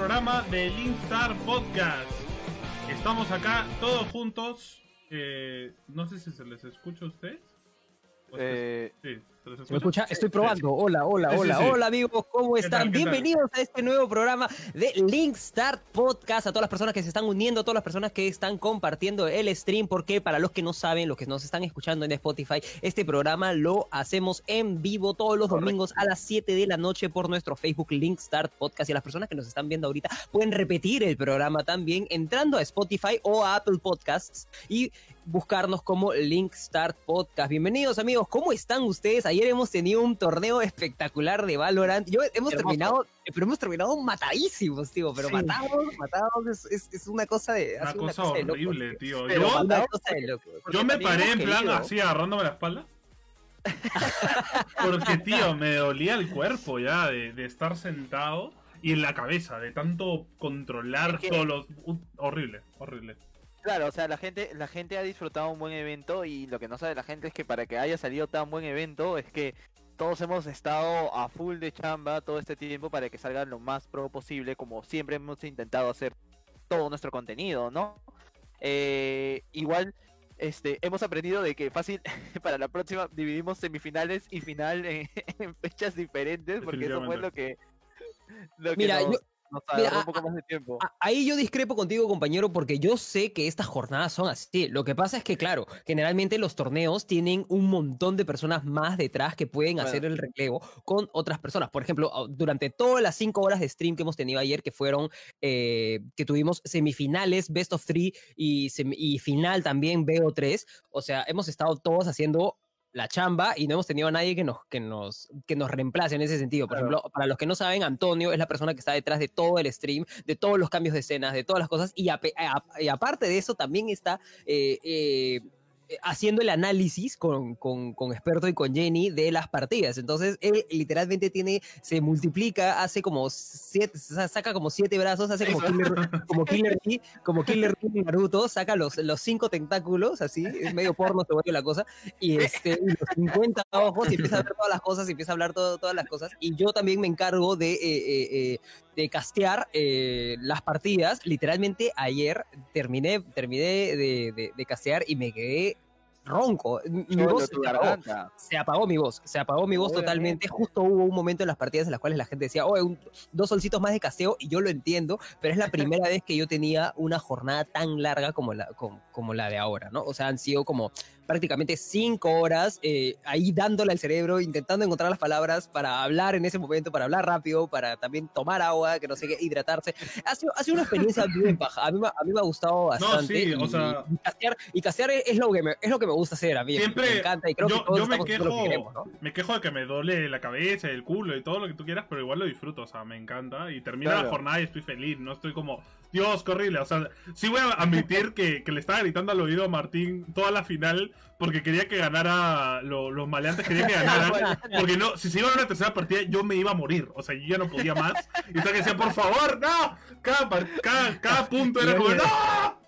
programa de Linkstar Podcast. Estamos acá todos juntos. Eh, no sé si se les escucha a ustedes. Eh, sí, ¿Me escucha. Estoy probando. Hola, hola, sí, hola, sí. hola amigos, ¿cómo ¿Qué están? tal? Bienvenidos a este nuevo programa de Link Start Podcast, a todas las personas que se están uniendo, a todas las personas que están compartiendo el stream, porque para los que no saben, los que nos están escuchando en Spotify, este programa lo hacemos en vivo todos los domingos a las 7 de la noche por nuestro Facebook Link Start Podcast y las personas que nos están viendo ahorita pueden repetir el programa también entrando a Spotify o a Apple Podcasts y buscarnos como Link Start Podcast. Bienvenidos amigos, ¿cómo están ustedes? Ayer hemos tenido un torneo espectacular de Valorant. Yo hemos Hermoso. terminado, pero hemos terminado matadísimos, tío, pero Sí. matados, matados es, es- es una cosa de Una cosa horrible, tío. tío. Pero Yo, Una cosa de locos. yo me paré en plan querido. así agarrándome la espalda. Porque, tío, me dolía el cuerpo ya de, de estar sentado y en la cabeza, de tanto controlar Es que- todos los. uh, horrible, horrible. Claro, o sea, la gente, la gente ha disfrutado un buen evento y lo que no sabe la gente es que para que haya salido tan buen evento es que todos hemos estado a full de chamba todo este tiempo para que salga lo más pro posible, como siempre hemos intentado hacer todo nuestro contenido, ¿no? Eh, igual, este, hemos aprendido de que fácil para la próxima dividimos semifinales y final en, en fechas diferentes, porque eso fue lo que, lo que Mira, nos, yo- nos mira, agarró a- un poco más de tiempo. A- Ahí yo discrepo contigo, compañero, porque yo sé que estas jornadas son así. Lo que pasa es que, claro, generalmente los torneos tienen un montón de personas más detrás que pueden hacer el relevo con otras personas. Por ejemplo, durante todas las cinco horas de stream que hemos tenido ayer, que fueron, eh, que tuvimos semifinales, best of three y, y final también BO3. O sea, hemos estado todos haciendo la chamba y no hemos tenido a nadie que nos, que nos, que nos reemplace en ese sentido. Por Claro. ejemplo, para los que no saben, Antonio es la persona que está detrás de todo el stream, de todos los cambios de escenas, de todas las cosas, y, ape- a- y aparte de eso también está eh, eh, haciendo el análisis con, con, experto y con Jenny de las partidas. Entonces, él literalmente tiene, se multiplica, hace como siete, sa- saca como siete brazos, hace como. Killer, como Killer Bee, como Killer Naruto, saca los, los cinco tentáculos, así, es medio porno, se vuelve la cosa, y, este, los 50 ojos, y empieza a ver todas las cosas, y empieza a hablar todo, todas las cosas, y yo también me encargo de, eh, eh, eh, de castear eh, las partidas. Literalmente ayer terminé, terminé de, de castear y me quedé ronco. Mi voz se apagó, se apagó mi voz, se apagó mi voz totalmente. Justo hubo un momento en las partidas en las cuales la gente decía, oye, un- dos solcitos más de casteo, y yo lo entiendo, pero es la primera vez que yo tenía una jornada tan larga como la, como, como la de ahora, ¿no? O sea, han sido como prácticamente cinco horas eh, ahí dándole al cerebro, intentando encontrar las palabras para hablar en ese momento, para hablar rápido, para también tomar agua, que no sé qué, hidratarse. Ha sido, ha sido una experiencia bien baja. A mí, me- a mí me ha gustado bastante. sí, o y- sea- y castear, y castear es, lo que me, es lo que me gusta hacer a mí. Siempre- me encanta y creo yo, que todos yo me haciendo lo que quejo, queremos, ¿no? me quejo de que me duele la cabeza, el culo y todo lo que tú quieras, pero igual lo disfruto, o sea, me encanta. Y termina la Claro. jornada y estoy feliz, no estoy como, Dios, qué horrible. O sea, sí voy a admitir que, que le estaba gritando al oído a Martín toda la final porque quería que ganara, lo- los maleantes querían que ganaran. Porque no, si se iba a una tercera partida, yo me iba a morir. O sea, yo ya no podía más. Y que decía, por favor, no. Cada, cada, cada punto era como, ¡No!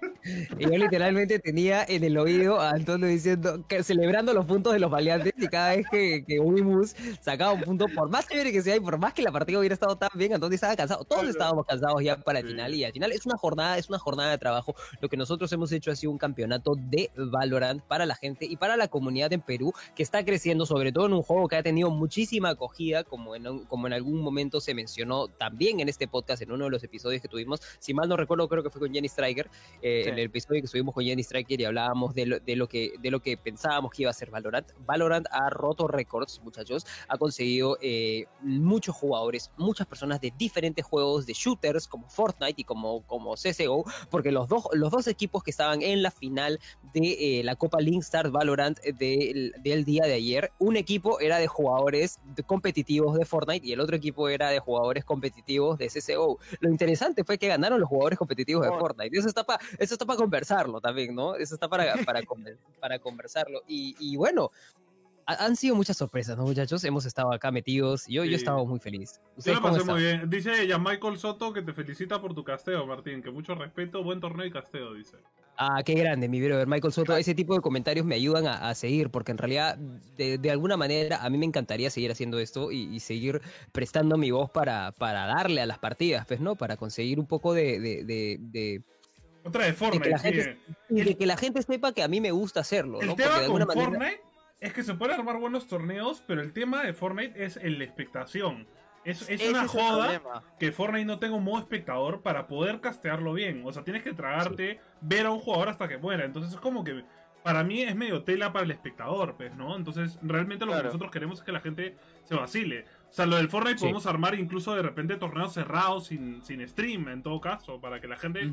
Y yo literalmente tenía en el oído a Antonio diciendo, que, celebrando los puntos de los valiantes y cada vez que, que Wimus sacaba un punto, por más chévere que sea y por más que la partida hubiera estado tan bien, Antonio estaba cansado. Todos Claro. estábamos cansados ya para el Sí. final y al final es una jornada, es una jornada de trabajo. Lo que nosotros hemos hecho ha sido un campeonato de Valorant para la gente y para la comunidad en Perú que está creciendo, sobre todo en un juego que ha tenido muchísima acogida, como en, como en algún momento se mencionó también en este podcast, en uno de los episodios que tuvimos. Si mal no recuerdo, creo que fue con Jenny Striker, eh, Sí. en el episodio que estuvimos con Jenny Striker y hablábamos de lo, de lo que, de lo que pensábamos que iba a ser Valorant. Valorant ha roto récords, muchachos, ha conseguido eh, muchos jugadores, muchas personas de diferentes juegos de shooters como Fortnite y como, como CSGO, porque los dos, los dos equipos que estaban en la final de eh, la Copa Link Stars Valorant eh, del, del día de ayer, un equipo era de jugadores de- competitivos de Fortnite y el otro equipo era de jugadores competitivos de CSGO. Lo interesante fue que ganaron los jugadores competitivos de. Fortnite. Eso está para eso está para conversarlo también, ¿no? Eso está para, para, para conversarlo. Y, y bueno, han sido muchas sorpresas, ¿no, muchachos? Hemos estado acá metidos. Yo, yo Sí. estado muy feliz. Yo ¿Ustedes lo cómo pasé muy bien. Dice ya Michael Soto que te felicita por tu casteo, Martín. Que mucho respeto, buen torneo y casteo, dice. Ah, qué grande, mi brother Michael Soto. Ese tipo de comentarios me ayudan a, a seguir, porque en realidad, de, de alguna manera, a mí me encantaría seguir haciendo esto y, y seguir prestando mi voz para, para darle a las partidas, pues, ¿no? Para conseguir un poco de, de, de- de- Otra de Fortnite, la sí. gente- y de que la gente sepa que a mí me gusta hacerlo, El ¿no? Porque tema de con alguna manera. Fortnite es que se pueden armar buenos torneos, pero el tema de Fortnite es el de expectación. Es, es una joda que Fortnite no tenga un modo espectador para poder castearlo bien. O sea, tienes que tragarte ver a un jugador hasta que muera. Entonces es como que para mí es medio tela para el espectador, pues, ¿no? Entonces realmente lo que nosotros queremos es que la gente se vacile. O sea, lo del Fortnite Sí. podemos armar incluso de repente torneos cerrados sin, sin stream, en todo caso, para que la gente.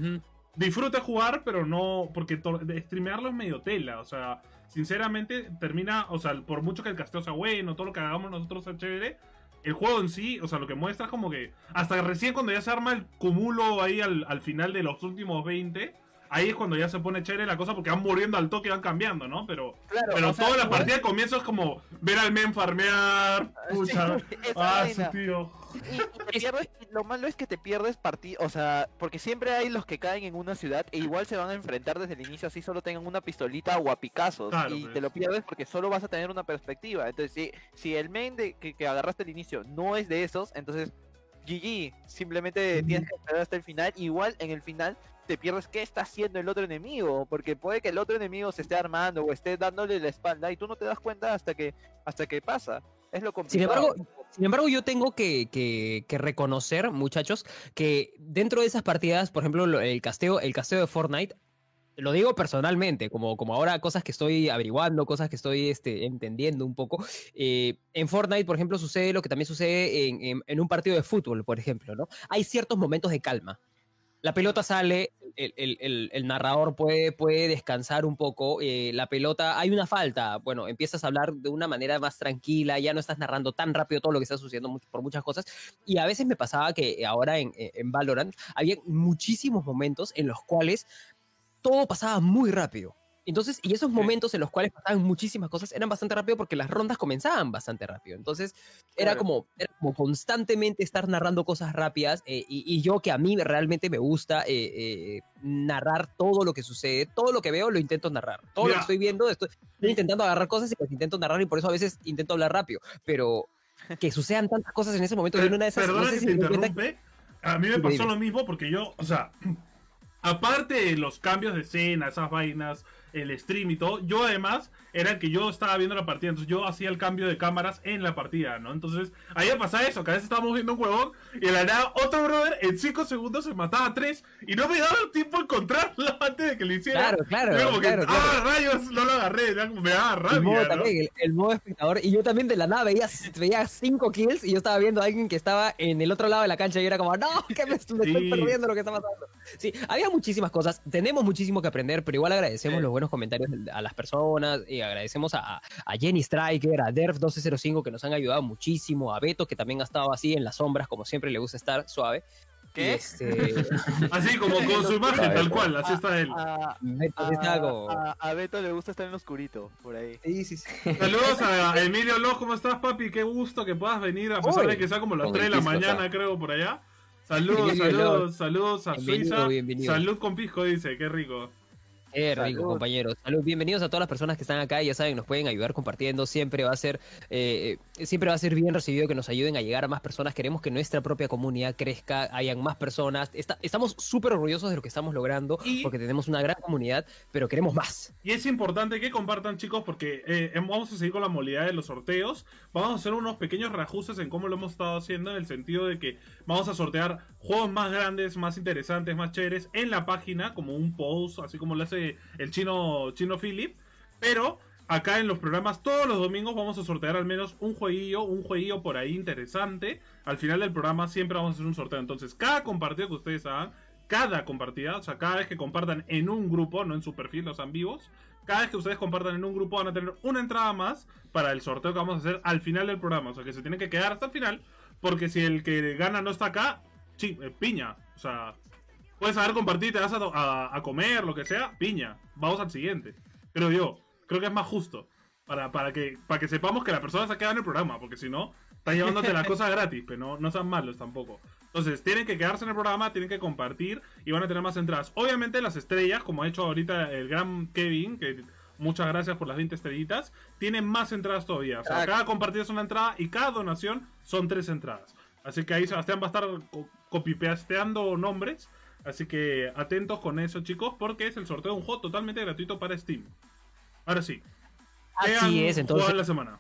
Disfrute jugar, pero no. Porque streamearlo es medio tela. O sea, sinceramente, termina. O sea, por mucho que el casteo sea bueno, todo lo que hagamos nosotros sea chévere. El juego en sí, o sea, lo que muestra es como que. Hasta recién cuando ya se arma el cumulo ahí al, al final de los últimos 20. Ahí es cuando ya se pone chévere la cosa porque van muriendo al toque y van cambiando, ¿no? Pero, Claro, pero o sea, toda la partida de comienzo es como ver al men farmear. Pucha. Sí, ah, su tío. Y, y te pierdes, y lo malo es que te pierdes partido, o sea, porque siempre hay los que caen en una ciudad e igual se van a enfrentar desde el inicio así solo tengan una pistolita o a picazos Claro, y pues. te lo pierdes porque solo vas a tener una perspectiva. Entonces, si, si el main de, que, que agarraste al inicio no es de esos, entonces GG, simplemente tienes que esperar hasta el final. Igual en el final te pierdes qué está haciendo el otro enemigo, porque puede que el otro enemigo se esté armando o esté dándole la espalda y tú no te das cuenta hasta que hasta que pasa. Es lo Sin complicado. embargo, sin embargo, yo tengo que, reconocer, muchachos, que dentro de esas partidas, por ejemplo, lo- el casteo, el casteo de Fortnite, lo digo personalmente, como, como ahora cosas que estoy averiguando, cosas que estoy este, entendiendo un poco. eh, en Fortnite, por ejemplo, sucede lo que también sucede en, en- en un partido de fútbol, por ejemplo, ¿no? Hay ciertos momentos de calma. La pelota sale, el, narrador puede, descansar un poco, eh, la pelota, hay una falta, bueno, empiezas a hablar de una manera más tranquila, ya no estás narrando tan rápido todo lo que está sucediendo por muchas cosas, y a veces me pasaba que ahora en, en en Valorant había muchísimos momentos en los cuales todo pasaba muy rápido. Entonces, y esos momentos en los cuales pasaban muchísimas cosas eran bastante rápido porque las rondas comenzaban bastante rápido. Entonces, era, Claro. como, era como constantemente estar narrando cosas rápidas eh, y, y yo que a mí realmente me gusta eh, eh, narrar todo lo que sucede, todo lo que veo lo intento narrar. Todo lo Mira. que estoy viendo, estoy, estoy intentando agarrar cosas y las intento narrar y por eso a veces intento hablar rápido. Pero que sucedan tantas cosas en ese momento en una de esas... no Perdona sé que si te interrumpe. A mí me pasó dime. lo mismo porque yo, o sea, aparte de los cambios de escena, esas vainas, el stream y todo, yo además era el que yo estaba viendo la partida, entonces yo hacía el cambio de cámaras en la partida, ¿no? Entonces, ahí pasaba eso, que a veces estábamos viendo un huevón y de la nada otro brother en 5 segundos se mataba a 3 y no me daba tiempo a encontrarlo antes de que lo hiciera. Claro, claro, como que, claro, claro. ah, rayos, no lo agarré, me daba el rabia, modo ¿no? también, el, el modo espectador. Y yo también de la nada veía, veía cinco kills y yo estaba viendo a alguien que estaba en el otro lado de la cancha y era como, no, que me, me estoy perdiendo lo que está pasando. Sí, había muchísimas cosas. Tenemos muchísimo que aprender, pero igual agradecemos Sí. los buenos comentarios a las personas y agradecemos a, a Jenny Striker, a Derf1205 que nos han ayudado muchísimo, a Beto que también ha estado así en las sombras, como siempre le gusta estar suave. ¿Qué? este, Así como con su imagen, tal cual, así está él. A, Beto a- Beto le gusta estar en oscurito, por ahí. Sí, sí, sí. Saludos a Emilio Loj, ¿cómo estás, papi? Qué gusto que puedas venir, a pesar de que sea como las con 3 de la mañana, está. creo, por allá. Saludos, saludos, saludos a Bienvenido, Suiza. bienvenido. Salud con pisco, dice, qué rico. Qué rico, compañeros. Salud. Bienvenidos a todas las personas que están acá. Ya saben, nos pueden ayudar compartiendo. Siempre va a ser, eh, eh, siempre va a ser bien recibido que nos ayuden a llegar a más personas. Queremos que nuestra propia comunidad crezca, hayan más personas. Está- estamos súper orgullosos de lo que estamos logrando Y- porque tenemos una gran comunidad, pero queremos más. Y es importante que compartan, chicos, porque eh, em- vamos a seguir con la modalidad de los sorteos. Vamos a hacer unos pequeños reajustes en cómo lo hemos estado haciendo, en el sentido de que vamos a sortear juegos más grandes, más interesantes, más chéveres en la página, como un post, así como lo hace el chino, chino Philip. Pero acá en los programas, todos los domingos vamos a sortear al menos un jueguillo, un jueguillo por ahí interesante. Al final del programa siempre vamos a hacer un sorteo. Entonces, cada compartido que ustedes hagan, cada compartida, o sea, cada vez que compartan en un grupo, no en su perfil, no sean vivos, cada vez que ustedes compartan en un grupo van a tener una entrada más para el sorteo que vamos a hacer al final del programa. O sea, que se tienen que quedar hasta el final, porque si el que gana no está acá, chi- eh, piña. O sea, puedes haber compartido y te vas a, a- a comer, lo que sea, piña. Vamos al siguiente. Creo yo. Creo que es más justo. Para, para, que, para que sepamos que la persona se ha quedado en el programa, porque si no, están llevándote las cosas gratis, pero no, no sean malos tampoco. Entonces, tienen que quedarse en el programa, tienen que compartir y van a tener más entradas. Obviamente, las estrellas, como ha hecho ahorita el gran Kevin, que muchas gracias por las 20 estrellitas, tienen más entradas todavía. O sea, cada compartida es una entrada y cada donación son tres entradas. Así que ahí Sebastián va a estar co- copipeasteando nombres. Así que atentos con eso, chicos, porque es el sorteo de un juego totalmente gratuito para Steam. Ahora sí. ¿qué han Así es, entonces en la semana?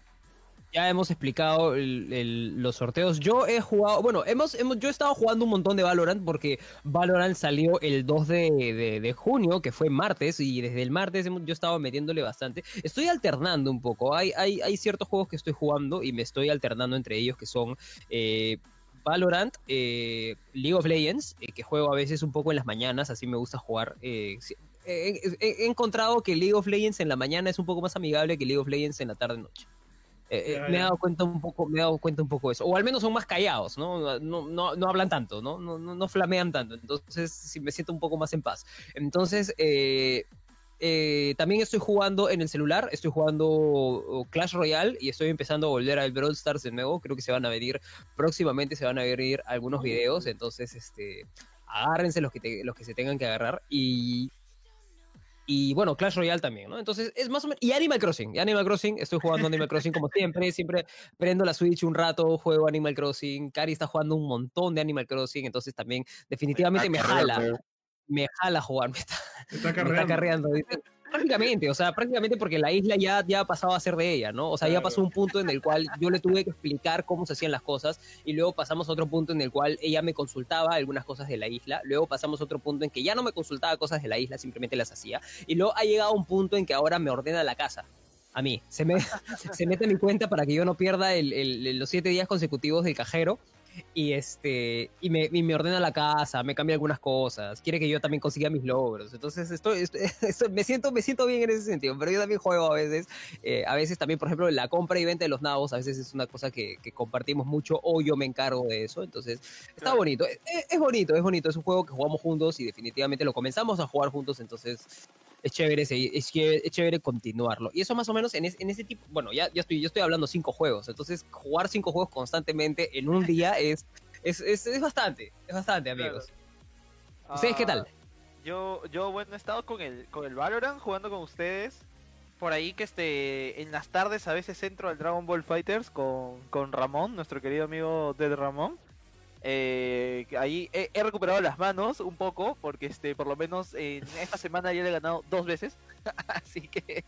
ya hemos explicado el- el- los sorteos. Yo he jugado, bueno, hemos, hemos, yo he estado jugando un montón de Valorant porque Valorant salió el 2 de, de- de junio, que fue martes, y desde el martes hemos- yo he estado metiéndole bastante. Estoy alternando un poco. Hay, hay, hay ciertos juegos que estoy jugando y me estoy alternando entre ellos que son eh, Valorant, eh, League of Legends, eh, que juego a veces un poco en las mañanas, así me gusta jugar. eh, he, encontrado que League of Legends en la mañana es un poco más amigable que League of Legends en la tarde-noche. Me he dado cuenta un poco, me he dado cuenta un poco de eso. O al menos son más callados, ¿no? No, no, no hablan tanto, ¿no? No, no, no flamean tanto. Entonces, sí me siento un poco más en paz. Entonces, eh, también estoy jugando en el celular, estoy jugando oh, Clash Royale y estoy empezando a volver al Brawl Stars de nuevo. Creo que se van a venir, próximamente se van a venir algunos videos. Entonces, este, agárrense los que, te- los que se tengan que agarrar. Y y bueno, Clash Royale también, ¿no? Entonces es más o menos... Y Animal Crossing, y Animal Crossing, estoy jugando Animal Crossing como siempre, siempre prendo la Switch un rato, juego Animal Crossing, Cari está jugando un montón de Animal Crossing, entonces también definitivamente me jala, me jala jugar, me está, Está me carreando. está carreando. Prácticamente, o sea, prácticamente porque la isla ya, ya ha pasado a ser de ella, ¿no? O sea, ya Claro. pasó un punto en el cual yo le tuve que explicar cómo se hacían las cosas y luego pasamos a otro punto en el cual ella me consultaba algunas cosas de la isla, luego pasamos a otro punto en que ya no me consultaba cosas de la isla, simplemente las hacía y luego ha llegado un punto en que ahora me ordena la casa. A mí, se, me, se mete en mi cuenta para que yo no pierda el- el- los siete días consecutivos del cajero y este y me, y me ordena la casa, me cambia algunas cosas, quiere que yo también consiga mis logros. Entonces estoy, estoy- estoy- me siento me siento bien en ese sentido, pero yo también juego a veces, eh, a veces también, por ejemplo, la compra y venta de los nabos, a veces es una cosa que, que compartimos mucho o yo me encargo de eso, entonces está bonito, es, es bonito, es bonito, es un juego que jugamos juntos y definitivamente lo comenzamos a jugar juntos, entonces es chévere, seguir- es chévere, es chévere continuarlo. Y eso más o menos en, es- en ese tipo, bueno, ya, ya estoy, yo estoy hablando cinco juegos, entonces jugar cinco juegos constantemente en un día es, es, es, es bastante, es bastante, amigos. ¿Ustedes qué tal? Ah, Yo, yo bueno, he estado con el, con el Valorant jugando con ustedes. Por ahí que este, en las tardes a veces entro al Dragon Ball Fighters con, con Ramón, nuestro querido amigo Dead Ramón. Eh, ahí he, recuperado las manos un poco, porque este, por lo menos en esta semana ya le he ganado dos veces. así que,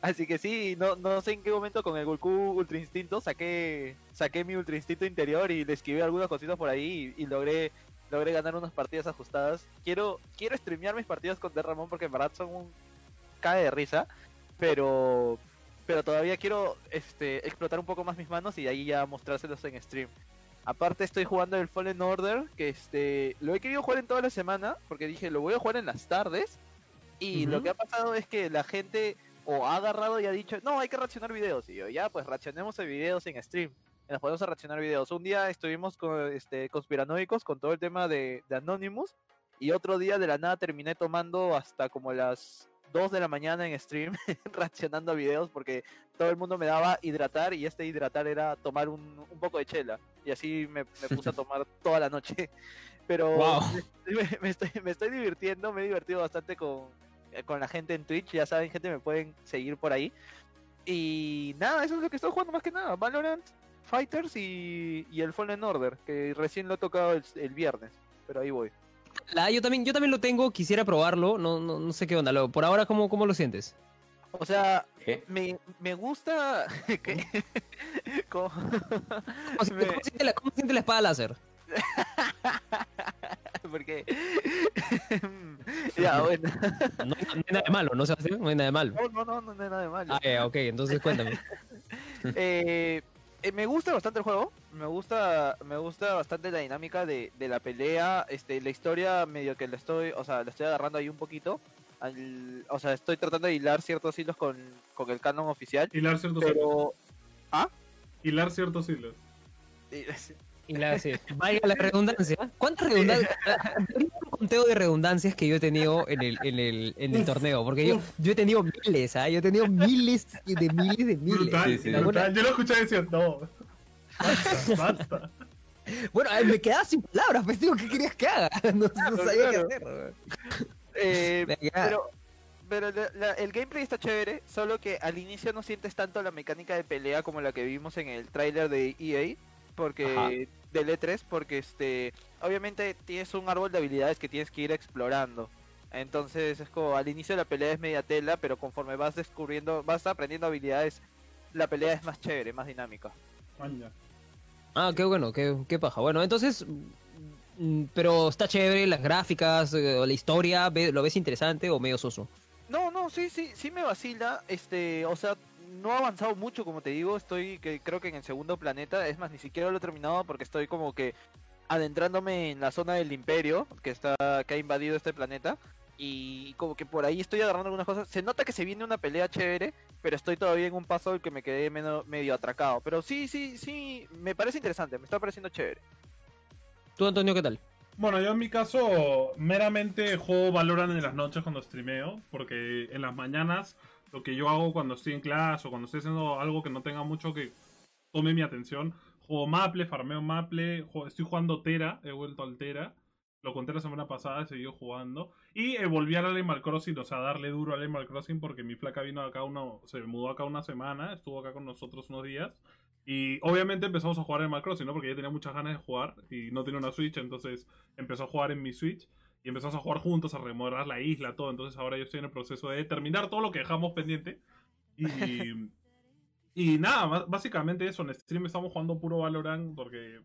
así que sí, no, no sé en qué momento con el Goku Ultra Instinto saqué, saqué mi Ultra Instinto interior y le esquivé algunas cositas por ahí y, logré logré ganar unas partidas ajustadas. Quiero quiero streamear mis partidas con Dead Ramón porque en verdad son un cae de risa, pero pero todavía quiero este explotar un poco más mis manos y ahí ya mostrárselos en stream. Aparte estoy jugando el Fallen Order, que este lo he querido jugar en toda la semana porque dije, lo voy a jugar en las tardes y lo Ujú. que ha pasado es que la gente o ha agarrado y ha dicho, "No, hay que reaccionar videos." Y yo, "Ya, pues reaccionemos a videos en stream." Nos podemos reaccionar videos. Un día estuvimos con este conspiranoicos con todo el tema de, de Anonymous y otro día de la nada terminé tomando hasta como las 2 de la mañana en stream reaccionando a videos porque todo el mundo me daba hidratar y este hidratar era tomar un, un poco de chela y así me, me puse a tomar toda la noche. Pero Wow. me, me estoy, me estoy divirtiendo, me he divertido bastante con, eh, con la gente en Twitch, ya saben, gente me pueden seguir por ahí. Y nada, eso es lo que estoy jugando más que nada, Valorant, Fighters y, y el Fallen Order, que recién lo he tocado el, el viernes, pero ahí voy. La, yo, también, yo también lo tengo, quisiera probarlo, no, no, no sé qué onda. lo- por ahora, ¿cómo, cómo lo sientes? O sea, me, me gusta que... ¿Cómo, siente- Me- cómo siente la, cómo siente la espada láser? Porque... ya, bueno. No, no hay nada de malo, ¿no, Sebastián? No hay nada de malo. No, no, no, no, no hay nada de malo. Ah, ya, ok, entonces cuéntame. Eh, eh, me gusta bastante el juego, me gusta, me gusta bastante la dinámica de, de la pelea, este, la historia medio que la estoy, o sea, la estoy agarrando ahí un poquito, al- o sea, estoy tratando de hilar ciertos hilos con, con el canon oficial, Hilar ciertos hilos. pero Hilar ciertos hilos. la, sí, vaya la redundancia. ¿Cuántas redundancias? un conteo de redundancias que yo he tenido en el, en el, en el torneo. Porque yo, yo he tenido miles, ¿ah? Yo he tenido miles de miles de miles. Brutal, Sí, sí. brutal. Yo lo escuché y decía, no. Basta, basta. Bueno, eh, me quedaba sin palabras, pues digo, ¿qué querías que haga? No, sabía claro. qué hacer. Eh, pero pero la- la- el gameplay está chévere, solo que al inicio no sientes tanto la mecánica de pelea como la que vimos en el tráiler de EA, porque del E3, porque este obviamente tienes un árbol de habilidades que tienes que ir explorando. Entonces es como al inicio la pelea es media tela, pero conforme vas descubriendo, vas aprendiendo habilidades, la pelea es más chévere, más dinámica. Ah, qué bueno, qué, qué paja. Bueno, entonces, pero está chévere, las gráficas, eh, la historia, ¿lo ves interesante o medio soso? No, no, sí, sí, sí me vacila. Este, o sea, no ha avanzado mucho, como te digo. Estoy, que creo que en el segundo planeta. Es más, ni siquiera lo he terminado porque estoy como que adentrándome en la zona del Imperio que está, que ha invadido este planeta. Y como que por ahí estoy agarrando algunas cosas. Se nota que se viene una pelea chévere, pero estoy todavía en un paso del que me quedé medio atracado. Pero sí, sí, sí, me parece interesante, me está pareciendo chévere. ¿Tú, Antonio, qué tal? Bueno, yo en mi caso meramente juego Valorant en las noches cuando streameo, porque en las mañanas lo que yo hago cuando estoy en clase o cuando estoy haciendo algo que no tenga mucho que tome mi atención, juego Maple, farmeo Maple, juego- estoy jugando Tera, he vuelto al Tera, lo conté la semana pasada, he seguido jugando, y eh, volví al Animal Crossing, o sea, darle duro al Animal Crossing porque mi flaca vino acá uno, se mudó acá una semana, estuvo acá con nosotros unos días, y obviamente empezamos a jugar Animal Crossing, ¿no? Porque ella tenía muchas ganas de jugar y no tenía una Switch, entonces empezó a jugar en mi Switch y empezamos a jugar juntos, a remodelar la isla, todo. Entonces ahora yo estoy en el proceso de terminar todo lo que dejamos pendiente. Y, y nada, básicamente eso. En stream estamos jugando puro Valorant porque,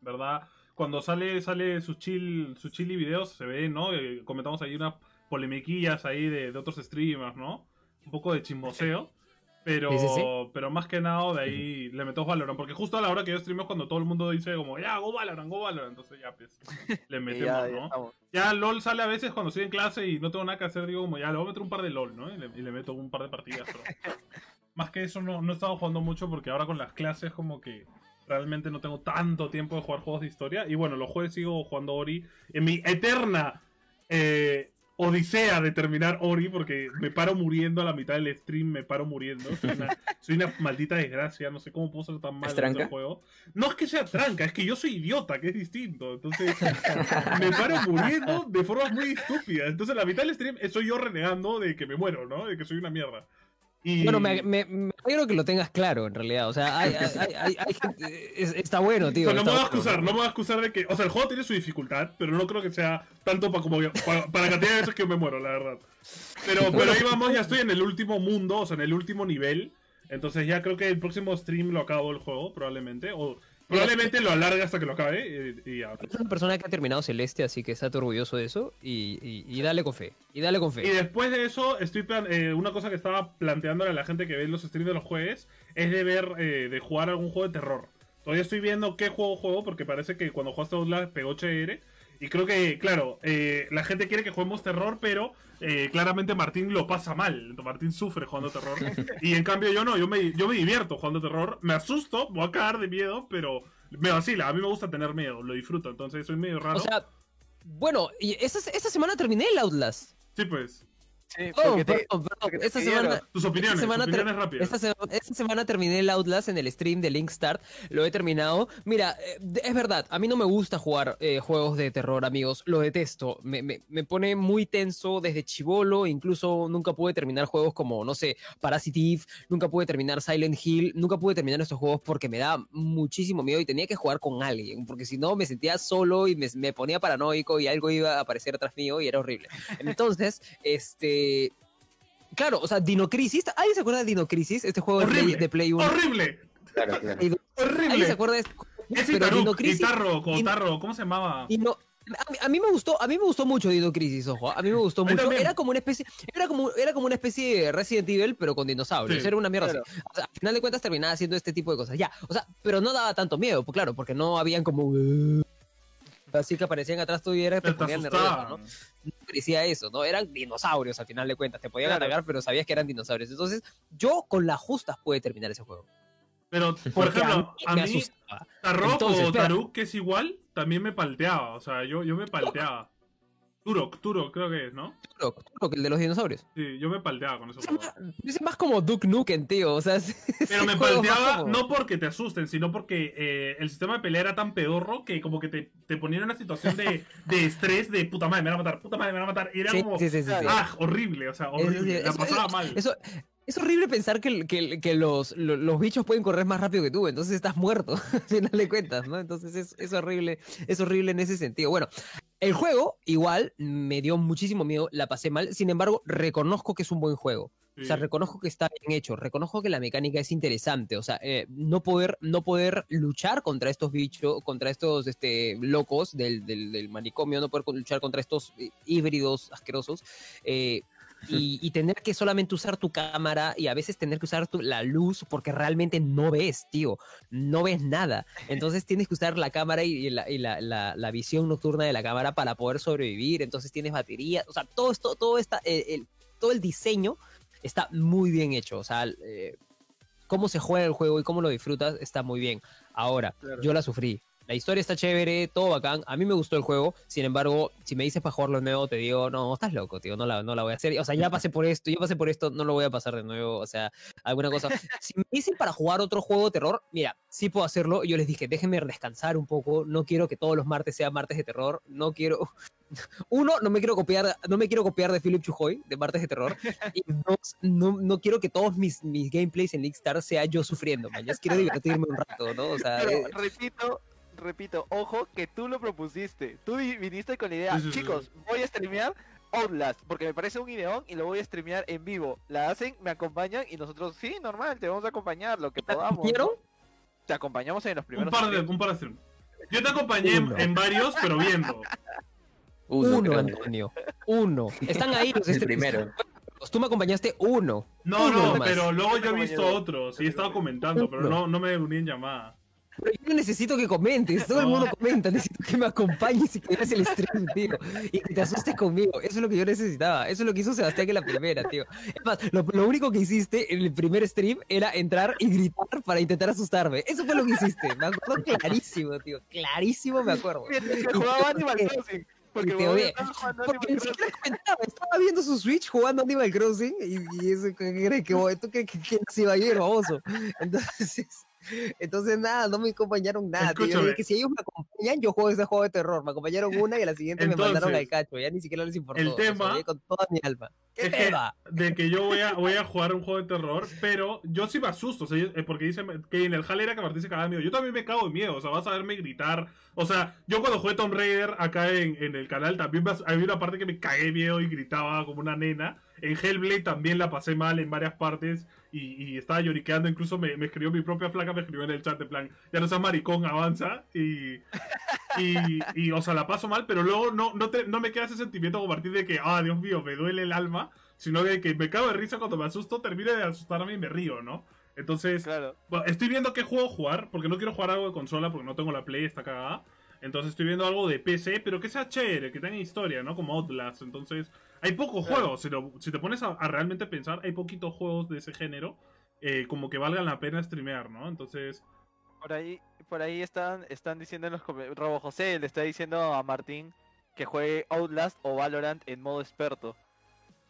verdad, cuando sale sale sus chill, sus chill y videos se ve, ¿no? Eh, comentamos ahí unas polemiquillas ahí de, de otros streamers, ¿no? Un poco de chismoseo. Pero, Sí, sí, sí. pero más que nada de ahí le metemos Valorant. Porque justo a la hora que yo streamo es cuando todo el mundo dice como, ya, go Valorant, go Valorant. Entonces ya, pues, le metemos, ya- ya ¿no? estamos. Ya LOL sale a veces cuando estoy en clase y no tengo nada que hacer, digo como ya le voy a meter un par de LOL, ¿no? Y le, y le meto un par de partidas, pero más que eso no, no he estado jugando mucho porque ahora con las clases como que realmente no tengo tanto tiempo de jugar juegos de historia. Y bueno, los jueves sigo jugando Ori en mi eterna eh, odisea de terminar Ori porque me paro muriendo a la mitad del stream, me paro muriendo. Soy una, soy una maldita desgracia, no sé cómo puedo ser tan malo en este juego. No es que sea tranca, es que yo soy idiota, que es distinto. Entonces me paro muriendo de formas muy estúpidas. Entonces la mitad del stream soy yo renegando de que me muero, ¿no? De que soy una mierda. Y... Bueno, me, me, me alegro que lo tengas claro, en realidad. O sea, hay, hay, hay- hay gente- es- está bueno, O tío. sea, no me voy a bueno. excusar, no me voy a excusar de que. O sea, el juego tiene su dificultad, pero no creo que sea tanto para como para, para la cantidad de veces que me muero, la verdad. Pero, pero ahí vamos, ya estoy en el último mundo, o sea, en el último nivel. Entonces ya creo que el próximo stream lo acabo el juego, probablemente. O probablemente lo alargue hasta que lo acabe. Y, y ya. pues. Es una persona que ha terminado Celeste, así que estate orgulloso de eso. Y, y, y dale con fe. Y dale con Y fe. después de eso, estoy plan- eh, una cosa que estaba planteándole a la gente que ve los streams de los jueves es de ver, eh, de jugar algún juego de terror. Todavía estoy viendo qué juego juego porque parece que cuando jugaste Outlast pegó chévere. Y creo que, claro, eh, la gente quiere que juguemos terror, pero eh, claramente Martín lo pasa mal. Martín sufre jugando terror. y en cambio yo no, yo me, yo me divierto jugando terror. Me asusto, voy a cagar de miedo, pero me vacila. A mí me gusta tener miedo, lo disfruto. Entonces soy medio raro. O sea, bueno, y esta, esta semana terminé el Outlast. sí, pues. Sí, Oh, te- perdón, perdón. Esta semana, Tus opiniones, Esta semana tus opiniones rápidas. Esta, se- esta semana terminé el Outlast en el stream de Link Start. Lo he terminado. Mira, eh, es verdad, a mí no me gusta jugar eh, juegos de terror, amigos. Lo detesto. Me, me- me pone muy tenso desde chivolo. Incluso nunca pude terminar juegos como, no sé, Parasite Eve. Nunca pude terminar Silent Hill. Nunca pude terminar estos juegos porque me da muchísimo miedo y tenía que jugar con alguien. Porque si no, me sentía solo y me, me ponía paranoico y algo iba a aparecer atrás mío y era horrible. Entonces, este. Claro, o sea, Dino Crisis. ¿Alguien se acuerda de Dino Crisis? Este juego de Play, Horrible. de Play 1. ¡Horrible! Claro, claro. ¿Alguien se acuerda de este juego? Es Pero Itaruk, Dino Crisis. Guitarro, Dino- Cotarro, ¿cómo se llamaba? a, mí, a mí me gustó, a mí me gustó mucho Dino Crisis, ojo. A mí me gustó mucho. también. Era como una especie, era como, era como una especie de Resident Evil, pero con dinosaurios. Sí, era una mierda claro. así. O sea, al final de cuentas terminaba haciendo este tipo de cosas. Ya, o sea, pero no daba tanto miedo, pues claro, porque no habían como uh, así que aparecían atrás tuyo y era, te Te ponían nervioso, ¿no? no parecía eso, ¿no? Eran dinosaurios al final de cuentas. Te podían Claro. atacar, pero sabías que eran dinosaurios. Entonces, yo con las justas pude terminar ese juego. Pero, por Porque ejemplo, a mí, Entonces, o. Taruk, que es igual, también me palteaba. O sea, yo, yo me palteaba. Turok, Turok creo que es, ¿no? Turok, Turok, el de los dinosaurios. Sí, yo me palteaba con esos Es más, es más como Duke Nukem, tío. O sea, es- Pero me palteaba como- no porque te asusten, sino porque eh, el sistema de pelea era tan pedorro que como que te, te ponía en una situación de, de estrés de puta madre, me van a matar, puta madre, me van a matar. Era Sí, como, sí, sí, ah, horrible, o sea, horrible. la eso- pasaba mal. Eso, es horrible pensar que, que, los, lo- los bichos pueden correr más rápido que tú, entonces estás muerto, al final de cuentas, ¿no? Entonces es, es horrible, es horrible en ese sentido. Bueno, el juego igual me dio muchísimo miedo, la pasé mal, sin embargo, reconozco que es un buen juego. O sea, reconozco que está bien hecho, reconozco que la mecánica es interesante, o sea, eh, no, poder, no poder luchar contra estos bichos, contra estos este, locos del, del, del manicomio, no poder luchar contra estos eh, híbridos asquerosos, eh, y, y tener que solamente usar tu cámara y a veces tener que usar tu- la luz porque realmente no ves, tío, no ves nada. Entonces tienes que usar la cámara y, la, y la- la- la visión nocturna de la cámara para poder sobrevivir, entonces tienes batería, o sea, todo esto, todo, esta, el, todo el diseño está muy bien hecho. O sea, eh, cómo se juega el juego y cómo lo disfrutas está muy bien. Ahora, Claro. yo la sufrí. La historia está chévere, todo bacán. A mí me gustó el juego. Sin embargo, si me dices para jugarlo de nuevo, te digo, no, estás loco, tío. No la, no la voy a hacer. O sea, ya pasé por esto, ya pasé por esto, no lo voy a pasar de nuevo. O sea, alguna cosa. Si me dicen para jugar otro juego de terror, mira, sí puedo hacerlo. Yo les dije, déjenme descansar un poco. No quiero que todos los martes sean martes de terror. No quiero. Uno, no me quiero copiar, no me quiero copiar de Philip Chujoy, de Martes de Terror. Y dos, no, no quiero que todos mis, mis gameplays en League sea yo sufriendo, man. Yo quiero divertirme un rato, ¿no? O sea, Pero eh, repito, repito, ojo que tú lo propusiste. Tú vi- viniste con la idea, Sí, sí, sí, chicos, voy a streamear Outlast, porque me parece un ideón y lo voy a streamear en vivo. La hacen, me acompañan y nosotros, sí, normal, te vamos a acompañar, lo que podamos. ¿no? ¿vieron? Te acompañamos en los Un primeros par de, streams. un par de streams. Yo te acompañé en, varios, pero viendo. Uno, Uno. Antonio. Uno. Están ahí los El streams. primero. Tú me acompañaste uno. No, Uno no, nomás. pero luego yo he visto otros. Sí, he estado comentando, pero no, no me uní en llamada. Pero yo necesito que comentes. Todo el No. mundo comenta. Necesito que me acompañes y que veas el stream, tío. Y que te asustes conmigo. Eso es lo que yo necesitaba. Eso es lo que hizo Sebastián en la primera, tío. Es más, lo, lo único que hiciste en el primer stream era entrar y gritar para intentar asustarme. Eso fue lo que hiciste. Me acuerdo clarísimo, tío. Clarísimo me acuerdo. Que jugaba Animal. Crossing. Porque te estaba jugando Porque ni Animal Crossing. siquiera comentaba, estaba viendo su Switch jugando Animal Crossing y, y eso crees que tú que, que, que se iba a ir, baboso. Entonces, entonces nada, no me acompañaron nada. Yo dije que si ellos me acompañan, yo juego ese juego de terror. Me acompañaron una y a la siguiente me mandaron al cacho. Ya ni siquiera les importó. el tema- con toda mi alma. ¿Qué Es que- tema? de que yo voy a, voy a jugar un juego de terror, pero yo sí me asusto, o sea, eh, porque dice que en el Hall era que Martín se cagaba de miedo. Yo también me cago de miedo, o sea, vas a verme gritar. O sea, yo cuando jugué Tomb Raider acá en, en el canal también me había una parte que me cagué de miedo y gritaba como una nena. En Hellblade también la pasé mal en varias partes y, y estaba lloriqueando. Incluso me, me escribió mi propia flaca, me escribió en el chat en plan, ya no seas maricón, avanza. Y, y, y, o sea, la paso mal, pero luego no, no, te- no me queda ese sentimiento como a partir de que, ah, Dios mío, me duele el alma, sino de que me cago de risa cuando me asusto, termino de asustarme y me río, ¿no? Entonces, Claro. bueno, estoy viendo qué juego jugar, porque no quiero jugar algo de consola, porque no tengo la Play, está cagada. Entonces estoy viendo algo de PC, pero que sea chévere, que tenga historia, ¿no? Como Outlast. Entonces, hay pocos Claro. juegos. Si, lo- si te pones a, a realmente pensar, hay poquitos juegos de ese género eh, como que valgan la pena streamear, ¿no? Entonces, Por ahí, por ahí están, están diciendo en los comentarios. Robo José le está diciendo a Martín que juegue Outlast o Valorant en modo experto.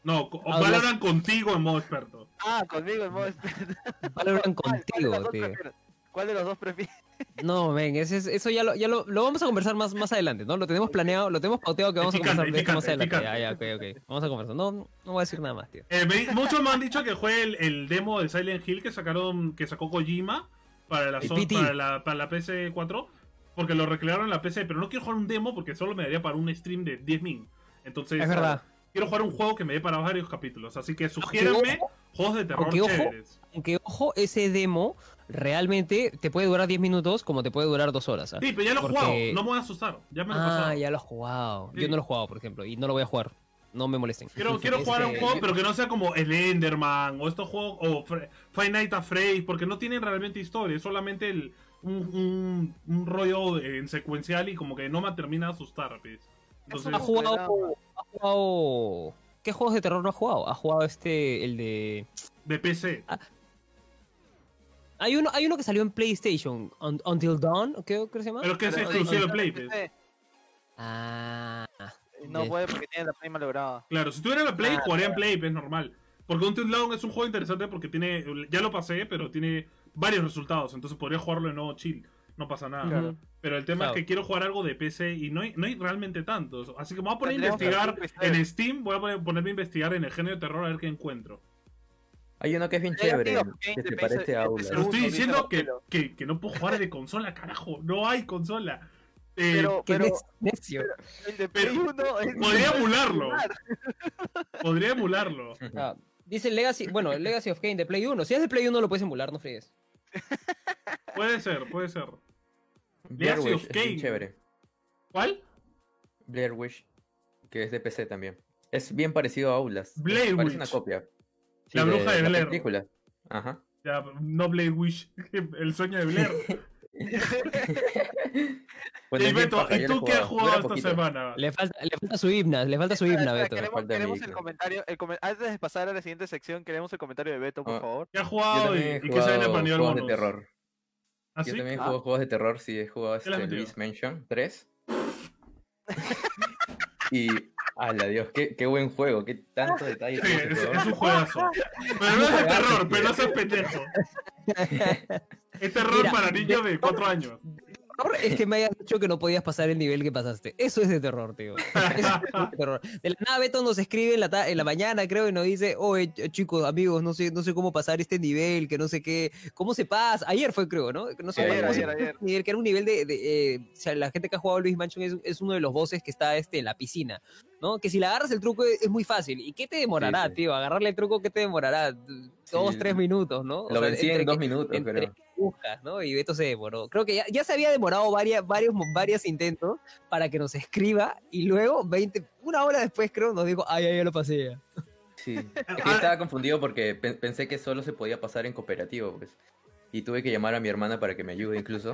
no, Outlast- valoran contigo en modo experto. Ah, conmigo en modo experto. Valoran ¿Cuál- cuál de contigo, los dos tío. prefieres? ¿Cuál de los dos prefieres? No, ven, ese eso ya, lo, ya lo, lo vamos a conversar más, más adelante, ¿no? Lo tenemos planeado, lo tenemos pauteado que vamos Picante, a conversar de esto más picante, adelante. Ya, ya, ok, ok. Vamos a conversar. No, no voy a decir nada más, tío. Eh, me- muchos me han dicho que juegue el, el demo de Silent Hill que sacaron, que sacó Kojima para la, son- para la, para la PS4, porque lo recrearon en la PC, pero no quiero jugar un demo porque solo me daría para un stream de 10 min. Entonces, Es verdad. quiero jugar un juego que me dé para varios capítulos. Así que sugiéranme juegos de terror aunque ojo, chéveres. Aunque, ojo, ese demo realmente te puede durar 10 minutos como te puede durar 2 horas. ¿ah? Sí, pero ya lo he porque- jugado, no me voy a asustar. Ya me lo he Ah, pasado. ya lo has jugado. Sí. Yo no lo he jugado, por ejemplo, y no lo voy a jugar. No me molesten. Quiero, quiero jugar a un Este, juego, pero que no sea como el Enderman o estos juegos, o Five Nights at Freddy's, porque no tienen realmente historia, es solamente el, un, un, un rollo en secuencial y como que no me termina de asustar. pues. Entonces, ¿Ha jugado, ha jugado... ¿Qué juegos de terror no ha jugado? Ha jugado este, el de... de PC. Hay uno, hay uno que salió en PlayStation, Un- Until Dawn, creo que se llama. Pero es que es exclusivo de Play. pues. Ah, No de- puede porque tiene la Play malograda. Claro, si tuviera la Play, Ah, jugaría en Play, es normal. Porque Until Dawn es un juego interesante porque tiene. Ya lo pasé, pero tiene varios resultados. Entonces podría jugarlo de nuevo chill. No pasa nada. Claro. Pero el tema Claro. es que quiero jugar algo de PC y no hay, no hay realmente tantos. Así que me voy a poner a investigar en Steam. Voy a poner- ponerme a investigar en el género de terror a ver qué encuentro. Hay uno que es bien chévere, que se parece a de Aulas. Pero estoy diciendo que, que, que no puedo jugar de consola, carajo. No hay consola. Eh, Pero, Qué pero nec- necio. el de pero- Play 1 es... podría emularlo. Podría emularlo. Ah, dice Legacy, bueno, Legacy of Kane de Play 1. Si es de Play 1 lo puedes emular, no fregues. Puede ser, puede ser. Blair Legacy Witch of es bien Kain. chévere. ¿Cuál? Blair Witch, que es de PC también. Es bien parecido a Aulas. Blair Parece Witch. una copia. La bruja de la Blair. película. Ajá. Ya, no Blade Wish. El sueño de Blair. Bueno, y Beto, ¿y yo tú qué has jugado esta poquito. semana? Le falta, le falta su himna, le falta su himna, Beto. Queremos, Falta queremos mi el comentario, el antes de pasar a la siguiente sección, queremos el comentario de Beto, por Ah. favor. ¿Qué has Yo jugado y, qué jugado español, juegos de terror. ¿Ah, Yo sí? también Ah. juego juegos de terror, sí, he jugado ¿Qué le has este? Luis Mansion 3. y, ala Dios, qué, qué buen juego, qué tanto detalle Sí, es, un juegazo. Pero no es de terror, pero no seas pendejo. Es terror Mira, para niños de 4 años. terror es que me hayas dicho que no podías pasar el nivel que pasaste. Eso es de terror, tío. Eso es de terror. De la nada Beto nos escribe en la, en la mañana, creo, y nos dice, oye, ch- chicos, amigos, no sé, no sé cómo pasar este nivel, que no sé qué, cómo se pasa. Ayer fue, creo, ¿no? No sé cómo ayer, se ayer, pasa ayer. nivel, que era un nivel de, de, eh, o sea, la gente que ha jugado Luis Mansion es, es uno de los bosses que está este, en la piscina, ¿no? Que si le agarras el truco es, es muy fácil. ¿Y qué te demorará, sí. tío? Agarrarle el truco, ¿qué te demorará? Dos, Sí, tres minutos, ¿no? O Lo sea, vencí entre en dos que- minutos, que buscas, ¿no? Y Beto se demoró. Creo que ya, ya se había demorado varias, varios, varios intentos para que nos escriba y luego 20, una hora después creo nos dijo, ay, ay, ya lo pasé ya. Sí. Es que estaba confundido porque pe- pensé que solo se podía pasar en cooperativo, pues. Y tuve que llamar a mi hermana para que me ayude incluso.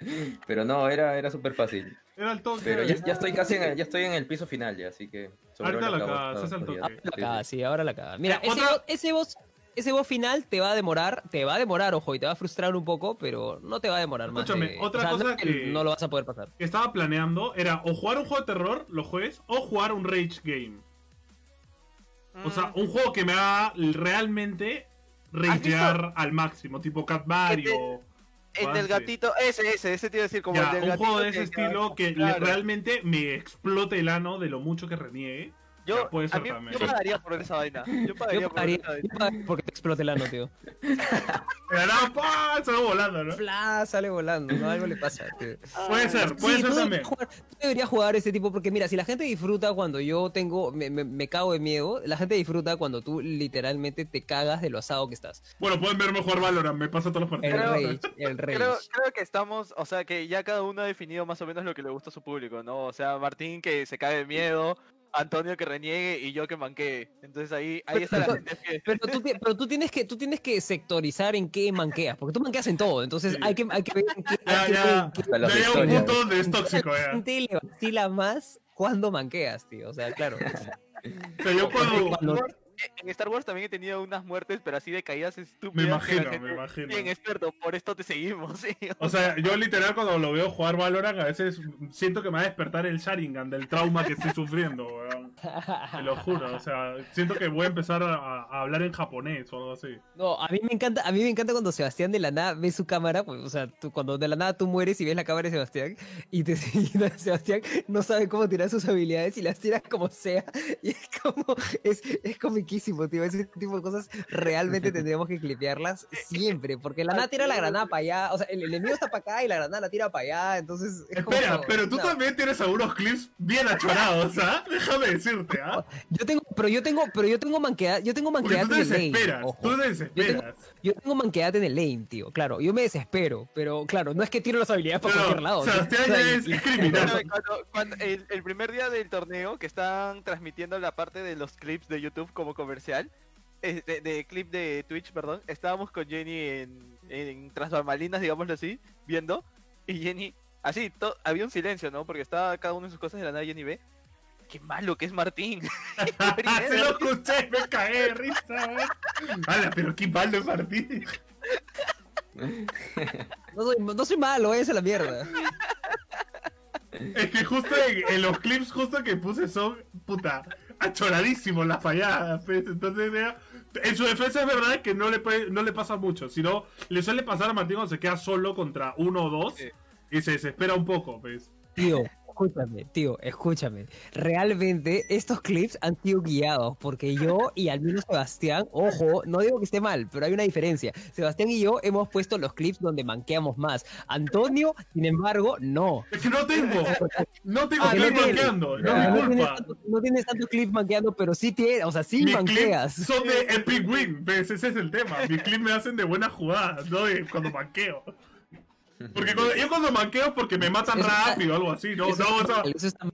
Pero no, era, era súper fácil. Era el toque. Pero ya, ya estoy casi en el, ya estoy en el piso final ya, así que... Ahorita la cagas, es días. toque. Ahora la Sí, caga, sí. ahora la caga. Mira, ese, ese boss, ese boss final te va a demorar, te va a demorar, ojo, y te va a frustrar un poco, pero no te va a demorar más. Escúchame, otra o sea, no cosa que- no lo vas a poder pasar. que estaba planeando era o jugar un juego de terror, lo juegues, o jugar un rage game. O sea, Mm, un juego que me haga realmente ragear al máximo, tipo Cat Mario. El del gatito, ese, ese, ese te iba a decir como Ya, el del un gatito. juego de ese que- estilo que claro. realmente me explote el ano de lo mucho que reniegue. Yo, puede a ser mí- también. yo pagaría por esa vaina. Yo pagaría Yo por pagaría, esa vaina. yo pagaría porque te explote el ano, tío. Pero no, ¡pah! se va volando, ¿no? Fla, sale volando, ¿no? Algo le pasa, tío. Puede ser, puede Sí, ser tú también. deberías jugar- tú deberías jugar ese tipo, porque mira, si la gente disfruta cuando yo tengo, me, me- me cago de miedo, la gente disfruta cuando tú literalmente te cagas de lo asado que estás. Bueno, pueden verme jugar Valorant, me pasa todos los El partidos. Creo- rage, el rage. Creo, creo que estamos, o sea, que ya cada uno ha definido más o menos lo que le gusta a su público, ¿no? O sea, Martín que se cae de miedo, Antonio que reniegue y yo que manquee. Entonces ahí, ahí está la gente que... Pero tú, ti- pero tú tienes que tú tienes que sectorizar en qué manqueas, porque tú manqueas en todo, entonces Sí. hay que hay que ver en qué, Ya, ya. Ya un punto donde es tóxico, la ya. gente le vacila más cuando manqueas, tío. O sea, claro. O sea, yo. Cuando- En Star Wars también he tenido unas muertes, pero así de caídas Me estúpidas. la imagino, me imagino. Bien experto, por esto te seguimos. ¿sí? O sea, yo literal cuando lo veo jugar Valorant a veces siento que me va a despertar el Sharingan del trauma que estoy sufriendo, weón. Te lo juro, o sea, siento que voy a empezar a, a hablar en japonés o algo así. No, a mí me encanta, a mí me encanta cuando Sebastián de la nada ve su cámara, pues, o sea, tú- cuando de la nada tú mueres y ves la cámara de Sebastián y te Sebastián no sabe cómo tirar sus habilidades y las tiras como sea y es como es, es comiquísimo, tío, ese tipo de cosas realmente tendríamos que clipearlas siempre, porque la nada tira la granada para allá, o sea, el enemigo está para acá y la granada la tira para allá, entonces es como- Espera, pero tú no. también tienes algunos clips bien achorados, ¿ah? Déjame decirte, ¿ah? Yo tengo, pero yo tengo, pero yo tengo manqueada, yo tengo te en el lane, desesperas, ojo. tú te desesperas. Yo tengo manquedad en el lane, tío. Claro, yo me desespero, pero claro, no es que tiro las habilidades para cualquier Pero lado. ¿no? Sebastián O sea, ya y- es criminal. Cuando- cuando el, el primer día del torneo que están transmitiendo la parte de los clips de YouTube como comercial, eh, de, de clip de Twitch, perdón, estábamos con Jenny en, en tras bambalinas, digámoslo así, viendo, y Jenny, así, to- había un silencio, ¿no? Porque estaba cada uno en sus cosas de la nada Jenny ve, qué malo que es Martín. Se lo escuché, me cagué de risa. Ala, pero qué malo es Martín. No soy, no soy malo, esa es la mierda. Es que justo en, en los clips justo que puse son, puta, achoradísimos las falladas. pues. Entonces, en su defensa es verdad que no le, puede- no le pasa mucho, sino le suele pasar a Martín cuando se queda solo contra uno o dos Sí. y se desespera un poco, pues. Tío, escúchame, tío, escúchame. Realmente estos clips han sido guiados porque yo y al menos Sebastián, ojo, no digo que esté mal, pero hay una diferencia. Sebastián y yo hemos puesto los clips donde manqueamos más. Antonio, sin embargo, no. Es que no tengo, no tengo Ah, que no tienes. manqueando, no Ah, mi no, tienes tanto- no tienes clips manqueando, pero sí tiene, o sea, sí Mis manqueas. clips son de Epic Win, ¿ves? Ese es el tema. Mis clips me hacen de buenas jugadas, no de cuando manqueo. Porque cuando- yo cuando manqueo es porque me matan Eso rápido o algo así, no, Eso no, está esa, está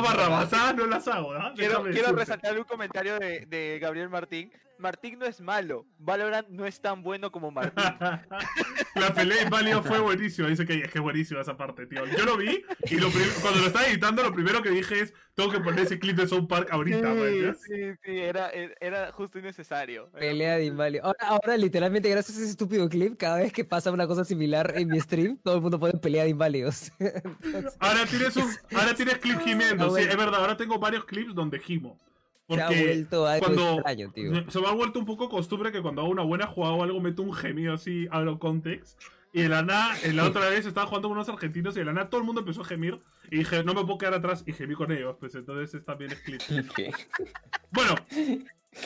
mal, no las hago, ¿no? Quiero, quiero resaltar un comentario de, de Gabriel Martín. Martín no es malo. Valorant no es tan bueno como Martín. La pelea inválido fue buenísima. Dice que es que es buenísima esa parte, tío. Yo lo vi y lo cuando lo estaba editando, lo primero que dije es: Tengo que poner ese clip de South Park ahorita, sí, ¿me sí, sí, era, era- justo y necesario. Era Pelea de inválido. Ahora, ahora, literalmente, gracias a ese estúpido clip, cada vez que pasa una cosa similar en mi stream, todo el mundo pone pelea de inválidos. Entonces, Ahora tienes, un, ahora tienes clip gimiendo. Ah, Sí, bueno. es verdad. Ahora tengo varios clips donde gimo. Se ha vuelto algo cuando extraño, tío. se me ha vuelto un poco costumbre que cuando hago una buena jugada o algo meto un gemido así out of context. Y de la nada, en la otra vez estaba jugando con unos argentinos y de la nada todo el mundo empezó a gemir. Y dije, no me puedo quedar atrás y gemí con ellos. Pues entonces es también es clip. ¿Qué? Bueno,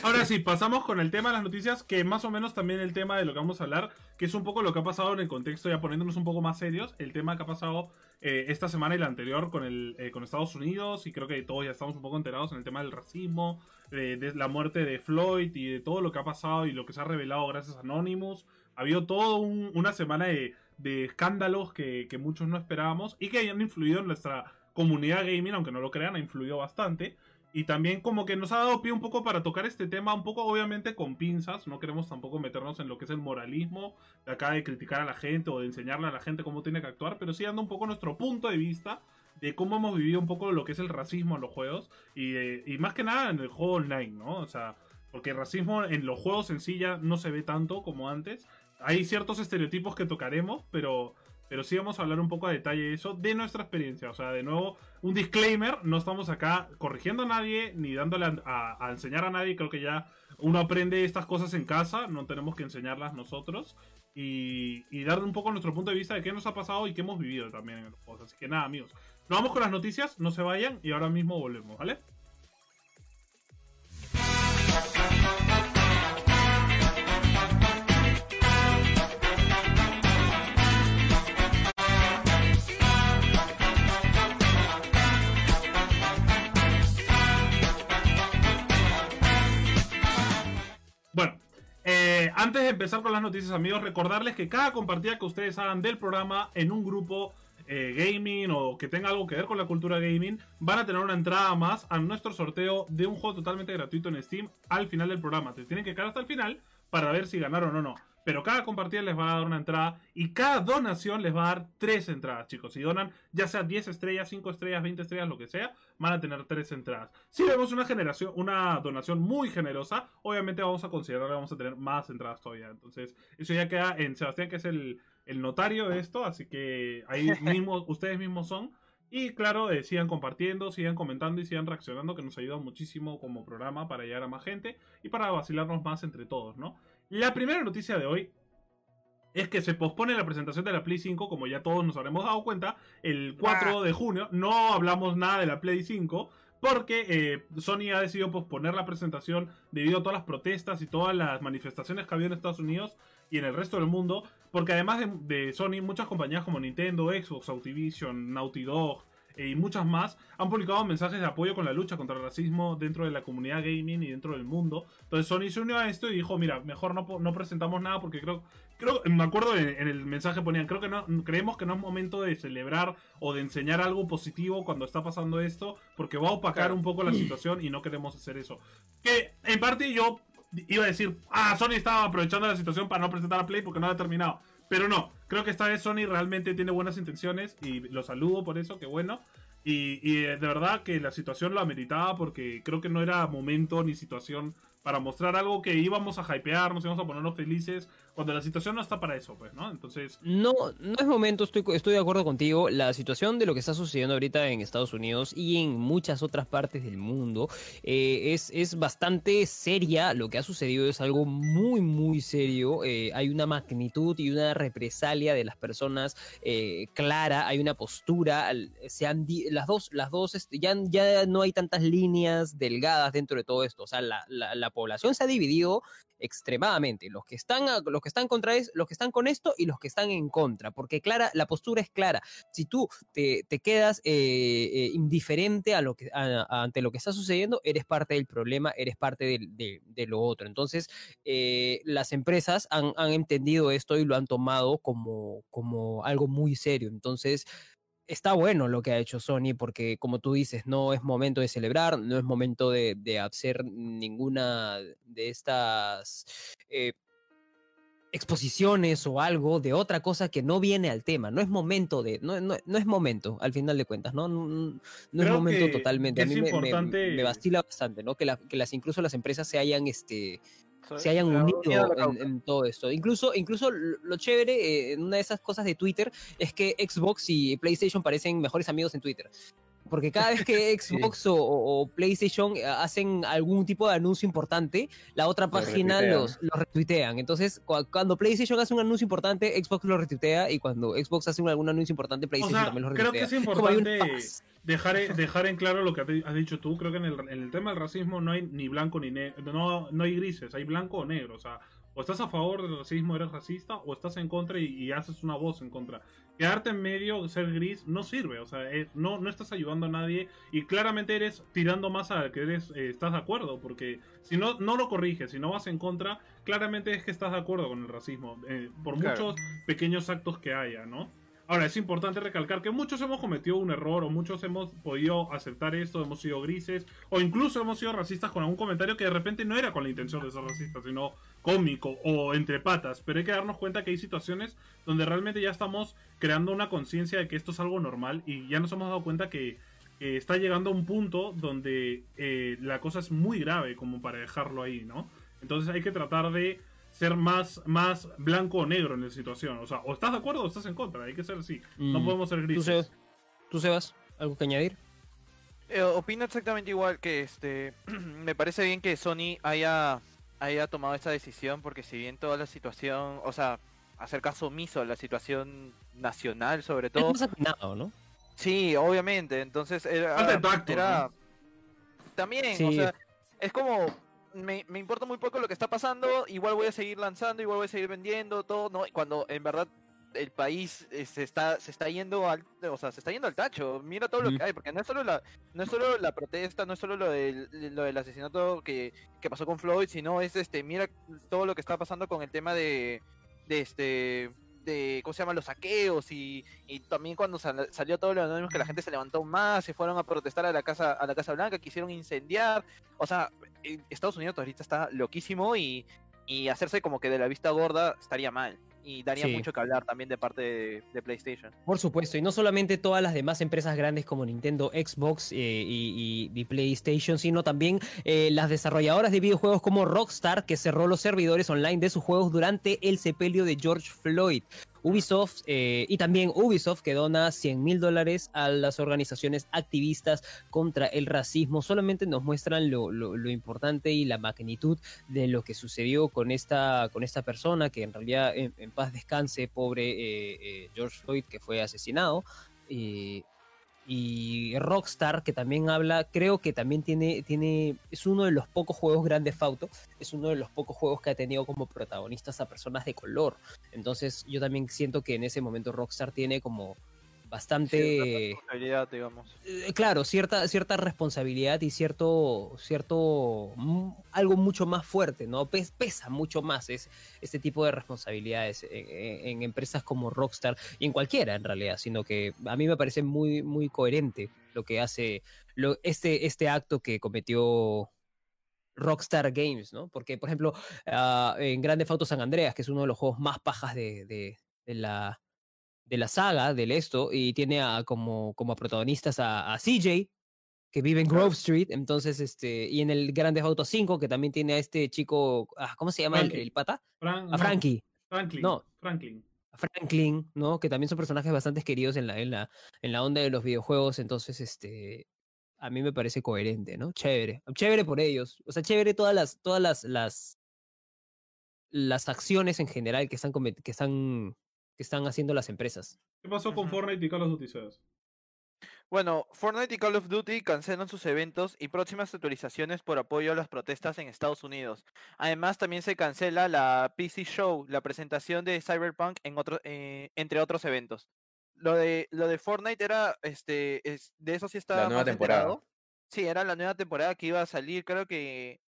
ahora sí, pasamos con el tema de las noticias, que más o menos también el tema de lo que vamos a hablar, que es un poco lo que ha pasado en el contexto, ya poniéndonos un poco más serios, el tema que ha pasado eh, esta semana y la anterior con, el, eh, con Estados Unidos, y creo que todos ya estamos un poco enterados en el tema del racismo, de, de la muerte de Floyd y de todo lo que ha pasado y lo que se ha revelado gracias a Anonymous. Ha habido toda una semana de, de escándalos que, que muchos no esperábamos y que hayan influido en nuestra comunidad gaming, aunque no lo crean, ha influido bastante. Y también como que nos ha dado pie un poco para tocar este tema, un poco obviamente con pinzas, no queremos tampoco meternos en lo que es el moralismo, de acá de criticar a la gente o de enseñarle a la gente cómo tiene que actuar, pero sí dando un poco nuestro punto de vista de cómo hemos vivido un poco lo que es el racismo en los juegos y, y más que nada en el juego online, ¿no? O sea, porque el racismo en los juegos en sí ya no se ve tanto como antes. Hay ciertos estereotipos que tocaremos, pero, pero sí vamos a hablar un poco a detalle de eso, de nuestra experiencia. O sea, de nuevo, un disclaimer, no estamos acá corrigiendo a nadie ni dándole a, enseñar a nadie. Creo que ya uno aprende estas cosas en casa, no tenemos que enseñarlas nosotros. Y, y dar un poco nuestro punto de vista de qué nos ha pasado y qué hemos vivido también en los juegos. Así que nada, amigos. Nos vamos con las noticias, no se vayan y ahora mismo volvemos, ¿vale? Bueno, eh, antes de empezar con las noticias, amigos, recordarles que cada compartida que ustedes hagan del programa en un grupo eh, gaming o que tenga algo que ver con la cultura gaming, van a tener una entrada más a nuestro sorteo de un juego totalmente gratuito en Steam al final del programa. Te tienen que quedar hasta el final para ver si ganaron o no. Pero cada compartida les va a dar una entrada y cada donación les va a dar tres entradas, chicos. Si donan ya sea 10 estrellas, 5 estrellas, 20 estrellas, lo que sea, van a tener tres entradas. Si vemos una generación, una donación muy generosa, obviamente vamos a considerar que vamos a tener más entradas todavía. Entonces, eso ya queda en Sebastián, que es el, el notario de esto, así que ahí mismo, ustedes mismos son. Y claro, eh, sigan compartiendo, sigan comentando y sigan reaccionando, que nos ayuda muchísimo como programa para llegar a más gente y para vacilarnos más entre todos, ¿no? La primera noticia de hoy es que se pospone la presentación de la Play 5, como ya todos nos habremos dado cuenta, el 4 de junio. No hablamos nada de la Play 5 porque eh, Sony ha decidido posponer la presentación debido a todas las protestas y todas las manifestaciones que había en Estados Unidos y en el resto del mundo. Porque además de, de Sony, muchas compañías como Nintendo, Xbox, Activision, Naughty Dog y muchas más han publicado mensajes de apoyo con la lucha contra el racismo dentro de la comunidad gaming y dentro del mundo. Entonces Sony se unió a esto y dijo, mira, mejor no, no presentamos nada porque creo, creo me acuerdo en, en el mensaje ponían, creo que no, creemos que no es momento de celebrar o de enseñar algo positivo cuando está pasando esto porque va a opacar Claro. un poco la situación y no queremos hacer eso. Que en parte yo iba a decir, ah, Sony estaba aprovechando la situación para no presentar a Play porque no había terminado. Pero no, creo que esta vez Sony realmente tiene buenas intenciones y lo saludo por eso, que bueno. Y, y, eh, de verdad que la situación lo ameritaba porque creo que no era momento ni situación para mostrar algo que íbamos a hypear, nos íbamos a ponernos felices cuando la situación no está para eso, pues, ¿no? Entonces... No, no es momento, estoy, estoy de acuerdo contigo. La situación de lo que está sucediendo ahorita en Estados Unidos y en muchas otras partes del mundo eh, es, es bastante seria. Lo que ha sucedido es algo muy, muy serio. Eh, hay una magnitud y una represalia de las personas eh, clara, hay una postura, se han las dos, las dos, este, ya, ya no hay tantas líneas delgadas dentro de todo esto. O sea, la, la, la población se ha dividido extremadamente. Los que están, los que están contra es, los que están con esto y los que están en contra, porque clara, la postura es clara. Si tú te, quedas eh, eh, indiferente a lo que, ante lo que está sucediendo, eres parte del problema, eres parte de, lo otro. Entonces, eh, las empresas han, entendido esto y lo han tomado como, como algo muy serio. Entonces, está bueno lo que ha hecho Sony porque, como tú dices, no es momento de celebrar, no es momento de, hacer ninguna de estas exposiciones o algo de otra cosa que no viene al tema. No es momento de, no, no, es momento, al final de cuentas, no, no, es momento totalmente. A mí me, vacila bastante, ¿no? Que, que las incluso las empresas se hayan este se hayan unido en, todo esto. Incluso, incluso lo chévere, eh, en una de esas cosas de Twitter, es que Xbox y PlayStation parecen mejores amigos en Twitter. Porque cada vez que Xbox o, PlayStation eh, hacen algún tipo de anuncio importante, la otra página los, los retuitean. Entonces, cuando PlayStation hace un anuncio importante, Xbox lo retuitea. Y cuando Xbox hace algún anuncio importante, PlayStation también lo retuitea. Creo que es importante dejar, dejar en claro lo que has dicho tú. Creo que en el, en el tema del racismo no hay ni blanco ni negro. No, no hay grises, hay blanco o negro. O sea, o estás a favor del racismo, eres racista, o estás en contra y, haces una voz en contra. Quedarte en medio, ser gris, no sirve. O sea, eh, no, no estás ayudando a nadie y claramente eres tirando más a que eres, eh, estás de acuerdo. Porque si no, no lo corriges, si no vas en contra, claramente es que estás de acuerdo con el racismo. Eh, por muchos pequeños actos que haya, ¿no? Ahora, es importante recalcar que muchos hemos cometido un error o muchos hemos podido aceptar esto, hemos sido grises o incluso hemos sido racistas con algún comentario que de repente no era con la intención de ser racista, sino cómico o entre patas. Pero hay que darnos cuenta que hay situaciones donde realmente ya estamos creando una conciencia de que esto es algo normal y ya nos hemos dado cuenta que está llegando a un punto donde eh, la cosa es muy grave como para dejarlo ahí, ¿no? Entonces hay que tratar de ser más, más blanco o negro en la situación. O sea, o estás de acuerdo o estás en contra. Hay que ser así. No mm. podemos ser grises. ¿Tú, Sebas, algo que añadir? Eh, opino exactamente igual que este. me parece bien que Sony haya, haya tomado esta decisión porque si bien toda la situación, o sea, hacer caso omiso a la situación nacional sobre todo. Es ¿no? Sí, obviamente. Entonces era, era... también, o sea, es como me, me, importa muy poco lo que está pasando, igual voy a seguir lanzando, igual voy a seguir vendiendo, todo, ¿no? Cuando en verdad el país eh, se está se está yendo al o sea se está yendo al tacho mira todo lo que hay porque no es solo la no es solo la protesta no es solo lo del lo del asesinato que, que pasó con Floyd sino es este mira todo lo que está pasando con el tema de de este de, ¿cómo se llama? Los saqueos y, y también cuando salió todo lo anónimos que la gente se levantó más, se fueron a protestar a la Casa, a la casa Blanca, quisieron incendiar. O sea, Estados Unidos ahorita está loquísimo y, y hacerse como que de la vista gorda estaría mal y daría mucho que hablar también de parte de, PlayStation. Por supuesto, y no solamente todas las demás empresas grandes como Nintendo, Xbox eh, y, PlayStation, sino también eh, las desarrolladoras de videojuegos como Rockstar, que cerró los servidores online de sus juegos durante el sepelio de George Floyd. Ubisoft eh, y también Ubisoft que dona 100 mil dólares a las organizaciones activistas contra el racismo. Solamente nos muestran lo, importante y la magnitud de lo que sucedió con esta, con esta persona que en realidad en, paz descanse, pobre eh, eh, George Floyd que fue asesinado y Rockstar, que también habla, creo que también tiene, tiene, es uno de los pocos juegos grandes Fauto, es uno de los pocos juegos que ha tenido como protagonistas a personas de color. Entonces yo también siento que en ese momento Rockstar tiene como bastante responsabilidad, digamos. Eh, claro, cierta, cierta responsabilidad y cierto, cierto, mm, algo mucho más fuerte, ¿no? pesa mucho más es, este tipo de responsabilidades en, empresas como Rockstar y en cualquiera en realidad, sino que a mí me parece muy, muy coherente lo que hace lo, este, este acto que cometió Rockstar Games, ¿no? Porque, por ejemplo, ah, en Grande Auto San Andreas, que es uno de los juegos más pajas de, de la de la saga, del esto, y tiene a, como, como protagonistas a, CJ, que vive en Grove Street, entonces, este, y en el Grande Auto 5, que también tiene a este chico, ah, ¿cómo se llama el, pata? a Frankie. Franklin. No. Franklin. Franklin, ¿no? Que también son personajes bastante queridos en la, en la, en la onda de los videojuegos, entonces, este, a mí me parece coherente, ¿no? Chévere. Chévere por ellos. O sea, chévere todas las, todas las, las, las acciones en general que están, que están, que están haciendo las empresas. ¿Qué pasó con. Fortnite y Call of Duty? Bueno, Fortnite y Call of Duty cancelan sus eventos y próximas actualizaciones por apoyo a las protestas en Estados Unidos. Además, también se cancela la PC Show, la presentación de Cyberpunk en otro, eh, entre otros eventos. Lo de, lo de Fortnite era, este, es, de eso sí estaba nueva más temporada. enterado. Sí, era la nueva temporada que iba a salir, creo que,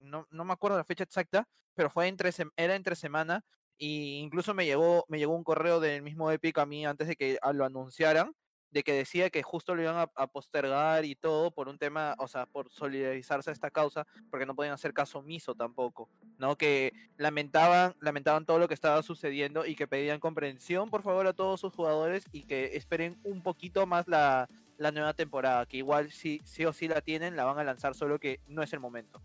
no, no me acuerdo la fecha exacta, pero fue entre, era entre semana y incluso me llegó, me llegó un correo del mismo Epic a mí antes de que lo anunciaran de que decía que justo lo iban a, a postergar y todo por un tema, o sea, por solidarizarse a esta causa, porque no podían hacer caso omiso tampoco, ¿no? Que lamentaban, lamentaban todo lo que estaba sucediendo y que pedían comprensión, por favor, a todos sus jugadores y que esperen un poquito más la, la nueva temporada, que igual sí, sí o sí la tienen, la van a lanzar, solo que no es el momento.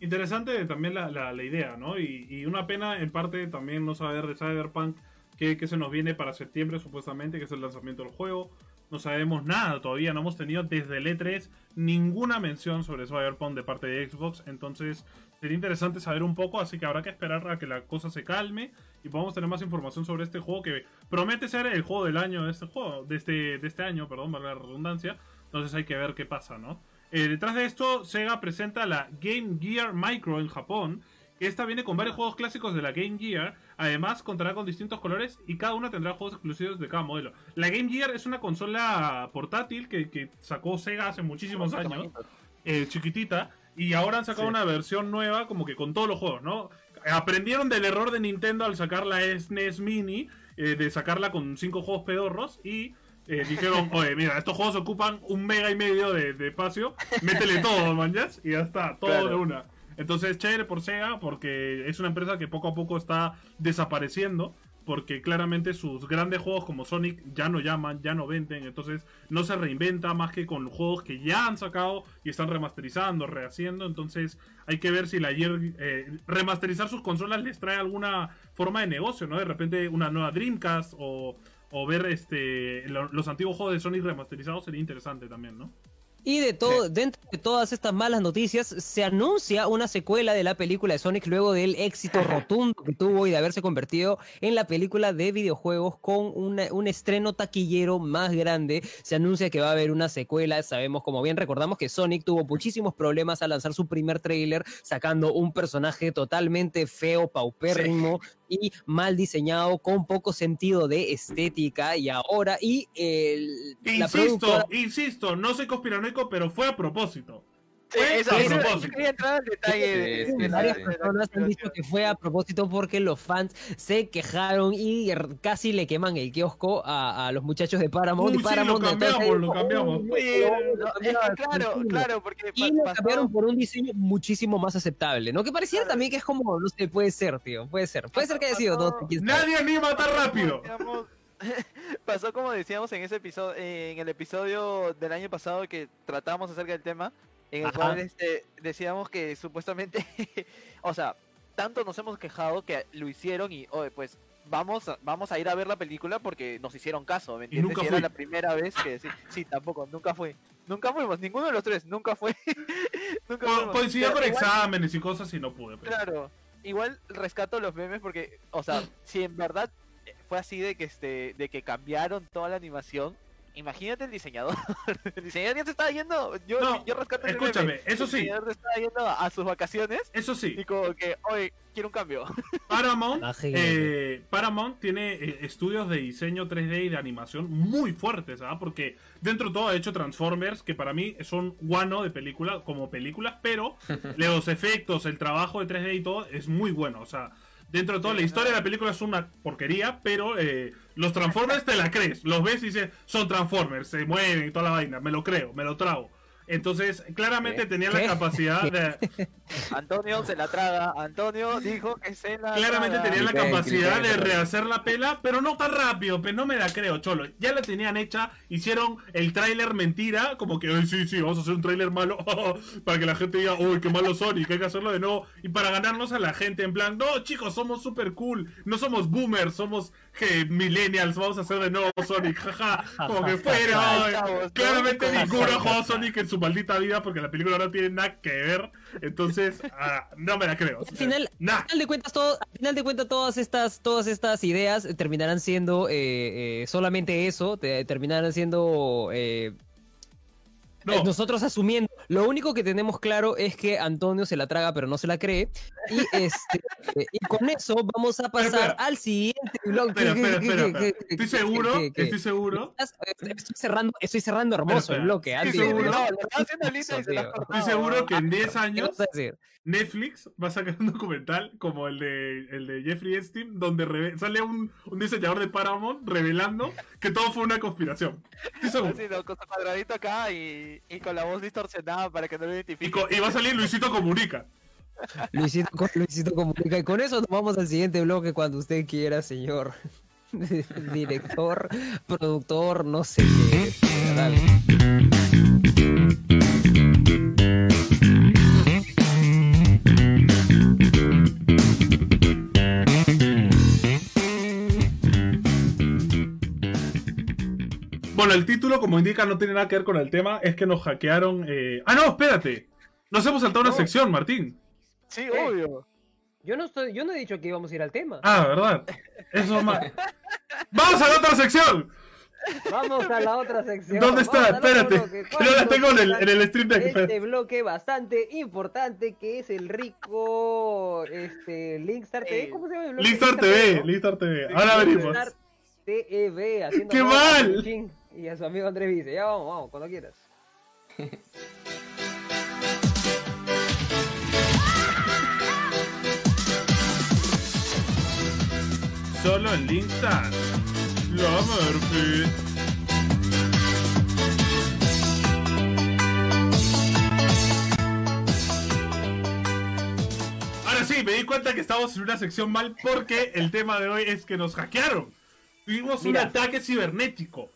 Interesante también la, la- la idea, ¿no? Y, y una pena en parte también no saber de Cyberpunk qué se nos viene para septiembre supuestamente, que es el lanzamiento del juego. No sabemos nada todavía, no hemos tenido desde el E3 ninguna mención sobre Cyberpunk de parte de Xbox, entonces sería interesante saber un poco, así que habrá que esperar a que la cosa se calme y podamos tener más información sobre este juego que promete ser el juego del año de este juego, de este, de este año, perdón, valga la redundancia, entonces hay que ver qué pasa, ¿no? Eh, detrás de esto, Sega presenta la Game Gear Micro en Japón. Que esta viene con varios juegos clásicos de la Game Gear. Además, contará con distintos colores y cada una tendrá juegos exclusivos de cada modelo. La Game Gear es una consola portátil que, que sacó Sega hace muchísimos años, eh, chiquitita. Y ahora han sacado Sí. una versión nueva, como que con todos los juegos, ¿no? Aprendieron del error de Nintendo al sacar la SNES Mini, eh, de sacarla con cinco juegos pedorros y eh, dijeron, oye, mira, estos juegos ocupan un mega y medio de, de espacio, métele todo, manjas, y ya está, todo Claro. de una. Entonces, chévere por Sega, porque es una empresa que poco a poco está desapareciendo, porque claramente sus grandes juegos como Sonic ya no llaman, ya no venden, entonces no se reinventa más que con juegos que ya han sacado y están remasterizando, rehaciendo, entonces hay que ver si la Gear, eh, remasterizar sus consolas les trae alguna forma de negocio, ¿no? De repente una nueva Dreamcast o, o ver este lo- los antiguos juegos de Sonic remasterizados sería interesante también, ¿no? Y de todo, dentro de todas estas malas noticias, se anuncia una secuela de la película de Sonic luego del éxito rotundo que tuvo y de haberse convertido en la película de videojuegos con una- un estreno taquillero más grande. Se anuncia que va a haber una secuela. Sabemos, como bien recordamos, que Sonic tuvo muchísimos problemas al lanzar su primer tráiler, sacando un personaje totalmente feo, paupérrimo y mal diseñado, con poco sentido de estética. Y ahora, y el, la Insisto, productora- insisto, no soy conspiranoico, pero fue a propósito. Sí, Fue eso, a eso- propósito. yo quería entrar al detalle de- Sí, sí, de la- varias sí. de la personas han dicho que fue a propósito porque los fans se quejaron y casi le queman el kiosco a, a los muchachos de Paramount. Y sí, lo Paramount entonces cambiamos, lo cambiamos. "Uy, Pero, lo al claro, principio". claro, porque Y lo pasó- cambiaron por un diseño muchísimo más aceptable, ¿no? Que pareciera Claro. también que es como, no sé, puede ser, tío, puede ser. Puede ser que haya sido, no. Nadie anima tan rápido. Pasó como decíamos en ese episodio, en el episodio del año pasado que tratamos acerca del tema, en el Ajá. cual este, decíamos que supuestamente, o sea, tanto nos hemos quejado que lo hicieron y, oye, pues vamos a, vamos a ir a ver la película porque nos hicieron caso, ¿me entiendes? nunca Y fui. era la primera vez que sí, sí, tampoco, nunca fue. Nunca fuimos, ninguno de los tres, nunca fue. nunca Co- fuimos. Coincidió Pero con exámenes y cosas y no pude. pues. Claro, igual rescato los memes porque, o sea, si en verdad fue así de que este, de que cambiaron toda la animación, imagínate el diseñador. el diseñador ya se estaba yendo. Yo, No, yo rescato el meme. escúchame, eso El sí. diseñador se estaba yendo a, sus vacaciones Eso sí, y como que, oye, quiero un cambio. Paramount, Imagínate. eh, Paramount tiene eh, estudios de diseño 3D y de animación muy fuertes, ¿ah? Porque dentro de todo ha hecho Transformers, que para mí son guano de película, como películas, pero los efectos, el trabajo de 3D y todo es muy bueno. O sea, dentro de todo, Sí, la historia no. de la película es una porquería, pero eh, los Transformers te la crees. Los ves y dices, son Transformers, se mueven y toda la vaina. Me lo creo, me lo trago. Entonces, claramente ¿Qué? tenía la capacidad de. Antonio se la traga. Antonio dijo que se la Claramente traga. tenía la capacidad de rehacer la pela, pero no tan rápido, pero no me la creo, cholo. Ya la tenían hecha, hicieron el tráiler mentira, como que, ay, sí, sí, vamos a hacer un tráiler malo, para que la gente diga, uy, qué malo Sonic, hay que hacerlo de nuevo, y para ganarnos a la gente, en plan, no, chicos, somos super cool, no somos boomers, somos millennials, vamos a hacer de nuevo Sonic, jaja, como que fuera, Ay, chavos, ¿no? claramente ninguno jugado Sonic en su maldita vida, porque la película no tiene nada que ver, entonces, ah, no me la creo. Al final, Nah. al final de cuentas, todo, al final de cuentas, todas estas, todas estas ideas terminarán siendo eh, eh, solamente eso, te- terminarán siendo eh, No. eh, nosotros asumiendo. Lo único que tenemos claro es que Antonio se la traga, pero no se la cree. Y este, eh, y con eso vamos a pasar espera. al siguiente blog. Espera, ¿Qué- espera, Estoy seguro, estoy seguro, Estás- Estoy cerrando, estoy cerrando hermoso el bloque, estoy seguro. Estoy que en 10 ¿Qué años? Netflix va a sacar un documental como el de, el de Jeffrey Epstein, donde sale un, un diseñador de Paramount revelando que todo fue una conspiración. Así, ¿no? con su cuadradito acá y, y con la voz distorsionada para que no lo identifique. y va a salir Luisito Comunica. Luisito comunica. Y con eso nos vamos al siguiente bloque cuando usted quiera, señor. Director, productor, no sé qué. Dale. El título, como indica, no tiene nada que ver con el tema. Es que nos hackearon. eh, Ah, no, espérate. Nos hemos saltado una No. sección, Martín. Sí, ¿Qué? obvio. Yo no estoy, yo no he dicho que íbamos a ir al tema. Ah, ¿verdad? Eso es más. ¡Vamos a la otra sección! Vamos a la otra sección. ¿Dónde está? Espérate. no la ¿Cuándo tengo en el, en el stream de Este bloque bastante importante que es el rico este Linkstar TV. Eh, ¿Cómo se llama el bloque? Linkstar TV, ¿no? Linstar TV. Ahora venimos. Linkstar TV haciendo ¡Qué mal! Y a su amigo Andrés dice, ya vamos, vamos, cuando quieras. Solo en Linstar. La Murphy. Ahora sí, me di cuenta que estamos en una sección mal porque el tema de hoy es que nos hackearon. Tuvimos Mira. un ataque cibernético.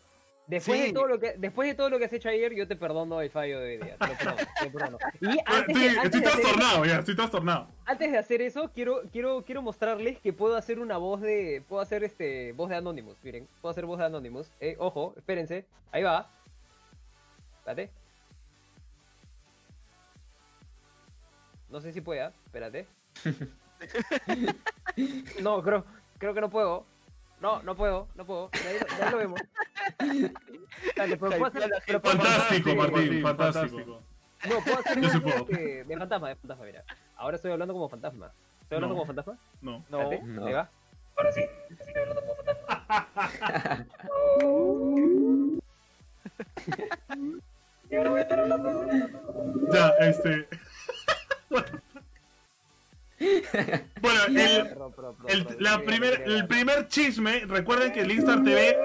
Después, Sí. de todo lo que, después de todo lo que has hecho ayer, yo te perdono el fallo de hoy día. Te lo perdono, te lo perdono. Y antes, Estoy, de, antes estoy de hacer eso, trastornado ya, estoy trastornado. antes de hacer eso, quiero, quiero, quiero mostrarles que puedo hacer una voz de. Puedo hacer este voz de Anonymous. Miren, puedo hacer voz de Anonymous. Eh, ojo, espérense. Ahí va. Espérate. No sé si pueda, espérate. No, creo, creo que no puedo. No, no puedo, no puedo. De ahí, de ahí lo vemos. Dale, pero puedo hacer, pero puedo hacer Fantástico, Martín, fantástico. No, puedo hacer Yo sí puedo. de, de fantasma, de fantasma, mira. Ahora estoy hablando como fantasma. ¿Estoy hablando No. como fantasma? No. No. Espérate, No. Ahí va. Ya, este. bueno, el, Perdón, perdón, perdón, El, perdón, la sí, primer, ya, el ya, primer chisme, recuerden que el Instar TV,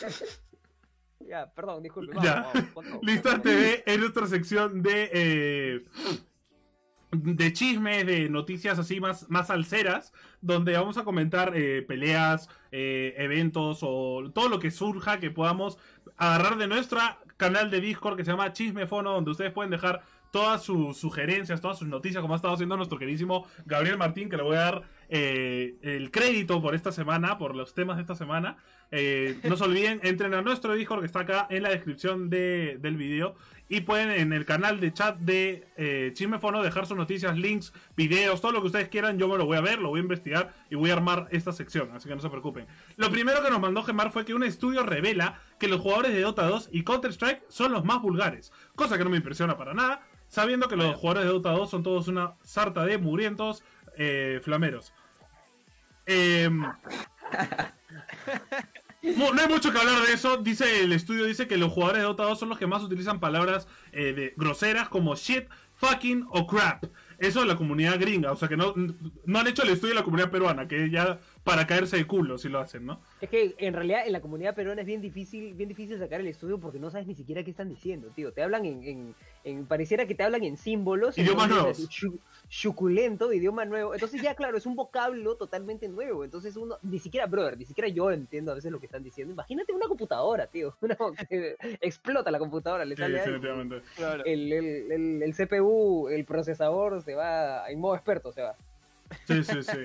Ya, perdón, disculpe. Vamos, Ya. vamos, todo. TV es nuestra sección de eh, de chismes, de noticias así más, más salseras, donde vamos a comentar eh, peleas, eh, eventos o todo lo que surja que podamos agarrar de nuestra canal de Discord que se llama Chismefono, donde ustedes pueden dejar todas sus sugerencias, todas sus noticias, como ha estado haciendo nuestro queridísimo Gabriel Martín, que le voy a dar eh, el crédito por esta semana, por los temas de esta semana. Eh, no se olviden, entren a nuestro Discord que está acá en la descripción de- del video y pueden en el canal de chat de eh, Chismefono dejar sus noticias, links, videos, todo lo que ustedes quieran. Yo me lo voy a ver, lo voy a investigar y voy a armar esta sección, así que no se preocupen. Lo primero que nos mandó Gemar fue que un estudio revela que los jugadores de Dota 2 y Counter-Strike son los más vulgares, cosa que no me impresiona para nada, sabiendo que los jugadores de Dota 2 son todos una sarta de murientos eh, flameros. Em, no, hay mucho que hablar de eso. Dice el estudio dice que los jugadores de Dota 2 son los que más utilizan palabras eh, de groseras como shit, fucking o crap. Eso es la comunidad gringa, o sea que no, no han hecho el estudio de la comunidad peruana, que ya para caerse de culo si lo hacen, ¿no? Es que en realidad en la comunidad peruana es bien difícil, bien difícil sacar el estudio porque no sabes ni siquiera qué están diciendo, tío. Te hablan en, en, en pareciera que te hablan en símbolos. Idiomas nuevos. Suculento, idioma nuevo. Entonces ya, claro, es un vocablo totalmente nuevo. Entonces uno, ni siquiera, brother, ni siquiera yo entiendo a veces lo que están diciendo. Imagínate una computadora, tío. Una- explota la computadora, le Sí, sale definitivamente. Claro. el, el, el, el CPU, el procesador se va en modo experto, se va. Sí, sí, sí.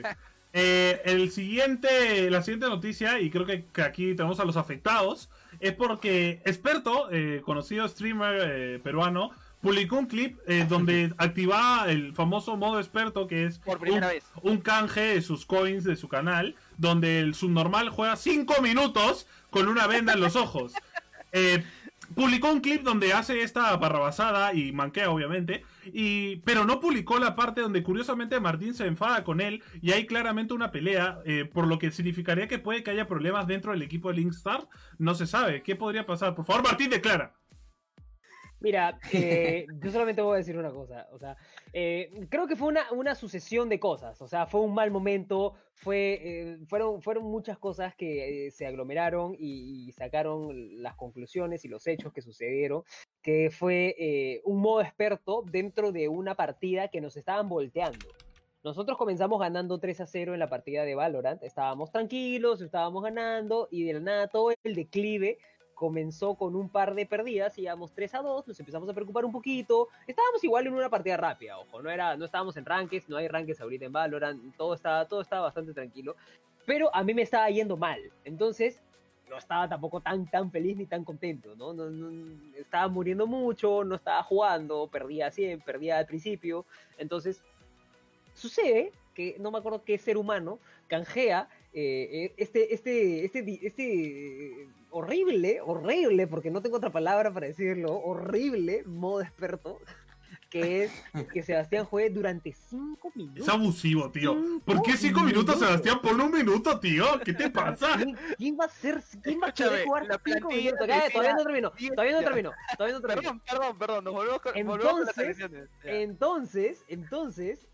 Eh, el siguiente, la siguiente noticia, y creo que, que aquí tenemos a los afectados, es porque Experto, eh, conocido streamer eh, peruano, publicó un clip eh, donde activaba el famoso modo experto, que es Por primera un, vez. un canje de sus coins de su canal, donde el subnormal juega 5 minutos con una venda en los ojos. Eh, publicó un clip donde hace esta barrabasada y manquea, obviamente, y, pero no publicó la parte donde curiosamente Martín se enfada con él y hay claramente una pelea, eh, por lo que significaría que puede que haya problemas dentro del equipo de Linkstar. No se sabe. ¿Qué podría pasar? Por favor, Martín, declara. Mira, eh, yo solamente voy a decir una cosa, o sea, eh, creo que fue una, una sucesión de cosas, o sea, fue un mal momento, fue, eh, fueron, fueron muchas cosas que eh, se aglomeraron y, y sacaron las conclusiones y los hechos que sucedieron, que fue eh, un modo experto dentro de una partida que nos estaban volteando. Nosotros comenzamos ganando 3 a 0 en la partida de Valorant, estábamos tranquilos, estábamos ganando y de la nada todo el declive comenzó con un par de perdidas, íbamos 3 a 2, nos empezamos a preocupar un poquito, estábamos igual en una partida rápida, ojo, no era no estábamos en ranques, no hay ranques ahorita en Valorant, todo estaba todo estaba bastante tranquilo, pero a mí me estaba yendo mal. Entonces, no estaba tampoco tan tan feliz ni tan contento, ¿no? Estaba muriendo mucho, no estaba jugando, perdía siempre, perdía al principio. Entonces, sucede que no me acuerdo qué ser humano canjea eh, eh, este, este, este, este horrible, horrible, porque no tengo otra palabra para decirlo, horrible modo experto, que es que Sebastián juegue durante 5 minutos. Es abusivo, tío. ¿Por qué 5 Cinco minutos, minutos. Sebastián? Ponle un minuto, tío. ¿Qué te pasa? ¿Quién, quién va a ser? ¿Quién va a querer jugar la 5 plantilla minutos? Cállate, todavía no diez Todavía no ya. terminó. Todavía no terminó. Perdón, perdón, perdón, nos volvemos con, volvemos con las Entonces. Entonces, entonces,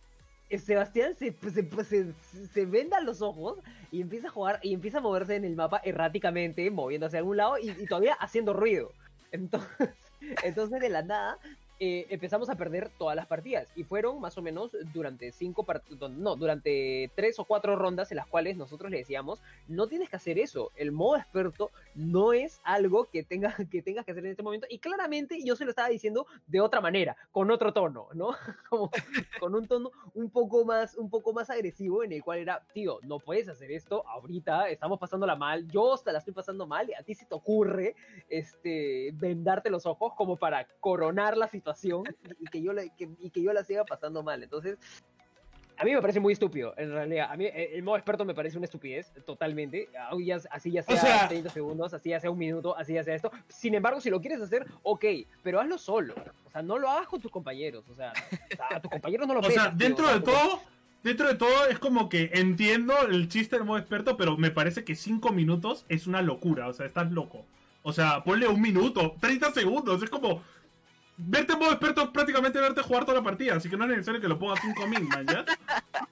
Sebastián se, se, se, se venda los ojos y empieza a jugar y empieza a moverse en el mapa erráticamente, moviéndose a algún lado y, y todavía haciendo ruido. Entonces, entonces de la nada eh, empezamos a perder todas las partidas. Y fueron más o menos durante cinco no, durante tres o cuatro rondas en las cuales nosotros le decíamos, no tienes que hacer eso, el modo experto no es algo que, tenga, que tengas que hacer en este momento y claramente yo se lo estaba diciendo de otra manera, con otro tono, ¿no? Con un tono un poco más un poco más agresivo en el cual era, tío, no puedes hacer esto ahorita, estamos pasándola mal, yo hasta la estoy pasando mal y a ti se te ocurre este vendarte los ojos como para coronar la situación y que yo la, que- y que yo la siga pasando mal. Entonces, a mí me parece muy estúpido, en realidad. A mí eh, el modo experto me parece una estupidez, totalmente. Así ya sea, O sea- 30 segundos, así ya sea un minuto, así ya sea esto. Sin embargo, si lo quieres hacer, ok, pero hazlo solo. O sea, no lo hagas con tus compañeros. O sea, a tus compañeros no lo O sea, tío, dentro o sea, de como- todo, dentro de todo es como que entiendo el chiste del modo experto, pero me parece que 5 minutos es una locura, o sea, estás loco. O sea, ponle un minuto, 30 segundos, es como... Verte en modo experto es prácticamente verte jugar toda la partida, así que no es necesario que lo pongas 5 min, man, ¿ya?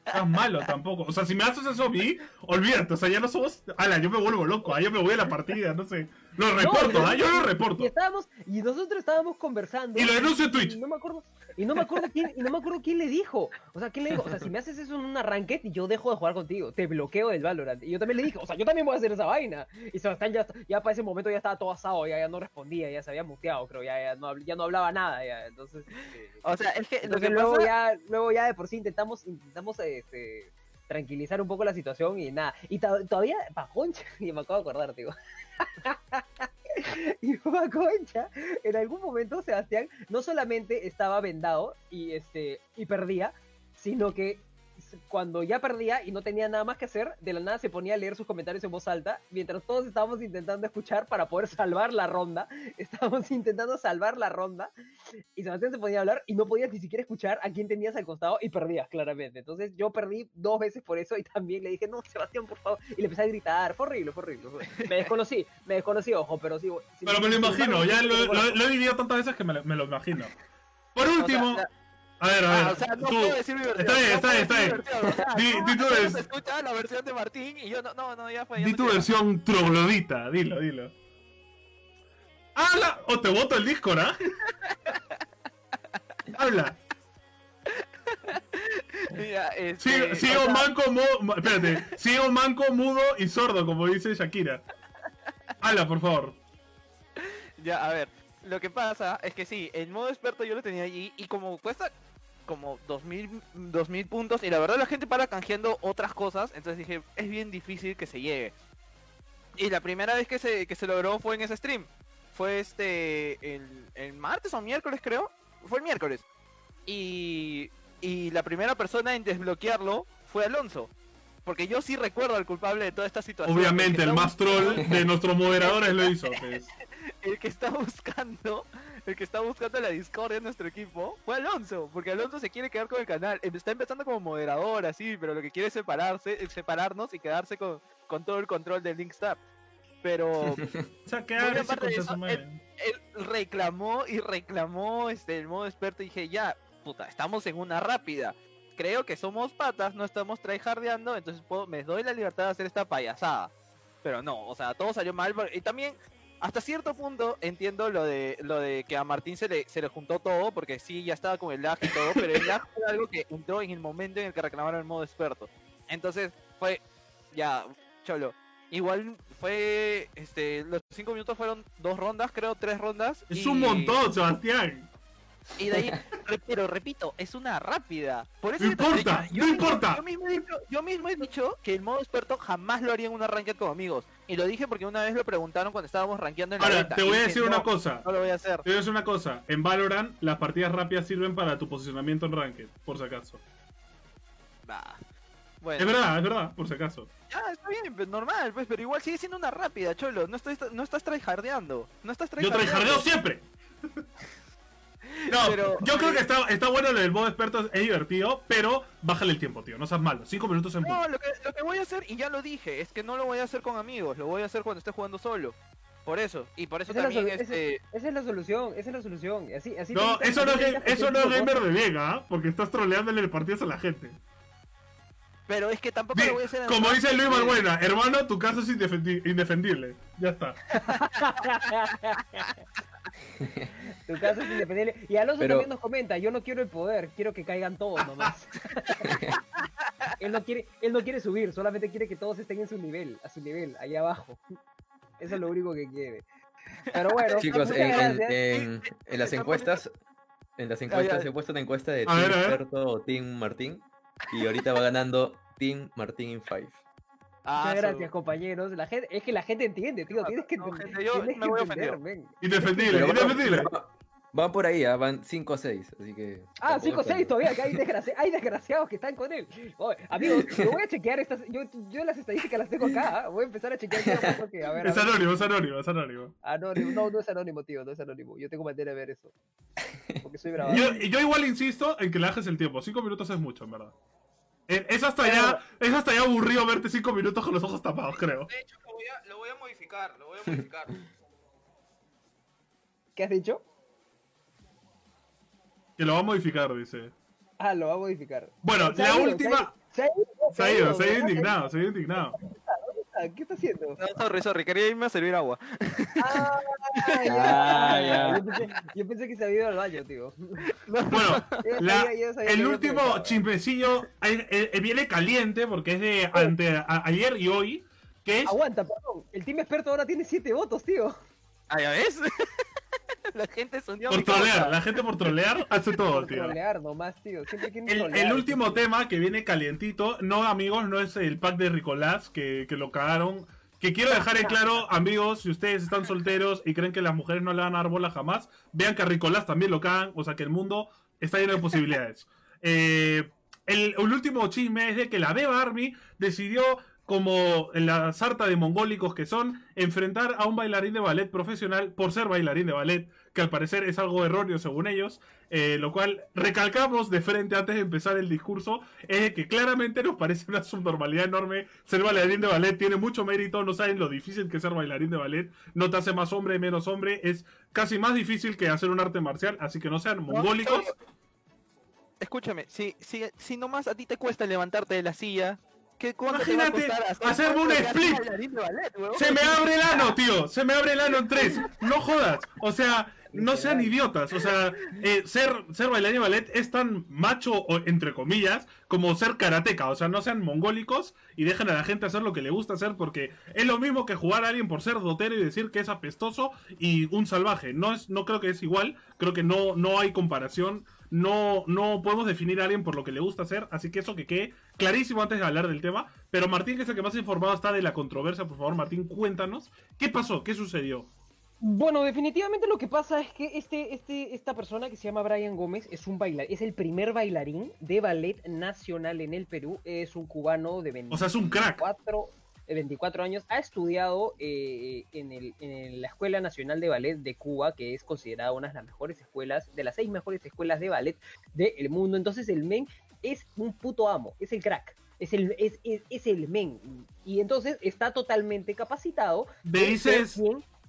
Estás malo tampoco. O sea, si me haces eso a mí, olvídate, o sea, ya no somos... Ala, yo me vuelvo loco, ah, yo me voy a la partida, no sé. Lo reporto, ah, yo lo reporto. Y estábamos, y nosotros estábamos conversando. Y lo denuncio en Twitch. No me acuerdo, y no me acuerdo quién, y no me acuerdo quién le dijo. O sea, quién le dijo, o sea, si me haces eso en una ranked, yo dejo de jugar contigo, te bloqueo del Valorant. Y yo también le dije, o sea, yo también voy a hacer esa vaina. Y Sebastián ya, ya para ese momento ya estaba todo asado, ya, ya no respondía, ya se había muteado, creo, ya, ya, no, ya no hablaba nada, ya. Entonces, O sea, es que lo entonces que luego pasa... ya, luego ya de por sí intentamos, intentamos este tranquilizar un poco la situación y nada. Y to- todavía, pa' concha, y me acabo de acordar, tío. y concha, en algún momento Sebastián no solamente estaba vendado y este y perdía, sino que cuando ya perdía y no tenía nada más que hacer, de la nada se ponía a leer sus comentarios en voz alta, mientras todos estábamos intentando escuchar para poder salvar la ronda. Estábamos intentando salvar la ronda y Sebastián se ponía a hablar y no podías ni siquiera escuchar a quién tenías al costado y perdías claramente. Entonces yo perdí dos veces por eso y también le dije, no, Sebastián, por favor. Y le empecé a gritar, fue horrible, fue horrible. fue- Me desconocí, me desconocí, ojo, pero sí. Pero me lo imagino, ya lo, he vivido tantas veces que me lo, me lo imagino. Por o sea, último, la- A ver, a ver. Ah, o sea, no tú- puedo decir mi versión. Está bien, está bien, está bien. mi versión, o sea, Di- di escucha la versión de Martín y yo no, no, no, ya fue. ya Di no tu versión troglodita, dilo, dilo. ¡Habla! O te voto el Discord, ¿ah? Habla. Ya, este, sea, manco, mu- espérate, sigo manco, mudo y sordo, como dice Shakira. Habla, por favor. Ya, a ver, lo que pasa es que sí, el modo experto yo lo tenía allí y como cuesta como 2000, 2000 puntos y la verdad la gente para canjeando otras cosas, entonces dije, es bien difícil que se llegue. Y la primera vez que se, que se logró fue en ese stream. Fue este, el, el martes o miércoles creo. Fue el miércoles. Y, y la primera persona en desbloquearlo fue Alonso. Porque yo sí recuerdo al culpable de toda esta situación. Obviamente, el más troll de nuestros moderadores lo hizo. Pues. el que está buscando, el que está buscando la discordia en nuestro equipo fue Alonso, porque Alonso se quiere quedar con el canal. Em- Está empezando como moderador, así, pero lo que quiere es separarse, es separarnos y quedarse con, con todo el control de Linkstar. Pero O sea, él reclamó y reclamó este el modo experto y dije, ya, puta, estamos en una rápida. Creo que somos patas, no estamos tryhardeando, entonces puedo, me doy la libertad de hacer esta payasada. Pero no, o sea, todo salió mal. Y también, hasta cierto punto, entiendo lo de lo de que a Martín se le, se le juntó todo, porque sí, ya estaba con el lag y todo, pero el lag fue algo que entró en el momento en el que reclamaron el modo experto. Entonces, fue, ya, cholo. Igual fue, este, los cinco minutos fueron dos rondas, creo, tres rondas. Es y- un montón, Sebastián. Y de ahí, re- pero repito, es una rápida. Por eso No yo importa, yo no mismo- importa. Yo mismo, he dicho, yo mismo he dicho que el modo experto jamás lo haría en una ranked con amigos. Y lo dije porque una vez lo preguntaron cuando estábamos rankeando en la Ahora, beta, te voy a dije, decir no, una cosa. No lo voy a hacer. Te voy a decir una cosa. En Valorant, las partidas rápidas sirven para tu posicionamiento en Ranked, por si acaso. Bah. Es verdad, es verdad, por si acaso. ya está bien, pues, normal, pues, pero igual sigue siendo una rápida, cholo. No, estoy, no estás tryhardeando. No estás Yo tryhardeando. tryhardeo siempre. No, Pero- yo creo que está, está bueno lo del modo experto, es divertido, pero bájale el tiempo, tío, no seas malo. Cinco minutos en No, lo que, lo que voy a hacer, y ya lo dije, es que no lo voy a hacer con amigos, lo voy a hacer cuando esté jugando solo. Por eso, y por eso Esa es la también solu- este... Esa es la solución, esa es la solución. Así, así No, te- eso no, es, te eso no es gamer de Vega, ¿ah? porque estás troleándole partidas a la gente. Pero es que tampoco lo voy a hacer como dice Luis. Balbuena, hermano, tu caso es indefendi- indefendible. Ya está. Tu caso es independiente. Y Alonso Pero- también nos comenta, yo no quiero el poder, quiero que caigan todos nomás. él no quiere, él no quiere subir, solamente quiere que todos estén en su nivel, a su nivel, ahí abajo. Eso es lo único que quiere. Pero bueno, Chicos, en, en- gracias. en- en las encuestas, en las encuestas he puesto una encuesta de A Team ver, a ver. Experto o Team Martín. Y ahorita va ganando Team Martín in 5. Ah, Muchas gracias, compañeros. La gente, es que la gente entiende, tío. Tienes que No, entender. gente, yo tienes me que voy entender. Indefendible, indefendible. van por ahí, ah, van 5 a 6. Así que. Ah, tampoco 5 es 6 tanto. todavía, que hay, desgraci- hay desgraciados que están con él. Oye, amigos, yo voy a chequear estas. Yo, yo las estadísticas las tengo acá. ¿ah? Voy a empezar a chequear. qué es lo que- a ver, a Es ver. anónimo, es anónimo, es anónimo. Anónimo. No, no es anónimo, tío. No es anónimo. Yo tengo manera de ver eso. Porque soy bravo. Yo, yo igual insisto en que le el tiempo. Cinco minutos es mucho, en verdad. Eh, Es hasta ya, es hasta ya aburrido verte cinco minutos con los ojos tapados, creo. De hecho, lo voy, a, lo voy a modificar, lo voy a modificar. ¿Qué has dicho? Que lo va a modificar, dice. Ah, lo va a modificar. Bueno, Se la ido, última. Se ha ido, Se ha ido, se ha ido indignado, se ha ido indignado. Ah, ¿Qué está haciendo? No, sorry, sorry, quería irme a servir agua. Ah, Ah, ya. Yo, pensé, yo pensé que se había ido al baño, tío. Bueno, la- sabía- sabía el último chimpecillo eh, eh, viene caliente porque es de ante, a- ayer y hoy. Que es. Aguanta, perdón. El team experto ahora tiene 7 votos, tío. Ah, ¿ya ves? La gente se unió Por trolear, la gente por trolear hace todo, Por tío. trolear nomás, tío. Siempre quieren El, trolear. el último tema que viene calientito, no amigos, no es el pack de Ricolás que, que lo cagaron. Que quiero dejar en claro, amigos, si ustedes están solteros y creen que las mujeres no le van a dar bola jamás, vean que a Ricolás también lo cagan, o sea que el mundo está lleno de posibilidades. Eh, el, el último chisme es de que la Beba Army decidió, como en la sarta de mongólicos que son, enfrentar a un bailarín de ballet profesional por ser bailarín de ballet, que al parecer es algo erróneo según ellos. Eh, lo cual recalcamos de frente antes de empezar el discurso, es que claramente nos parece una subnormalidad enorme ser bailarín de ballet, tiene mucho mérito, no saben lo difícil que es ser bailarín de ballet, no te hace más hombre, menos hombre, es casi más difícil que hacer un arte marcial, así que no sean mongólicos. escúchame, si, si, si nomás a ti te cuesta levantarte de la silla, ¿qué cuánto Imagínate hacerme un split. Se me abre el ano, tío. Se me abre el ano en tres. No jodas. O sea, no sean idiotas. O sea, eh, ser, ser bailarín de ballet es tan macho, o, entre comillas, como ser karateca. O sea, no sean mongólicos y dejen a la gente hacer lo que le gusta hacer porque es lo mismo que jugar a alguien por ser dotero y decir que es apestoso y un salvaje. No, es, no creo que es igual. Creo que no, no hay comparación. No, no podemos definir a alguien por lo que le gusta hacer. Así que eso que quede clarísimo antes de hablar del tema. Pero Martín, que es el que más informado está de la controversia, por favor, Martín, cuéntanos. ¿Qué pasó? ¿Qué sucedió? Bueno, definitivamente lo que pasa es que este, este, esta persona que se llama Brian Gómez es un bailar, es el primer bailarín de ballet nacional en el Perú. Es un cubano de 24, O sea, es un crack. De 24 años. Ha estudiado eh, en, el- en la Escuela Nacional de Ballet de Cuba, que es considerada una de las mejores escuelas, de las seis mejores escuelas de ballet del mundo. Entonces el men es un puto amo, es el crack. Es el, es, es, es el men. Y entonces está totalmente capacitado. Me dices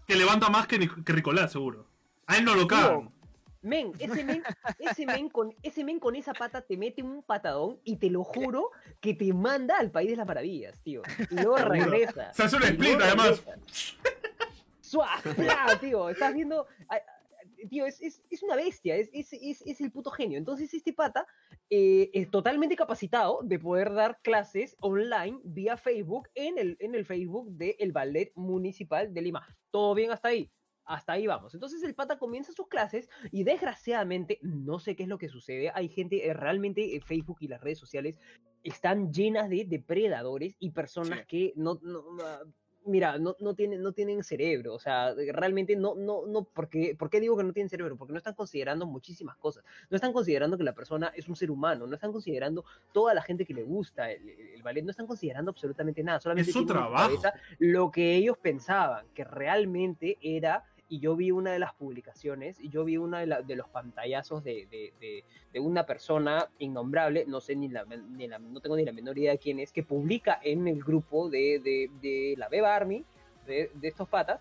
que levanta más que, que Nicolás, seguro. A él no lo cagan. Men, ese men, ese men con, ese men con esa pata te mete un patadón y te lo juro que te manda al país de las maravillas, tío. Y luego regresa. Se hace un split, además. Suá, tío. Estás viendo. Tío, es, es, es una bestia, es, es, el puto genio. Entonces, este pata eh, es totalmente capacitado de poder dar clases online vía Facebook en el, en el Facebook del Ballet Municipal de Lima. Todo bien hasta ahí. Hasta ahí vamos. Entonces el pata comienza sus clases y desgraciadamente no sé qué es lo que sucede. Hay gente, eh, realmente eh, Facebook y las redes sociales están llenas de depredadores y personas Sí. que no, no, mira, no, no tienen, no tienen cerebro. O sea, realmente no, no, no, porque, ¿por qué digo que no tienen cerebro? Porque no están considerando muchísimas cosas. No están considerando que la persona es un ser humano, no están considerando toda la gente que le gusta el, ballet, no están considerando absolutamente nada. Solamente Es su en trabajo. cabeza lo que ellos pensaban que realmente era, y yo vi una de las publicaciones, y yo vi uno de, la- de los pantallazos de, de- de- una persona innombrable, no sé ni la, ni la- no tengo ni la menor idea de quién es, que publica en el grupo de, la Beba Army, de, estos patas,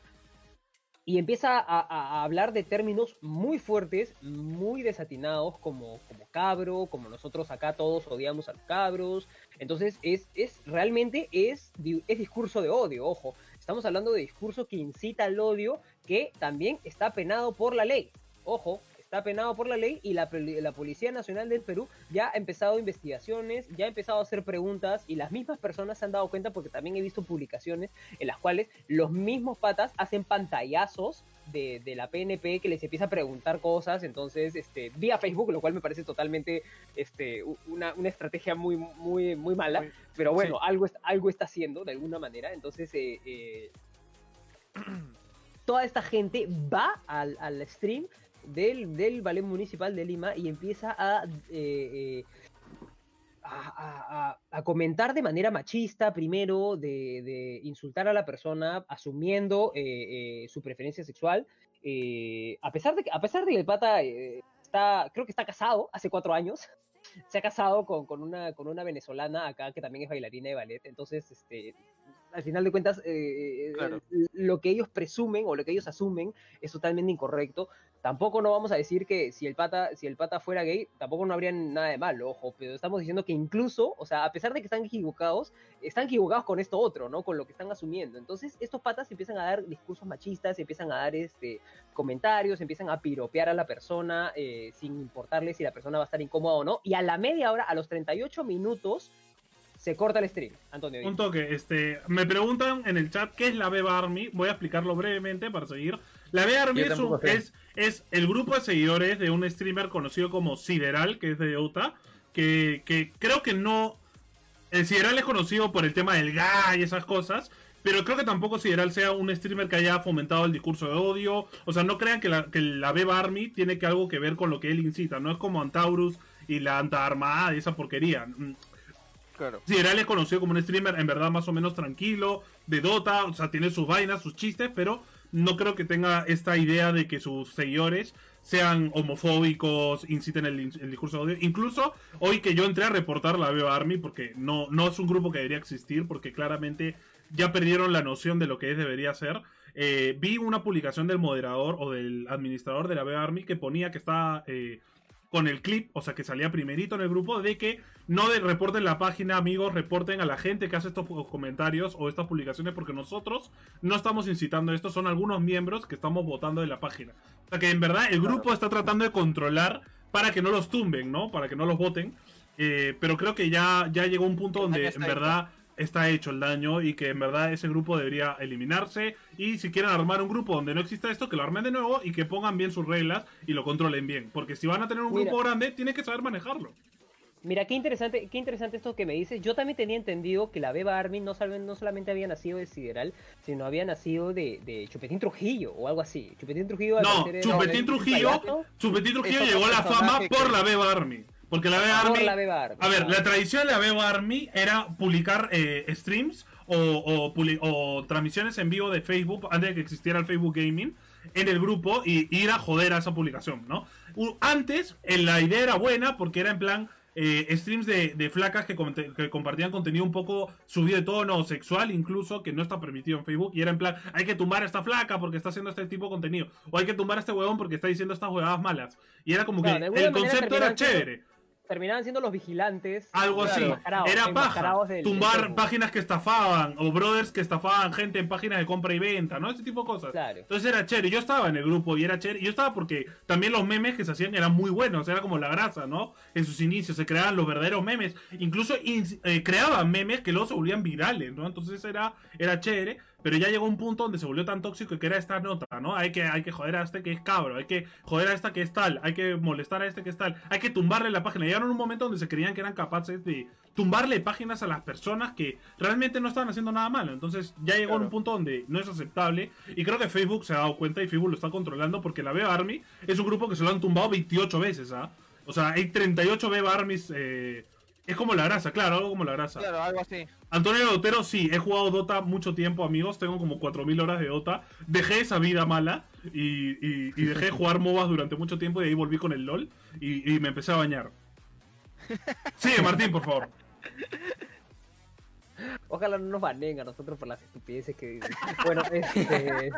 y empieza a, a- hablar de términos muy fuertes, muy desatinados, como, como cabro, como nosotros acá todos odiamos a los cabros. Entonces, es, es realmente es, es discurso de odio, ojo. Estamos hablando de discurso que incita al odio, que también está penado por la ley. Ojo, está penado por la ley y la, la Policía Nacional del Perú ya ha empezado investigaciones, ya ha empezado a hacer preguntas y las mismas personas se han dado cuenta porque también he visto publicaciones en las cuales los mismos patas hacen pantallazos de, de la PNP que les empieza a preguntar cosas, entonces, este, vía Facebook, lo cual me parece totalmente este, una, una estrategia muy, muy, muy mala, Muy- pero bueno, sí. algo, algo está haciendo de alguna manera, entonces eh, eh, toda esta gente va al, al stream del, del Ballet Municipal de Lima y empieza a, eh, eh, a, a- comentar de manera machista, primero, de, de insultar a la persona, asumiendo eh, su preferencia sexual. a, pesar de que, a pesar de que el pata está, creo que está casado hace cuatro años, se ha casado con, con una, con una venezolana acá que también es bailarina de ballet. Entonces, este, al final de cuentas, eh, Claro. lo que ellos presumen o lo que ellos asumen es totalmente incorrecto. Tampoco no vamos a decir que si el pata, si el pata fuera gay, tampoco no habría nada de malo, ojo, pero estamos diciendo que incluso, o sea, a pesar de que están equivocados, están equivocados con esto otro, ¿no? Con lo que están asumiendo. Entonces, estos patas empiezan a dar discursos machistas, empiezan a dar este comentarios, empiezan a piropear a la persona eh, sin importarle si la persona va a estar incómoda o no. Y a la media hora, a los 38 minutos, se corta el stream. Antonio. Un toque, este, me preguntan en el chat qué es la Beba Army. Voy a explicarlo brevemente para seguir. La Beba Army es, un- es, es el grupo de seguidores de un streamer conocido como Sideral, que es de Utah, que, que creo que no... El Sideral es conocido por el tema del gay y esas cosas, pero creo que tampoco Sideral sea un streamer que haya fomentado el discurso de odio. O sea, no crean que la, que la Beba Army tiene que algo que ver con lo que él incita. No es como Antaurus y la Antaarmada y esa porquería. Claro. Sideral es conocido como un streamer en verdad más o menos tranquilo, de Dota, o sea, tiene sus vainas, sus chistes, pero no creo que tenga esta idea de que sus seguidores sean homofóbicos, inciten el, el discurso de odio. Incluso hoy que yo entré a reportar la Beba Army, porque no, no es un grupo que debería existir, porque claramente ya perdieron la noción de lo que es debería ser. eh, vi una publicación del moderador o del administrador de la Beba Army que ponía que estaba eh, con el clip, o sea, que salía primerito en el grupo, de que no de, reporten la página, amigos, reporten a la gente que hace estos comentarios o estas publicaciones, porque nosotros no estamos incitando esto, son algunos miembros que estamos votando de la página. O sea, que en verdad el grupo está tratando de controlar para que no los tumben, ¿no? Para que no los voten. Eh, pero creo que ya, ya llegó un punto donde en verdad está hecho el daño y que en verdad ese grupo debería eliminarse. Y si quieren armar un grupo donde no exista esto, que lo armen de nuevo y que pongan bien sus reglas y lo controlen bien. Porque si van a tener un grupo grande, tienen que saber manejarlo. Mira, qué interesante, qué interesante esto que me dices. Yo también tenía entendido que la Beba Army no, no solamente había nacido de Sideral, sino había nacido de, Chupetín Trujillo o algo así. Chupetín Trujillo. No, Chupetín Trujillo, Chupetín Trujillo llegó a la fama por la Beba Army. Porque la Beba Army. A ver, la tradición de la Beba Army era publicar eh, streams o, o, transmisiones en vivo de Facebook antes de que existiera el Facebook Gaming en el grupo y ir a joder a esa publicación, ¿no? Antes, la idea era buena porque era en plan. Eh, streams de, flacas que, que, compartían contenido un poco subido de tono sexual, incluso, que no está permitido en Facebook. Y era en plan, hay que tumbar a esta flaca porque está haciendo este tipo de contenido. O hay que tumbar a este huevón porque está diciendo estas huevadas malas. Y era como que el concepto era chévere terminaban siendo los vigilantes. Algo así. Era paja. tumbar páginas que estafaban o brothers que estafaban gente en páginas de compra y venta, ¿no? Ese tipo de cosas. Entonces era chévere. Yo estaba en el grupo y era chévere. Yo estaba porque también los memes que se hacían eran muy buenos. Era como la grasa, ¿no? En sus inicios se creaban los verdaderos memes. Incluso eh, creaban memes que luego se volvían virales, ¿no? Entonces era, era chévere. Pero ya llegó un punto donde se volvió tan tóxico que era esta nota, ¿no? Hay que, hay que joder a este que es cabro, hay que joder a esta que es tal, hay que molestar a este que es tal, hay que tumbarle la página. Llegaron un momento donde se creían que eran capaces de tumbarle páginas a las personas que realmente no estaban haciendo nada malo. Entonces ya llegó un punto donde no es aceptable. Y creo que Facebook se ha dado cuenta y Facebook lo está controlando porque la Beba Army es un grupo que se lo han tumbado 28 veces, ¿ah? O sea, hay 38 Beba Armies. Eh, es como la grasa, claro, algo como la grasa. Claro, algo así. Antonio Dotero, sí, he jugado Dota mucho tiempo, amigos. Tengo como 4.000 horas de Dota. Dejé esa vida mala y, dejé de jugar MOBAs durante mucho tiempo y ahí volví con el LOL y, y me empecé a bañar. Sí, Martín, por favor. Ojalá no nos baneen a nosotros por las estupideces que dicen. Bueno, este...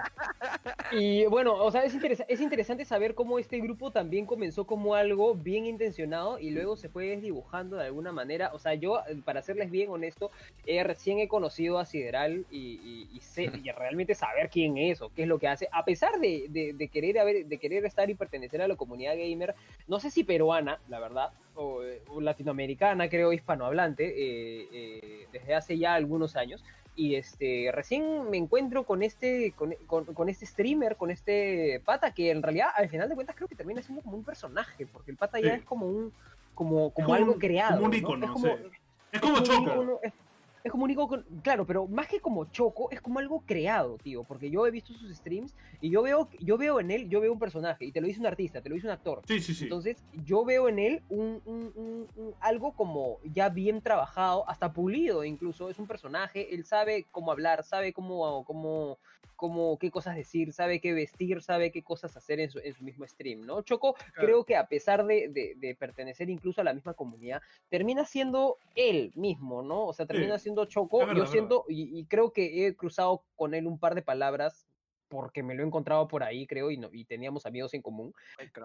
Y bueno, o sea, es, es interesante saber cómo este grupo también comenzó como algo bien intencionado y luego se fue dibujando de alguna manera. O sea, yo, para serles bien honesto, eh, recién he conocido a Sideral y, sé, y realmente saber quién es o qué es lo que hace. A pesar de, querer haber, de querer estar y pertenecer a la comunidad gamer, no sé si peruana, la verdad, o, latinoamericana, creo, hispanohablante, eh, eh, desde hace ya algunos años. Y este, recién me encuentro con este, con, con, este streamer, con este pata, que en realidad al final de cuentas creo que termina siendo como un personaje, porque el pata ya es como un, como, como algo creado. Como un icono, es como, es como Choco es como un icono, claro, pero más que como choco, es como algo creado, tío, porque yo he visto sus streams y yo veo, yo veo en él, yo veo un personaje, y te lo dice un artista, te lo dice un actor. Sí, sí, sí. Entonces, yo veo en él un, un, algo como ya bien trabajado, hasta pulido incluso, es un personaje, él sabe cómo hablar, sabe cómo, cómo, cómo qué cosas decir, sabe qué vestir, sabe qué cosas hacer en su, en su mismo stream, ¿no? Choco, creo que a pesar de, de, pertenecer incluso a la misma comunidad, termina siendo él mismo, ¿no? O sea, termina siendo Choco, yo siento, y, y, creo que he cruzado con él un par de palabras porque me lo he encontrado por ahí, creo, y, no, y teníamos amigos en común.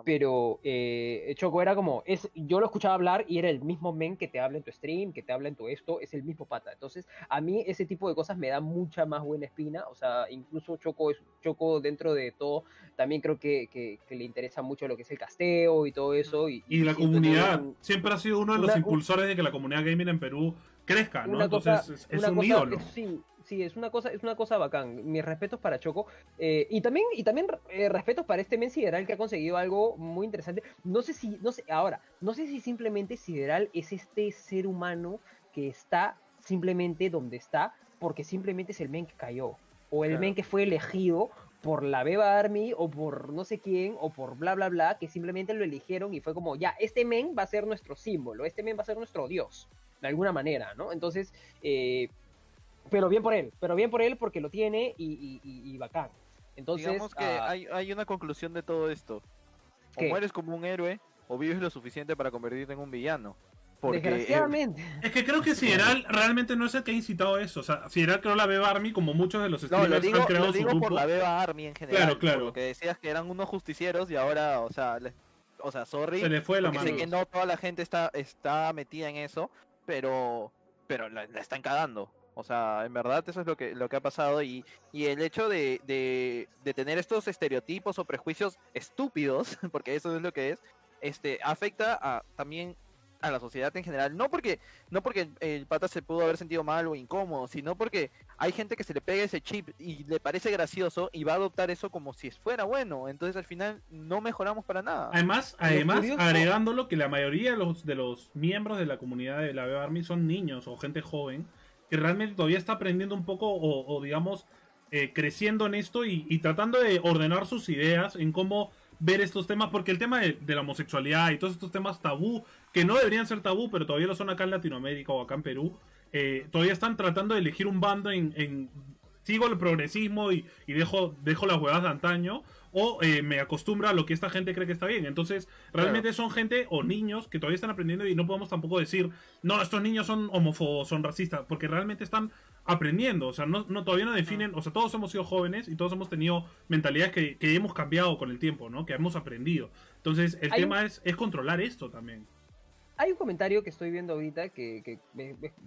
pero eh, Choco era como, es, yo lo escuchaba hablar y era el mismo men que te habla en tu stream, que te habla en tu esto, es el mismo pata. Entonces, a mí ese tipo de cosas me da mucha más buena espina. O sea, incluso Choco es Choco dentro de todo, también creo que, que, le interesa mucho lo que es el casteo y todo eso. Y, y, la comunidad, siempre ha sido uno de los impulsores de que la comunidad gaming en Perú crezca, ¿no? Entonces, es, un ídolo. Sí, sí, es una cosa, es una cosa bacán. Mis respetos para Choco. Eh, y también, y también eh, respetos para este men Sideral que ha conseguido algo muy interesante. No sé si, no sé, ahora, no sé si simplemente Sideral es este ser humano que está simplemente donde está, porque simplemente es el men que cayó. O el men que fue elegido por la Beba Army o por no sé quién o por bla bla bla, que simplemente lo eligieron y fue como, ya, este men va a ser nuestro símbolo, este men va a ser nuestro dios, de alguna manera, ¿no? Entonces, eh, pero bien por él, pero bien por él porque lo tiene y, y, bacán. Entonces, Digamos que ah, hay, hay, una conclusión de todo esto. O mueres como un héroe o vives lo suficiente para convertirte en un villano. Porque, Desgraciadamente. Es que creo que Sideral realmente no es el que ha incitado eso. O sea, Sideral creó la Beba Army como muchos de los streamers no, digo, han creado lo digo su por la Beba Army en general. Claro, claro. Porque decías que eran unos justicieros y ahora, o sea, les o sea, sorry. Se le fue la mano. sé que no toda la gente está, está metida en eso, pero, pero la, la están cagando. O sea, en verdad eso es lo que, lo que ha pasado y, y el hecho de, de, de tener estos estereotipos o prejuicios estúpidos, porque eso es lo que es, este, afecta a, también a la sociedad en general. No porque, no porque el pata se pudo haber sentido mal o incómodo, sino porque hay gente que se le pega ese chip y le parece gracioso y va a adoptar eso como si fuera bueno. Entonces al final no mejoramos para nada. Además, además curioso- agregándolo que la mayoría de los, de los miembros de la comunidad de la Beba Army son niños o gente joven que realmente todavía está aprendiendo un poco o, digamos, eh, creciendo en esto y, tratando de ordenar sus ideas en cómo ver estos temas, porque el tema de, la homosexualidad y todos estos temas tabú, que no deberían ser tabú, pero todavía lo son acá en Latinoamérica o acá en Perú, eh, todavía están tratando de elegir un bando en, sigo el progresismo y, y dejo, dejo las huevas de antaño, o eh, me acostumbro a lo que esta gente cree que está bien. Entonces, realmente son gente o niños que todavía están aprendiendo y no podemos tampoco decir, no, estos niños son homófobos, son racistas, porque realmente están aprendiendo, o sea, no, no todavía no definen, o sea, todos hemos sido jóvenes y todos hemos tenido mentalidades que, que hemos cambiado con el tiempo, ¿no? Que hemos aprendido. Entonces, el Hay tema es, es controlar esto también. Hay un comentario que estoy viendo ahorita que, que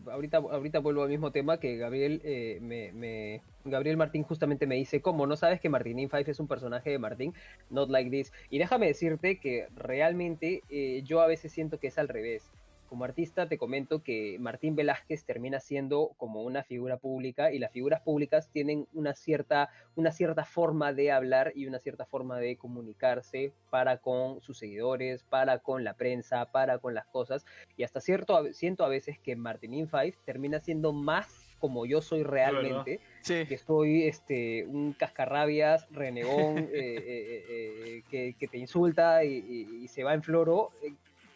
ahorita, ahorita vuelvo al mismo tema que Gabriel eh, me, me- Gabriel Martín justamente me dice, ¿cómo no sabes que Martín Five es un personaje de Martín? Not like this. Y déjame decirte que realmente eh, yo a veces siento que es al revés. Como artista te comento que Martín Velázquez termina siendo como una figura pública y las figuras públicas tienen una cierta, una cierta forma de hablar y una cierta forma de comunicarse para con sus seguidores, para con la prensa, para con las cosas. Y hasta cierto siento a veces que Martín Five termina siendo más como yo soy realmente, Sí. que soy este un cascarrabias, renegón, eh, eh, eh, que, que te insulta y, y- y se va en floro,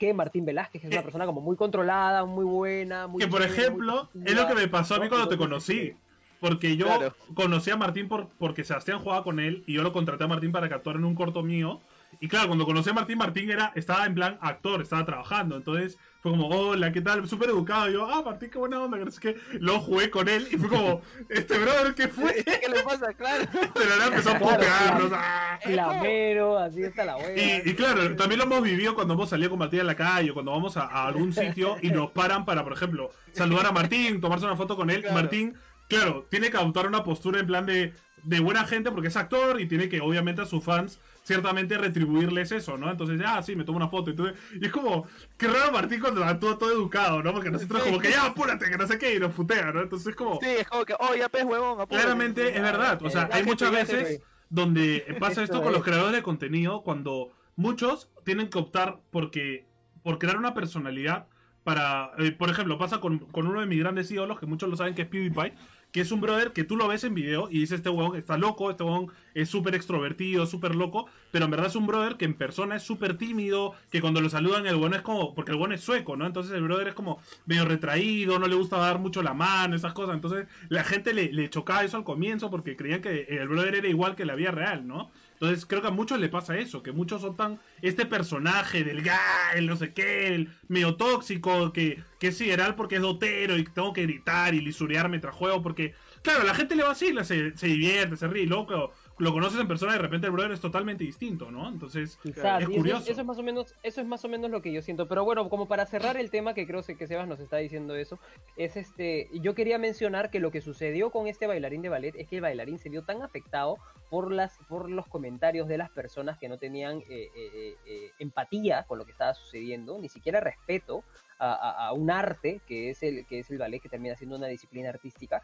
que Martín Velázquez, que es una Eh, persona como muy controlada, muy buena, muy Que por ejemplo, es lo que me pasó a mí cuando te conocí. Porque yo Claro. conocí a Martín por, porque Sebastián jugaba con él y yo lo contraté a Martín para que actuara en un corto mío. Y claro, cuando conocí a Martín, Martín era, estaba en plan actor, estaba trabajando. Entonces fue como, hola, ¿qué tal? Súper educado. Y yo, ah, Martín, qué buena onda. que sé qué. Luego jugué con él y fue como, este brother, ¿qué fue? ¿Qué le pasa? Claro. De la nada empezó a Claro, putearnos. ah. Flamero, así está la wea. Y, y claro, también lo hemos vivido cuando hemos salido con Martín a la calle o cuando vamos a, a algún sitio y nos paran para, por ejemplo, saludar a Martín, tomarse una foto con él. Claro. Martín, claro, tiene que adoptar una postura en plan de, de buena gente porque es actor y tiene que, obviamente, a sus fans ciertamente retribuirles eso, ¿no? Entonces, ah, sí, me tomo una foto. Entonces, y es como, qué raro Martín cuando actúa todo educado, ¿no? Porque nosotros como que ya, apúrate, que no sé qué, y nos putea, ¿no? Entonces es como... Sí, es como que, oh, ya pez, huevón. apúrate". Claramente es verdad. O sea, hay muchas veces donde pasa esto con los es. creadores de contenido cuando muchos tienen que optar porque por crear una personalidad para, eh, por ejemplo, pasa con, con uno de mis grandes ídolos, que muchos lo saben que es PewDiePie, que es un brother que tú lo ves en video y dices, este huevón está loco, este huevón es súper extrovertido, súper loco, pero en verdad es un brother que en persona es súper tímido, que cuando lo saludan el huevón es como, porque el huevón es sueco, ¿no? Entonces el brother es como medio retraído, no le gusta dar mucho la mano, esas cosas, entonces la gente le, le chocaba eso al comienzo porque creían que el brother era igual que la vida real, ¿no? Entonces creo que a muchos le pasa eso, que muchos optan este personaje del gay, el no sé qué, el medio tóxico, que, que es sideral porque es dotero y tengo que gritar y lisurear mientras juego, porque, claro, la gente le va así, se, se divierte, se ríe, que lo conoces en persona y de repente el brother es totalmente distinto, ¿no? Entonces, es curioso. eso es más o menos, eso es más o menos lo que yo siento. Pero bueno, como para cerrar el tema, que creo que Sebas nos está diciendo eso, es este, yo quería mencionar que lo que sucedió con este bailarín de ballet es que el bailarín se vio tan afectado por las, por los comentarios de las personas que no tenían eh, eh, eh, eh, empatía con lo que estaba sucediendo, ni siquiera respeto a, a- a un arte que es el, que es el ballet, que termina siendo una disciplina artística,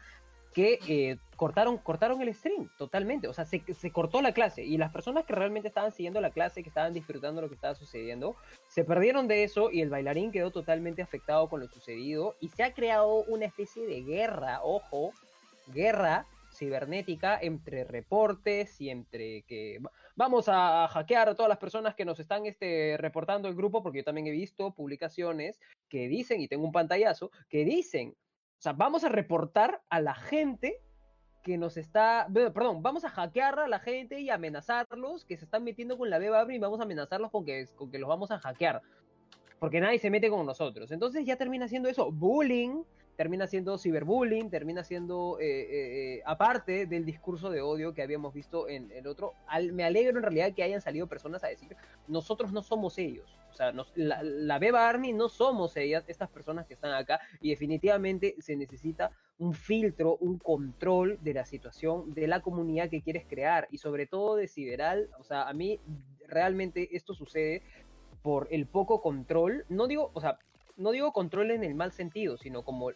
eh, cortaron, cortaron el stream totalmente, o sea, se, se cortó la clase. Y las personas que realmente estaban siguiendo la clase, que estaban disfrutando lo que estaba sucediendo, se perdieron de eso y el bailarín quedó totalmente afectado con lo sucedido. Y se ha creado una especie de guerra, ojo, guerra cibernética entre reportes y entre que va- vamos a hackear a todas las personas que nos están este, reportando el grupo, porque yo también he visto publicaciones que dicen, y tengo un pantallazo, que dicen, o sea, vamos a reportar a la gente que nos está, ve- perdón, vamos a hackear a la gente y amenazarlos que se están metiendo con la beba y vamos a amenazarlos con que, con que los vamos a hackear. Porque nadie se mete con nosotros. Entonces ya termina siendo eso, bullying, termina siendo ciberbullying, termina siendo, eh, aparte del discurso de odio que habíamos visto en el otro, me alegro en realidad que hayan salido personas a decir, nosotros no somos ellos, o sea, la, la Beba Army no somos ellas, estas personas que están acá, y definitivamente se necesita un filtro, un control de la situación de la comunidad que quieres crear y sobre todo de Sideral, o sea, a mí realmente esto sucede por el poco control, no digo, o sea, no digo control en el mal sentido, sino como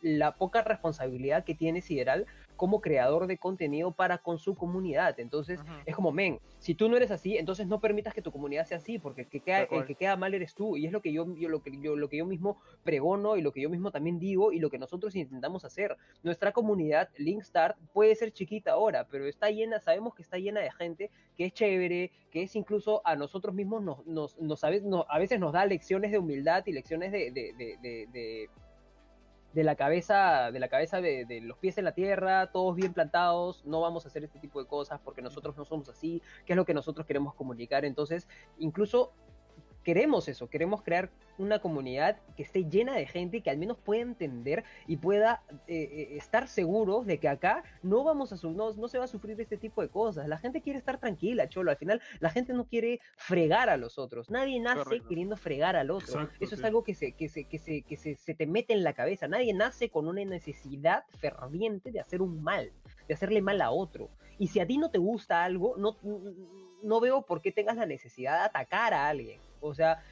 la poca responsabilidad que tiene Sideral como creador de contenido para con su comunidad. Entonces, es como, men, si tú no eres así, entonces no permitas que tu comunidad sea así, porque el que queda, el que queda mal eres tú. Y es lo que yo, yo, lo que yo, lo que yo mismo pregono y lo que yo mismo también digo y lo que nosotros intentamos hacer. Nuestra comunidad, Linkstart, puede ser chiquita ahora, pero está llena, sabemos que está llena de gente que es chévere, que es incluso a nosotros mismos nos, nos, nos, a, veces, nos da lecciones de humildad y lecciones de, de, de la cabeza, de la cabeza de, los pies en la tierra, todos bien plantados, no vamos a hacer este tipo de cosas porque nosotros no somos así, que es lo que nosotros queremos comunicar. Entonces, incluso queremos eso, queremos crear una comunidad que esté llena de gente que al menos pueda entender y pueda eh, eh, estar seguro de que acá no vamos a no, no se va a sufrir este tipo de cosas. La gente quiere estar tranquila, cholo. Al final, la gente no quiere fregar a los otros. Nadie nace queriendo fregar al otro. eso es algo que se, que se, que se, que se, se te mete en la cabeza. Nadie nace con una necesidad ferviente de hacer un mal, de hacerle mal a otro. Y si a ti no te gusta algo, no, no veo por qué tengas la necesidad de atacar a alguien. O sea,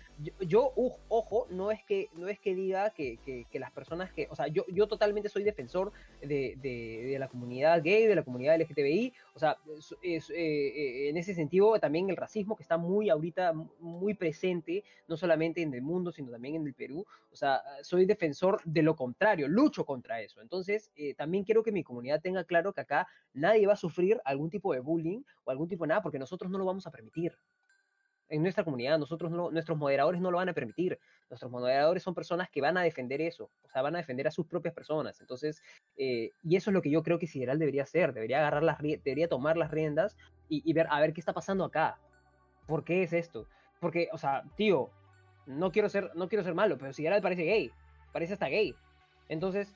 yo, ojo, no es que, no es que diga que, las personas que, o sea, yo, yo totalmente soy defensor de, la comunidad gay, de la comunidad LGTBI, o sea, es, eh, eh, en ese sentido también el racismo que está muy ahorita, muy presente, no solamente en el mundo, sino también en el Perú, o sea, soy defensor de lo contrario, lucho contra eso. Entonces, eh, también quiero que mi comunidad tenga claro que acá nadie va a sufrir algún tipo de bullying o algún tipo de nada, porque nosotros no lo vamos a permitir en nuestra comunidad, nosotros no, nuestros moderadores no lo van a permitir. Nuestros moderadores son personas que van a defender eso, o sea, van a defender a sus propias personas. Entonces, eh, y eso es lo que yo creo que Sideral debería hacer, debería agarrar las, debería tomar las riendas y, ver, a ver qué está pasando acá. ¿Por qué es esto? Porque, o sea, tío, no quiero ser, no quiero ser malo, pero Sideral parece gay, parece hasta gay. Entonces,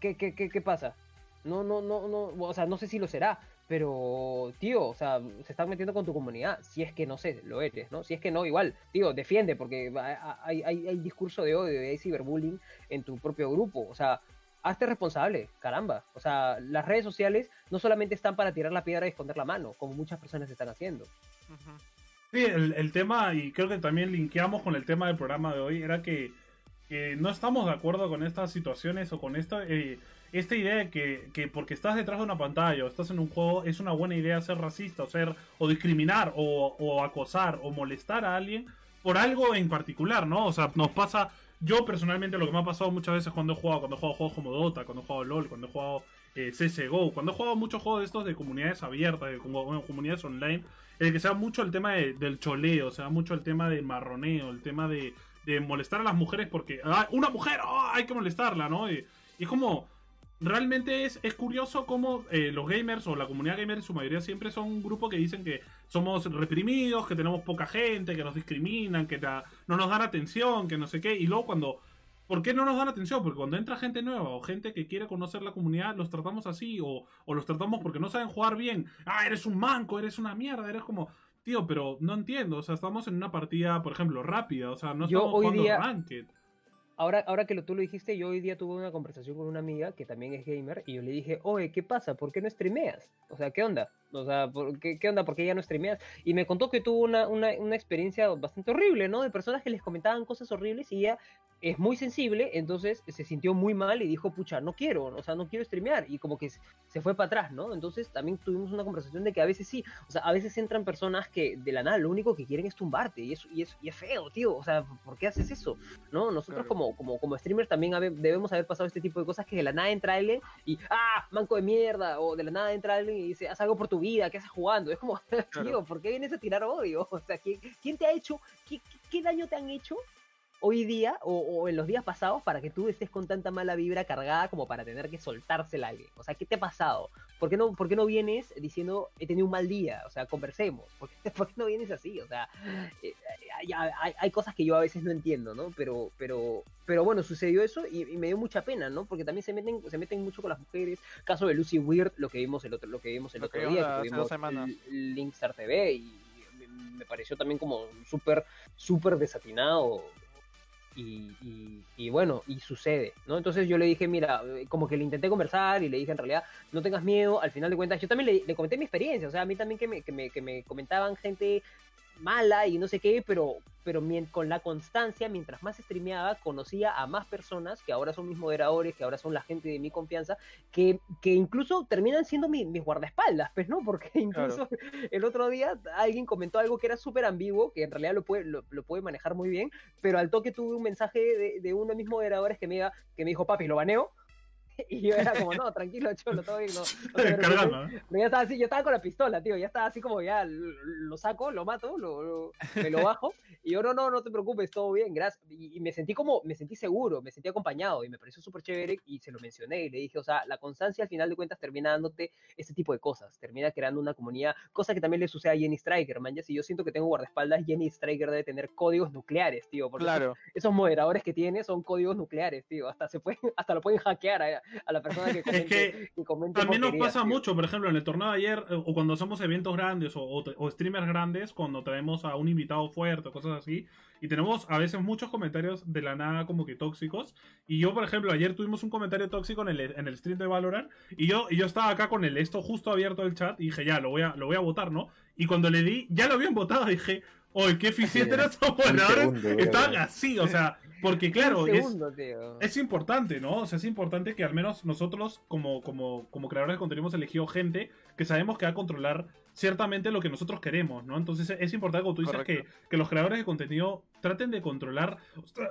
¿qué, qué, qué, qué pasa? No, no, no, no, o sea, no sé si lo será, pero, tío, o sea, se están metiendo con tu comunidad. Si es que no sé, lo eres, ¿no? Si es que no, igual, tío, defiende, porque hay, hay, hay discurso de odio, hay ciberbullying en tu propio grupo. O sea, hazte responsable, caramba. O sea, las redes sociales no solamente están para tirar la piedra y esconder la mano, como muchas personas están haciendo. Sí, el, el, tema, y creo que también linkeamos con el tema del programa de hoy, era que, no estamos de acuerdo con estas situaciones o con esta. Eh, esta idea de que, porque estás detrás de una pantalla o estás en un juego es una buena idea ser racista o ser o discriminar o, acosar o molestar a alguien por algo en particular, ¿no? O sea, nos pasa, yo personalmente lo que me ha pasado muchas veces cuando he jugado, cuando he jugado juegos como Dota, cuando he jugado LOL, cuando he jugado eh, CSGO, cuando he jugado muchos juegos de estos de comunidades abiertas, de comunidades online, el que sea mucho el tema del choleo, sea mucho el tema del marroneo, el tema de, molestar a las mujeres porque, ah, una mujer, ah, hay que molestarla, ¿no? y es como realmente es, es curioso cómo eh, los gamers o la comunidad gamer en su mayoría siempre son un grupo que dicen que somos reprimidos, que tenemos poca gente, que nos discriminan, que no nos dan atención, que no sé qué. Y luego cuando... ¿Por qué no nos dan atención? Porque cuando entra gente nueva o gente que quiere conocer la comunidad, los tratamos así o, o los tratamos porque no saben jugar bien. Ah, eres un manco, eres una mierda, eres como... Tío, pero no entiendo. O sea, estamos en una partida, por ejemplo, rápida. O sea, no estamos jugando ranked ahora, ahora que lo, tú lo dijiste, yo hoy día tuve una conversación con una amiga que también es gamer y yo le dije, oye, ¿qué pasa? ¿Por qué no streameas? O sea, ¿qué onda? O sea, qué, qué, onda? ¿Por qué ya no streameas? Y me contó que tuvo una, una, una, experiencia bastante horrible, ¿no? De personas que les comentaban cosas horribles y ella es muy sensible, entonces se sintió muy mal y dijo, pucha, no quiero, o sea, no quiero streamear. Y como que se fue para atrás, ¿no? Entonces también tuvimos una conversación de que a veces sí, o sea, a veces entran personas que de la nada lo único que quieren es tumbarte y es, y es, y es feo, tío. O sea, ¿por qué haces eso? ¿No? Nosotros como, como, como streamers también debemos haber pasado este tipo de cosas que de la nada entra alguien y, ah, manco de mierda, o de la nada entra alguien y dice, haz algo por tu vida, ¿qué haces jugando? Es como, tío, ¿por qué vienes a tirar odio? O sea, ¿quién, quién te ha hecho, qué, qué daño te han hecho hoy día o, en los días pasados para que tú estés con tanta mala vibra cargada como para tener que soltársela a alguien? O sea, ¿qué te ha pasado? ¿Por qué no, por qué no vienes diciendo he tenido un mal día? O sea, conversemos. ¿Por qué, no vienes así? O sea, eh, hay, hay, cosas que yo a veces no entiendo, ¿no? Pero, pero, pero bueno, sucedió eso y, me dio mucha pena, ¿no? Porque también se meten, se meten mucho con las mujeres. Caso de Lucy Weird, lo que vimos el otro, lo que vimos el otro día, que vimos Linkstar TV y me pareció también como súper, súper desatinado y, bueno, y sucede, ¿no? Entonces yo le dije, mira, eh, como que le intenté conversar y le dije en realidad, no tengas miedo, al final de cuentas, yo también le, comenté mi experiencia, o sea, a mí también que me, que me, que me comentaban gente mala y no sé qué, pero, pero con la constancia, mientras más streameaba, conocía a más personas que ahora son mis moderadores, que ahora son la gente de mi confianza, que, que incluso terminan siendo mis guardaespaldas, pues, ¿no? Porque incluso el otro día alguien comentó algo que era súper ambiguo, que en realidad lo puede, lo, puede manejar muy bien, pero al toque tuve un mensaje de, de uno de mis moderadores que me, que me dijo, papi, lo baneo, y yo era como, no, tranquilo, cholo, todo bien, no. no ya estaba así, yo estaba con la pistola, tío, ya estaba así como, ya lo saco, lo mato, lo, me lo bajo, y yo, no, no, no te preocupes, todo bien, gracias. Y, me sentí como, me sentí seguro, me sentí acompañado, y me pareció súper chévere, y se lo mencioné, y le dije, o sea, la constancia al final de cuentas termina dándote este tipo de cosas, termina creando una comunidad, cosa que también le sucede a Jenny Striker, man, ya si yo siento que tengo guardaespaldas, Jenny Striker debe tener códigos nucleares, tío, porque claro. esos, moderadores que tiene son códigos nucleares, tío, hasta se pueden, hasta lo pueden hackear a, a la persona que comente, es que, también nos pasa mucho, por ejemplo, en el torneo de ayer, eh, o cuando hacemos eventos grandes o, o, streamers grandes, cuando traemos a un invitado fuerte o cosas así, y tenemos a veces muchos comentarios de la nada como que tóxicos. Y yo, por ejemplo, ayer tuvimos un comentario tóxico en el, en el stream de Valorant, y yo, y yo estaba acá con el esto justo abierto el chat, y dije, ya, lo voy a, lo voy a votar, ¿no? Y cuando le di, ya lo habían votado, dije, ¡Oye, qué eficiente era estos jugadores! Estaban así, o sea, porque claro, es, importante, ¿no? O sea, es importante que al menos nosotros como, como, como creadores de contenido hemos elegido gente que sabemos que va a controlar ciertamente lo que nosotros queremos, ¿no? Entonces es importante, como tú dices, que, que, los creadores de contenido traten de controlar.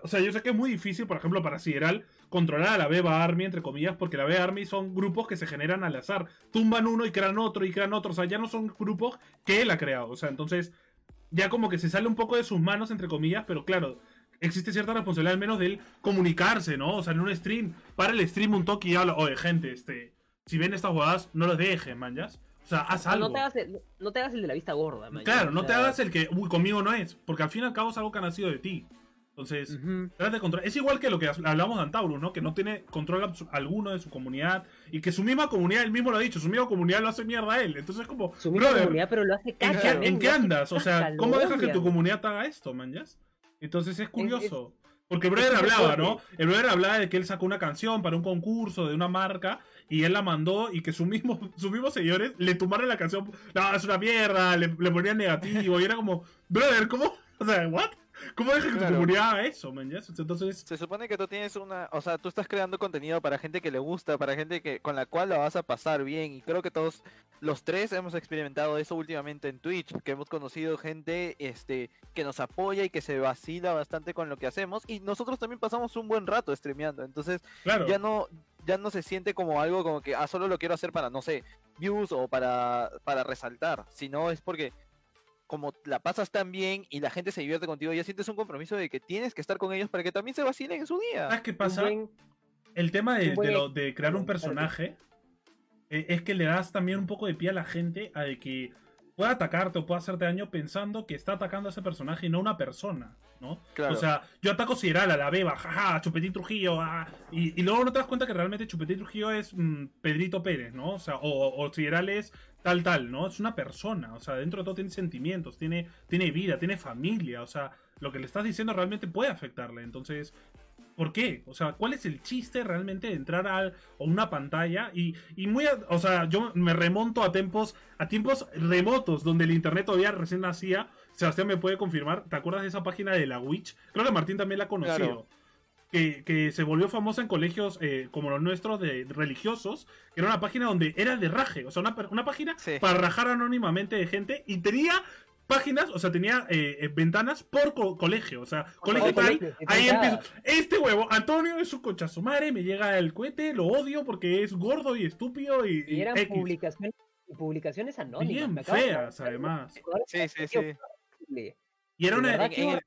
O sea, yo sé que es muy difícil, por ejemplo, para Sideral, controlar a la Beba Army, entre comillas, porque la Beba Army son grupos que se generan al azar. Tumban uno y crean otro y crean otro. O sea, ya no son grupos que él ha creado. O sea, entonces ya como que se sale un poco de sus manos, entre comillas, pero claro, existe cierta responsabilidad al menos de él comunicarse, ¿no? O sea, en un stream, para el stream un toque y habla, oye, gente, este, si ven estas jugadas, no los dejen, man, ¿ya? O sea, haz algo. No te hagas el, no te hagas el de la vista gorda, man. Claro, no te hagas el que, uy, conmigo no es, porque al fin y al cabo es algo que ha nacido de ti. Entonces, de control. Es igual que lo que hablamos de Antaurus, ¿no? Que no tiene control alguno de su comunidad y que su misma comunidad, él mismo lo ha dicho, su misma comunidad lo hace mierda a él. Entonces, como. Su misma comunidad, pero lo hace caca, ¿En, qué, andas? O sea, ¿cómo dejas que tu comunidad te haga esto, man? Entonces es curioso. Porque el brother hablaba, ¿no? El brother hablaba de que él sacó una canción para un concurso de una marca y él la mandó y que sus mismos, sus mismos seguidores le tumbaron la canción. No, es una mierda, le, le ponían negativo y era como, brother, ¿cómo? O sea, ¿what? ¿Cómo dejas que tu comunidad haga eso, man? Entonces... Se supone que tú tienes una... O sea, tú estás creando contenido para gente que le gusta, para gente que con la cual la vas a pasar bien. Y creo que todos los tres hemos experimentado eso últimamente en Twitch, que hemos conocido gente este que nos apoya y que se vacila bastante con lo que hacemos. Y nosotros también pasamos un buen rato streameando. Entonces, ya no ya no se siente como algo como que ah, solo lo quiero hacer para, no sé, views o para, para resaltar, sino es porque como la pasas tan bien y la gente se divierte contigo, ya sientes un compromiso de que tienes que estar con ellos para que también se vacilen en su día. ¿Sabes qué pasa? El tema de, de, crear un personaje eh, es que le das también un poco de pie a la gente a de que pueda atacarte o pueda hacerte daño pensando que está atacando a ese personaje y no a una persona, ¿no? O sea, yo ataco Sideral, a la beba, jaja, Chupetín Trujillo, ah, y, luego no te das cuenta que realmente Chupetín Trujillo es mm, Pedrito Pérez, ¿no? O sea, o, o es tal, tal, ¿no? Es una persona, o sea, dentro de todo tiene sentimientos, tiene, tiene vida, tiene familia, o sea, lo que le estás diciendo realmente puede afectarle, entonces ¿Por qué? O sea, ¿cuál es el chiste realmente de entrar a, una pantalla? Y, muy, o sea, yo me remonto a tiempos, a tiempos remotos donde el internet todavía recién nacía. Sebastián me puede confirmar. ¿Te acuerdas de esa página de la Witch? Creo que Martín también la ha conocido. Que, se volvió famosa en colegios eh, como los nuestros de, religiosos, que era una página donde era de raje, o sea, una, página para rajar anónimamente de gente y tenía páginas, o sea, tenía eh, eh, ventanas por colegio, o sea, colegio tal, ahí empiezo, este huevo, Antonio es un concha su madre, me llega el cohete, lo odio porque es gordo y estúpido y... Y eran publicaciones, publicaciones anónimas. Bien feas, además. Sí, sí, sí. Y era una... En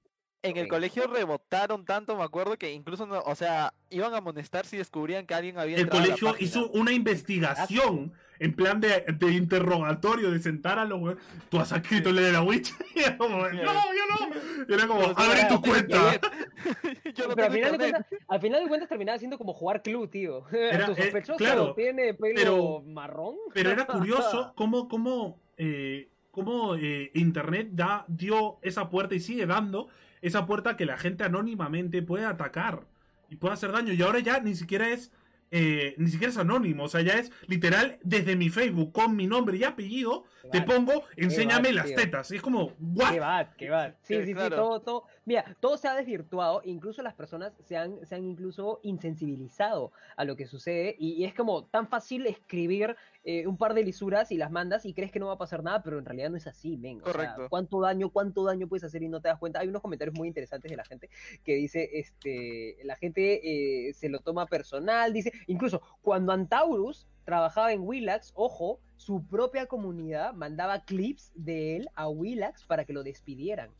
el Ok. colegio rebotaron tanto, me acuerdo que incluso, no, o sea, iban a amonestar si descubrían que alguien había El entrado a la colegio hizo una investigación en plan de, de interrogatorio, de sentar a los Tú has escrito el de la Witch. Y era como, no, yo no. Y era como, Pero, abre tu cuenta. Yo no pero al final, de cuentas, al final de cuentas terminaba siendo como jugar club, tío. Era- tu eh, sospechoso claro, tiene pelo pero- marrón. Pero era curioso cómo, cómo, eh, cómo eh, Internet da, dio esa puerta y sigue dando esa puerta que la gente anónimamente puede atacar y puede hacer daño. Y ahora ya ni siquiera es. eh, ni siquiera es anónimo, o sea, ya es literal desde mi Facebook con mi nombre y apellido, te pongo, enséñame bad, las tío. tetas. Y es como, ¿what? Qué bad, qué bad. Sí, Eh, sí, sí, claro. todo, todo. Mira, todo se ha desvirtuado, incluso las personas se han, se han incluso insensibilizado a lo que sucede y, y es como tan fácil escribir eh, un par de lisuras y las mandas y crees que no va a pasar nada, pero en realidad no es así, men. O sea. ¿Cuánto daño, cuánto daño puedes hacer y no te das cuenta? Hay unos comentarios muy interesantes de la gente que dice, este, la gente eh, se lo toma personal, dice, incluso cuando Antaurus trabajaba en Willax, ojo, su propia comunidad mandaba clips de él a Willax para que lo despidieran.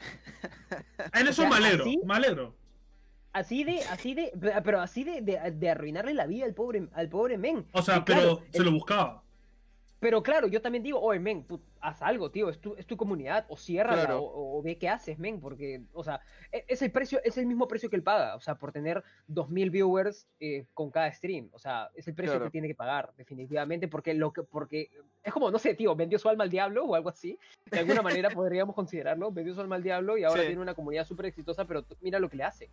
En o eso sea, malero, así- malero. Así de, así de, pero así de, de, de arruinarle la vida al pobre, al pobre men. O sea, Y claro, pero se el- lo buscaba. Pero claro, yo también digo, oye, men, tú haz algo, tío, es tu, es tu comunidad, o ciérrala, Claro. o, o ve qué haces, men, porque, o sea, e- es el precio, es el mismo precio que él paga, o sea, por tener 2000 viewers eh, con cada stream, o sea, es el precio Claro. que tiene que pagar, definitivamente, porque lo que, porque, es como, no sé, tío, vendió su alma al diablo o algo así, de alguna manera podríamos considerarlo, vendió su alma al diablo y ahora Sí. tiene una comunidad súper exitosa, pero mira lo que le hace.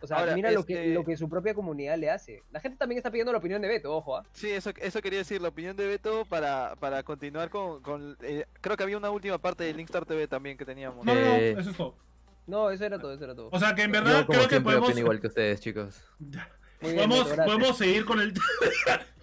O sea, Ahora, mira lo, que, este- lo que su propia comunidad le hace. La gente también está pidiendo la opinión de Beto, ojo, ¿ah? Sí, eso, eso quería decir, la opinión de Beto para, para continuar con... con eh, creo que había una última parte de Linkstar TV también que teníamos. No, no, no, Eh, eso es todo. No, eso era todo, eso era todo. O sea, que en Yo verdad como creo que podemos. igual que ustedes, chicos. Muy bien, Podemos, Beto, gracias. podemos seguir con el.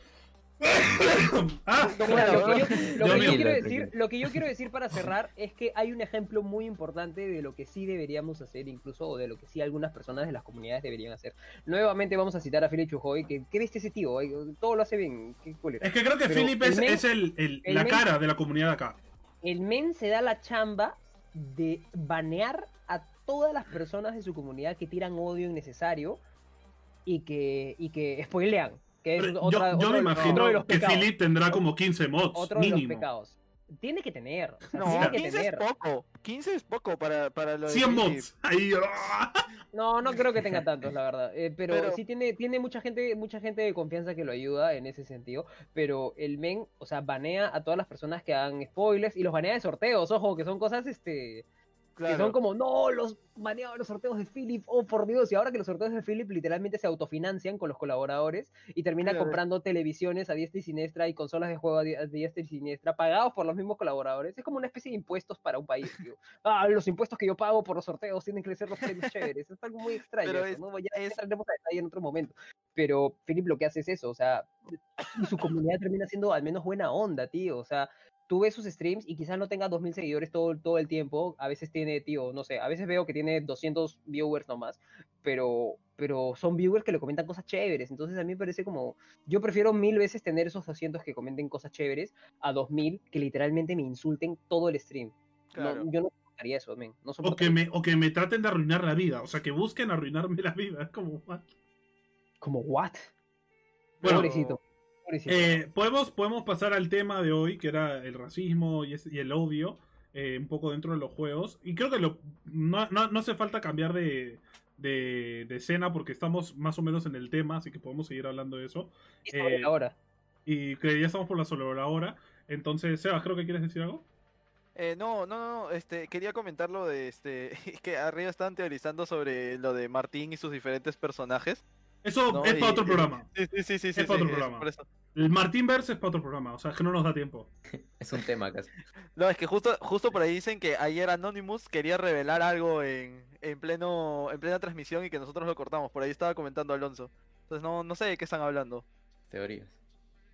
ah, lo, que yo, lo Dios que yo mío. quiero decir, tranquilo. lo que yo quiero decir para cerrar es que hay un ejemplo muy importante de lo que sí deberíamos hacer, incluso, o de lo que sí algunas personas de las comunidades deberían hacer. Nuevamente vamos a citar a Philip Chujoy, que ¿qué viste ese tío? Todo lo hace bien, qué es que creo que Pero Philip el es, men- es el, el- el la men- cara de la comunidad acá. El men se da la chamba de banear a todas las personas de su comunidad que tiran odio innecesario y que, y que spoilean. Que es otra- yo, otro yo me de los- otro imagino de los que. Philip tendrá como 15 mods, Otro de los mínimo. pecados. Tiene que tener. O sea, No, tiene que 15 tener. es poco. 15 es poco para, para lo de 100 Philip. mods. Ahí. ah. No, no creo que tenga tantos, la verdad. Eh, pero, Pero- sí tiene, tiene mucha gente, mucha gente de confianza que lo ayuda en ese sentido. Pero el men, o sea, banea a todas las personas que hagan spoilers y los banea de sorteos, ojo, que son cosas este. Claro. Que son como, no, los baneados los sorteos de Philip, oh por Dios, y ahora que los sorteos de Philip literalmente se autofinancian con los colaboradores y termina Claro. comprando televisiones a diestra y siniestra y consolas de juego a di- a diestra y siniestra pagados por los mismos colaboradores. Es como una especie de impuestos para un país, tío. Ah, los impuestos que yo pago por los sorteos tienen que ser los premios chéveres. Es algo muy extraño. Pero eso, es- ¿no? Ya es- entraremos a detalle en otro momento. Pero Philip lo que hace es eso, o sea, y su comunidad termina siendo al menos buena onda, tío. O sea, tú ves sus streams y quizás no tenga 2000 seguidores todo, todo el tiempo. A veces tiene, tío, no sé, a veces veo que tiene 200 viewers nomás, pero, pero son viewers que le comentan cosas chéveres. Entonces a mí me parece como, yo prefiero mil veces tener esos 200 que comenten cosas chéveres a 2000 que literalmente me insulten todo el stream. No, Claro. yo no soportaría eso, men. No O que, me, o que me traten de arruinar la vida. O sea, que busquen arruinarme la vida. Como. what? Como, what? Bueno, pobrecito. Eh, podemos, podemos pasar al tema de hoy, que era el racismo y, es- y el odio, eh, un poco dentro de los juegos. Y creo que lo, no, no, no hace falta cambiar de, de, de escena porque estamos más o menos en el tema, así que podemos seguir hablando de eso. Y sobre eh, la hora. Y que ya estamos por la sobre la hora. Entonces, Sebas, creo que quieres decir algo. Eh, no, no, no, este, quería comentar lo de este, que arriba estaban teorizando sobre lo de Martín y sus diferentes personajes. Eso No, es para y- otro programa. Sí, sí, sí, sí, sí, Es para otro sí, programa. por eso. El Martín Verse es para otro programa, o sea, es que no nos da tiempo. Es un tema casi. No, es que justo, justo por ahí dicen que ayer Anonymous quería revelar algo en, en pleno, en plena transmisión y que nosotros lo cortamos. Por ahí estaba comentando Alonso. Entonces no, no sé de qué están hablando. Teorías.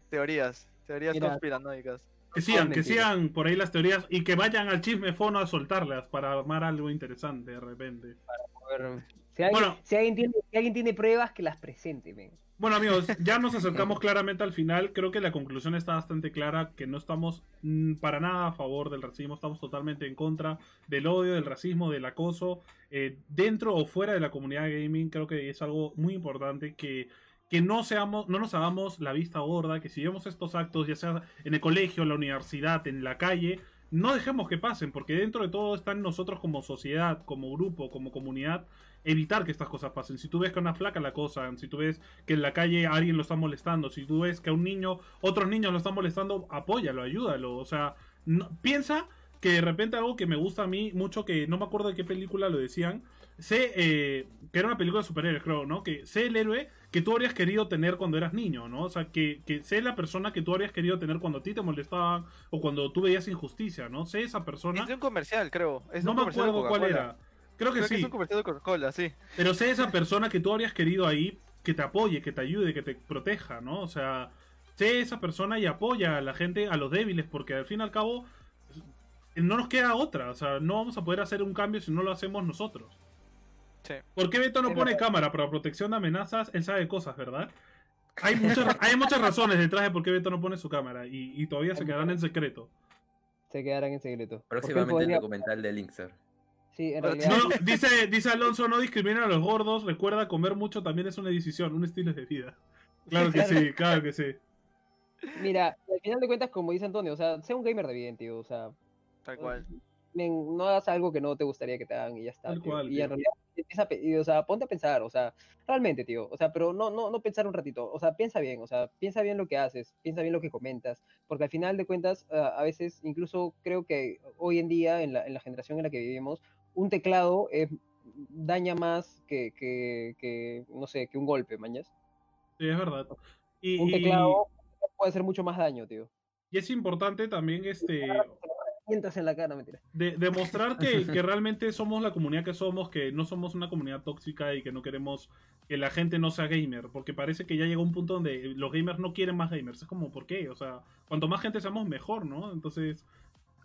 Teorías, teorías Mira. conspiranoicas. Que sigan, Ah, que sigan por ahí las teorías y que vayan al chisme fono a soltarlas para armar algo interesante de repente. A ver, Si alguien, Bueno. si alguien tiene, si alguien tiene pruebas, que las presente, men. Bueno amigos, ya nos acercamos claramente al final. Creo que la conclusión está bastante clara, que no estamos mm, para nada a favor del racismo, estamos totalmente en contra del odio, del racismo, del acoso, eh, dentro o fuera de la comunidad gaming. Creo que es algo muy importante que, que no, seamos, no nos hagamos la vista gorda, que si vemos estos actos, ya sea en el colegio, en la universidad, en la calle, no dejemos que pasen, porque dentro de todo están nosotros como sociedad, como grupo, como comunidad, evitar que estas cosas pasen. Si tú ves que a una flaca la acosan, si tú ves que en la calle alguien lo está molestando, si tú ves que a un niño, otros niños lo están molestando, apóyalo, ayúdalo. O sea, no- piensa que de repente algo que me gusta a mí mucho, que no me acuerdo de qué película lo decían, sé eh, que era una película de superhéroes, creo, ¿no? Que sé el héroe que tú habrías querido tener cuando eras niño, ¿no? O sea, que, que sé la persona que tú habrías querido tener cuando a ti te molestaban o cuando tú veías injusticia, ¿no? Sé esa persona. Es de un comercial, creo. Es No un me comercial acuerdo cuál era. Creo que Creo que sí. es un comercial de Coca-Cola, sí. Pero sé esa persona que tú habrías querido ahí, que te apoye, que te ayude, que te proteja, ¿no? O sea, sé esa persona y apoya a la gente, a los débiles, porque al fin y al cabo no nos queda otra. O sea, no vamos a poder hacer un cambio si no lo hacemos nosotros. Sí. ¿Por qué Beto no Es pone verdad. cámara para protección de amenazas? Él sabe cosas, ¿verdad? Hay muchas, hay muchas razones detrás de por qué Beto no pone su cámara y, y todavía se quedarán en secreto. Se quedarán en secreto. Próximamente podría- el documental de Linkser. Sí, en realidad. No, dice, dice Alonso, no discriminen a los gordos. Recuerda, comer mucho también es una decisión, un estilo de vida. Claro que sí, claro que sí. Mira, al final de cuentas, como dice Antonio, o sea, sé un gamer de bien, tío. O sea, Tal cual. men, no hagas algo que no te gustaría que te hagan y ya está. Tal tío. cual, y tío. en realidad, empieza a o sea, ponte a pensar, o sea, realmente, tío. O sea, pero no, no, no pensar un ratito. O sea, piensa bien, o sea, piensa bien lo que haces, piensa bien lo que comentas. Porque al final de cuentas, ah, a veces, incluso creo que hoy en día, en la, en la generación en la que vivimos, un teclado eh, daña más que, que, que, no sé, que un golpe, mañas. Sí, es verdad. Y, Un y- teclado puede hacer mucho más daño, tío. y es importante también este Sientas en la cara, mentira. de, demostrar que, que realmente somos la comunidad que somos, que no somos una comunidad tóxica y que no queremos que la gente no sea gamer, porque parece que ya llegó un punto donde los gamers no quieren más gamers. Es como, ¿por qué? O sea, cuanto más gente seamos, mejor, ¿no? Entonces,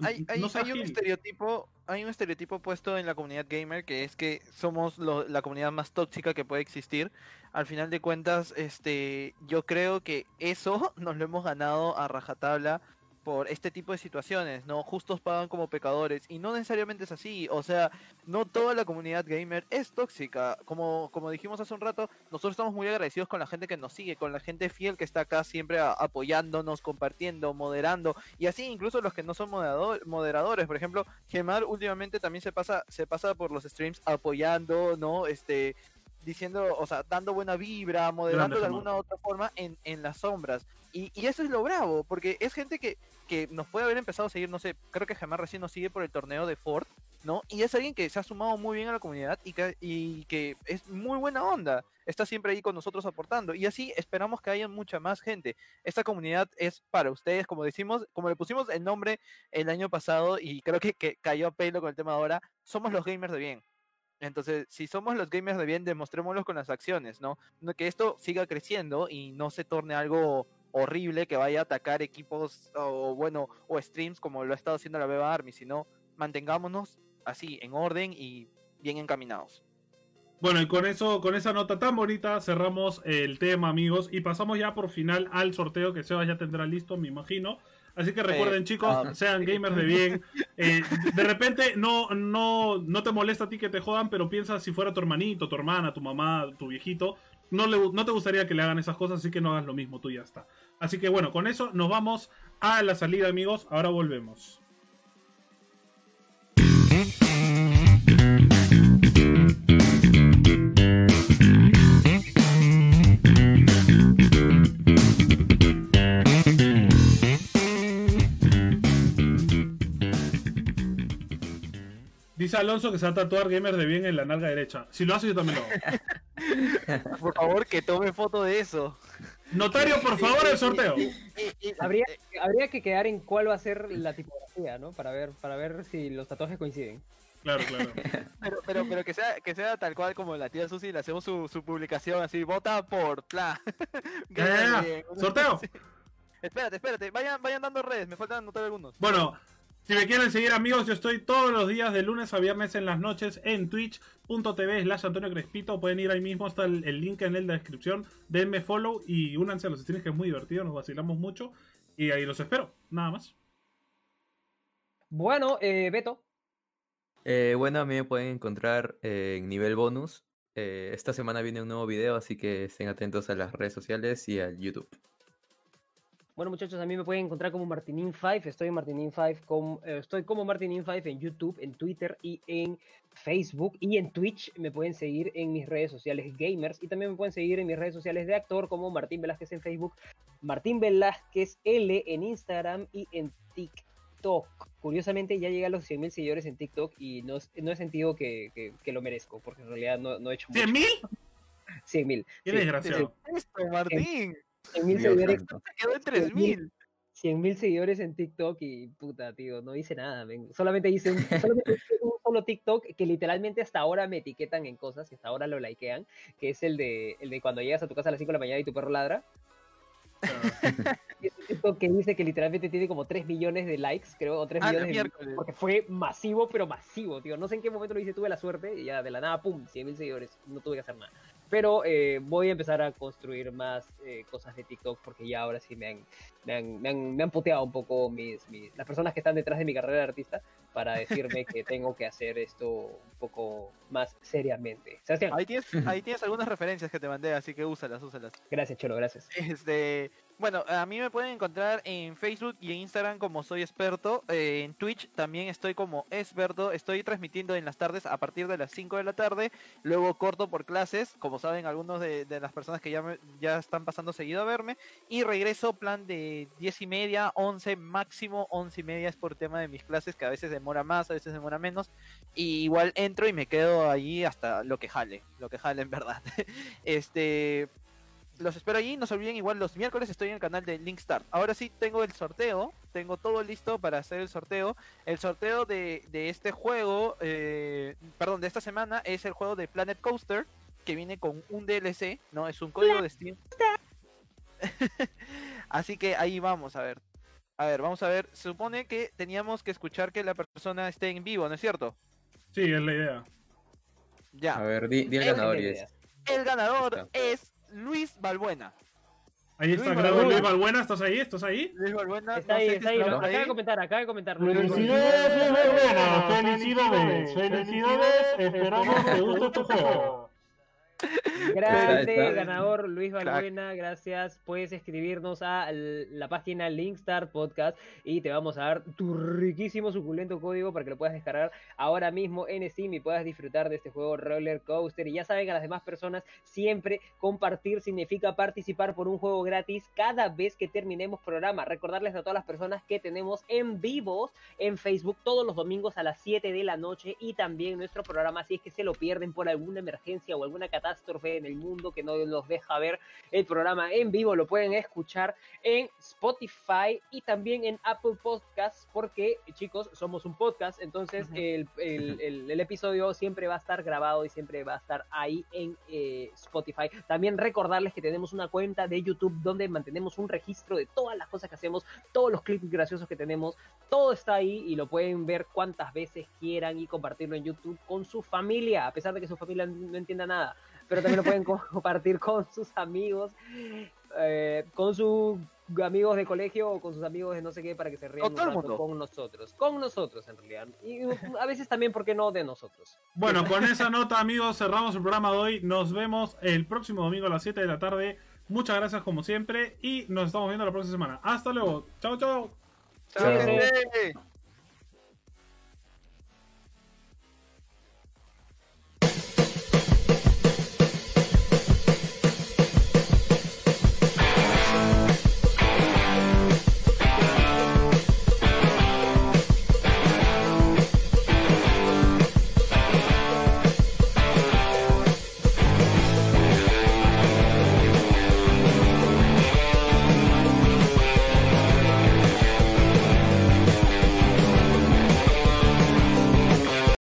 Hay, hay, no sea hay un estereotipo, hay un estereotipo puesto en la comunidad gamer que es que somos lo- la comunidad más tóxica que puede existir. Al final de cuentas, este, yo creo que eso nos lo hemos ganado a rajatabla por este tipo de situaciones, ¿no? Justos pagan como pecadores y no necesariamente es así, o sea, no toda la comunidad gamer es tóxica, como, como dijimos hace un rato, nosotros estamos muy agradecidos con la gente que nos sigue, con la gente fiel que está acá siempre apoyándonos, compartiendo, moderando y así incluso los que no son moderador- moderadores, por ejemplo, Gemar últimamente también se pasa se pasa por los streams apoyando, ¿no? Este diciendo, o sea, dando buena vibra, moderando de alguna u otra forma en, en las sombras. Y, y eso es lo bravo, porque es gente que, que nos puede haber empezado a seguir, no sé, creo que Gemar recién nos sigue por el torneo de Ford, ¿no? Y es alguien que se ha sumado muy bien a la comunidad y que, y que es muy buena onda. Está siempre ahí con nosotros aportando. Y así esperamos que haya mucha más gente. Esta comunidad es para ustedes, como decimos, como le pusimos el nombre el año pasado y creo que, que cayó a pelo con el tema ahora, somos los gamers de bien. Entonces, si somos los gamers de bien, demostrémoslo con las acciones, ¿no? Que esto siga creciendo y no se torne algo horrible que vaya a atacar equipos o bueno, o streams como lo ha estado haciendo la Beba Army, sino mantengámonos así, en orden y bien encaminados. Bueno, y con eso, con esa nota tan bonita, cerramos el tema, amigos, y pasamos ya por final al sorteo que Sebas ya tendrá listo, me imagino. Así que recuerden, chicos, ah. sean gamers de bien. Eh, de repente no, no, no te molesta a ti que te jodan, pero piensa si fuera tu hermanito, tu hermana, tu mamá, tu viejito. No, le, no te gustaría que le hagan esas cosas, así que no hagas lo mismo, tú ya está. Así que bueno, con eso nos vamos a la salida, amigos. Ahora volvemos. Dice Alonso que se va a tatuar gamer de bien en la nalga derecha. Si lo hace, yo también lo hago. Por favor, que tome foto de eso. Notario, por favor, el sorteo. Habría, habría que quedar en cuál va a ser la tipografía, ¿no? Para ver, para ver si los tatuajes coinciden. Claro, claro. Pero, pero, pero que sea, que sea tal cual como la tía Susi, le hacemos su, su publicación así, vota por pla. Ya, ya, ya. Sorteo. Espérate, espérate, vayan, vayan dando redes, me faltan anotar algunos. Bueno, Si me quieren seguir amigos, yo estoy todos los días de lunes a viernes en las noches en twitch.tv slash Antonio Crespito. Pueden ir ahí mismo, está el, el link en la descripción. Denme follow y únanse a los streams que es muy divertido, nos vacilamos mucho. Y ahí los espero, nada más. Bueno, eh, Beto. Eh, bueno, a mí me pueden encontrar eh, en nivel bonus. Eh, esta semana viene un nuevo video, así que estén atentos a las redes sociales y al YouTube. Bueno, muchachos, a mí me pueden encontrar como Martinin5. Estoy en Martinin5, com- eh, estoy como Martinin5 en YouTube, en Twitter y en Facebook. Y en Twitch me pueden seguir en mis redes sociales gamers. Y también me pueden seguir en mis redes sociales de actor como Martín Velázquez en Facebook, Martín Velázquez L en Instagram y en TikTok. Curiosamente ya llegué a los 100.000 seguidores en TikTok y no, no he sentido que, que- que lo merezco, porque en realidad no, no he hecho mucho. ¿Cien mil? 100.000. Qué sí, desgraciado. Esto, Martín. 100.000 Dios seguidores santo. Se quedó en 3000. 100 mil seguidores en TikTok y puta, tío, no hice nada, men. Solamente hice un, solamente hice un solo TikTok que literalmente hasta ahora me etiquetan en cosas y hasta ahora lo likean, que es el de, el de cuando llegas a tu casa a las 5 de la mañana y tu perro ladra. Y es un TikTok que dice que literalmente tiene como 3 millones de likes, creo, o 3 Ah, millones de miércoles. porque fue masivo, pero masivo, tío. No sé en qué momento lo hice, tuve la suerte y ya de la nada, pum, 100 mil seguidores, no tuve que hacer nada. Pero eh, voy a empezar a construir más eh, cosas de TikTok porque ya ahora sí me han, me han, me han, me han puteado un poco mis, mis- las personas que están detrás de mi carrera de artista para decirme que tengo que hacer esto un poco más seriamente. Sebastián, Ahí tienes, ahí tienes algunas referencias que te mandé, así que úsalas, úsalas. gracias, Cholo, gracias. Este, bueno, a mí me pueden encontrar en Facebook y en Instagram como soy experto. eh, en Twitch también estoy como experto. Estoy transmitiendo en las tardes a partir de las 5 de la tarde. Luego corto por clases, como saben algunos de, las personas que ya, me- ya están pasando seguido a verme. Y regreso plan de 10 y media, 11 máximo, 11 y media es por tema de mis clases que a veces demora más, a veces demora menos. Y igual entro y me quedo allí hasta lo que jale, lo que jale en verdad. este, los espero allí. No se olviden, igual los miércoles estoy en el canal de Linkstart. Ahora sí tengo el sorteo. Tengo todo listo para hacer el sorteo. El sorteo de, de este juego, eh, perdón, de esta semana es el juego de Planet Coaster. Que viene con un DLC, ¿no? Es un código de Steam. Así que ahí vamos a ver. A ver, vamos a ver. Se supone que teníamos que escuchar que la persona esté en vivo, ¿no es cierto? Sí, es la idea. Ya. A ver, di, di el ganador idea. es. El ganador es Luis Balbuena. Ahí está, Luis creo, Balbuena. Luis Balbuena, ¿estás ahí? ¿Estás ahí? Luis Balbuena. Está no ahí, está ahí, está lo- acaba de comentar, acaba de comentar. Felicidades, Luis Balbuena, felicidades, felicidades, esperamos que guste tu juego. Grande está. ganador Luis. Balbuena, gracias. Puedes escribirnos a la página Linkstar Podcast y te vamos a dar tu riquísimo suculento código para que lo puedas descargar ahora mismo en Steam y puedas disfrutar de este juego Roller Coaster. Y ya saben a las demás personas, siempre compartir significa participar por un juego gratis cada vez que terminemos programa. Recordarles a todas las personas que tenemos en vivos en Facebook todos los domingos a las 7 de la noche y también nuestro programa si es que se lo pierden por alguna emergencia o alguna catástrofe en el mundo que no nos deja ver el programa en vivo, lo pueden escuchar en Spotify y también en Apple Podcasts porque chicos, somos un podcast, entonces Ujú. el, el- el- el episodio siempre va a estar grabado y siempre va a estar ahí en eh, Spotify. También recordarles que tenemos una cuenta de YouTube donde mantenemos un registro de todas las cosas que hacemos, todos los clips graciosos que tenemos, todo está ahí y lo pueden ver cuantas veces quieran y compartirlo en YouTube con su familia, a pesar de que su familia no entienda nada. Pero también lo pueden compartir con sus amigos, eh, con sus amigos de colegio o con sus amigos de no sé qué para que se rían Con un todo el rato mundo. con nosotros. Con nosotros, en realidad. Y a veces también, ¿por qué no de nosotros? Bueno, con esa nota, amigos, cerramos el programa de hoy. Nos vemos el próximo domingo a las 7 de la tarde. Muchas gracias como siempre y nos estamos viendo la próxima semana. Hasta luego. Chao, chao. Chao, Chao. gente.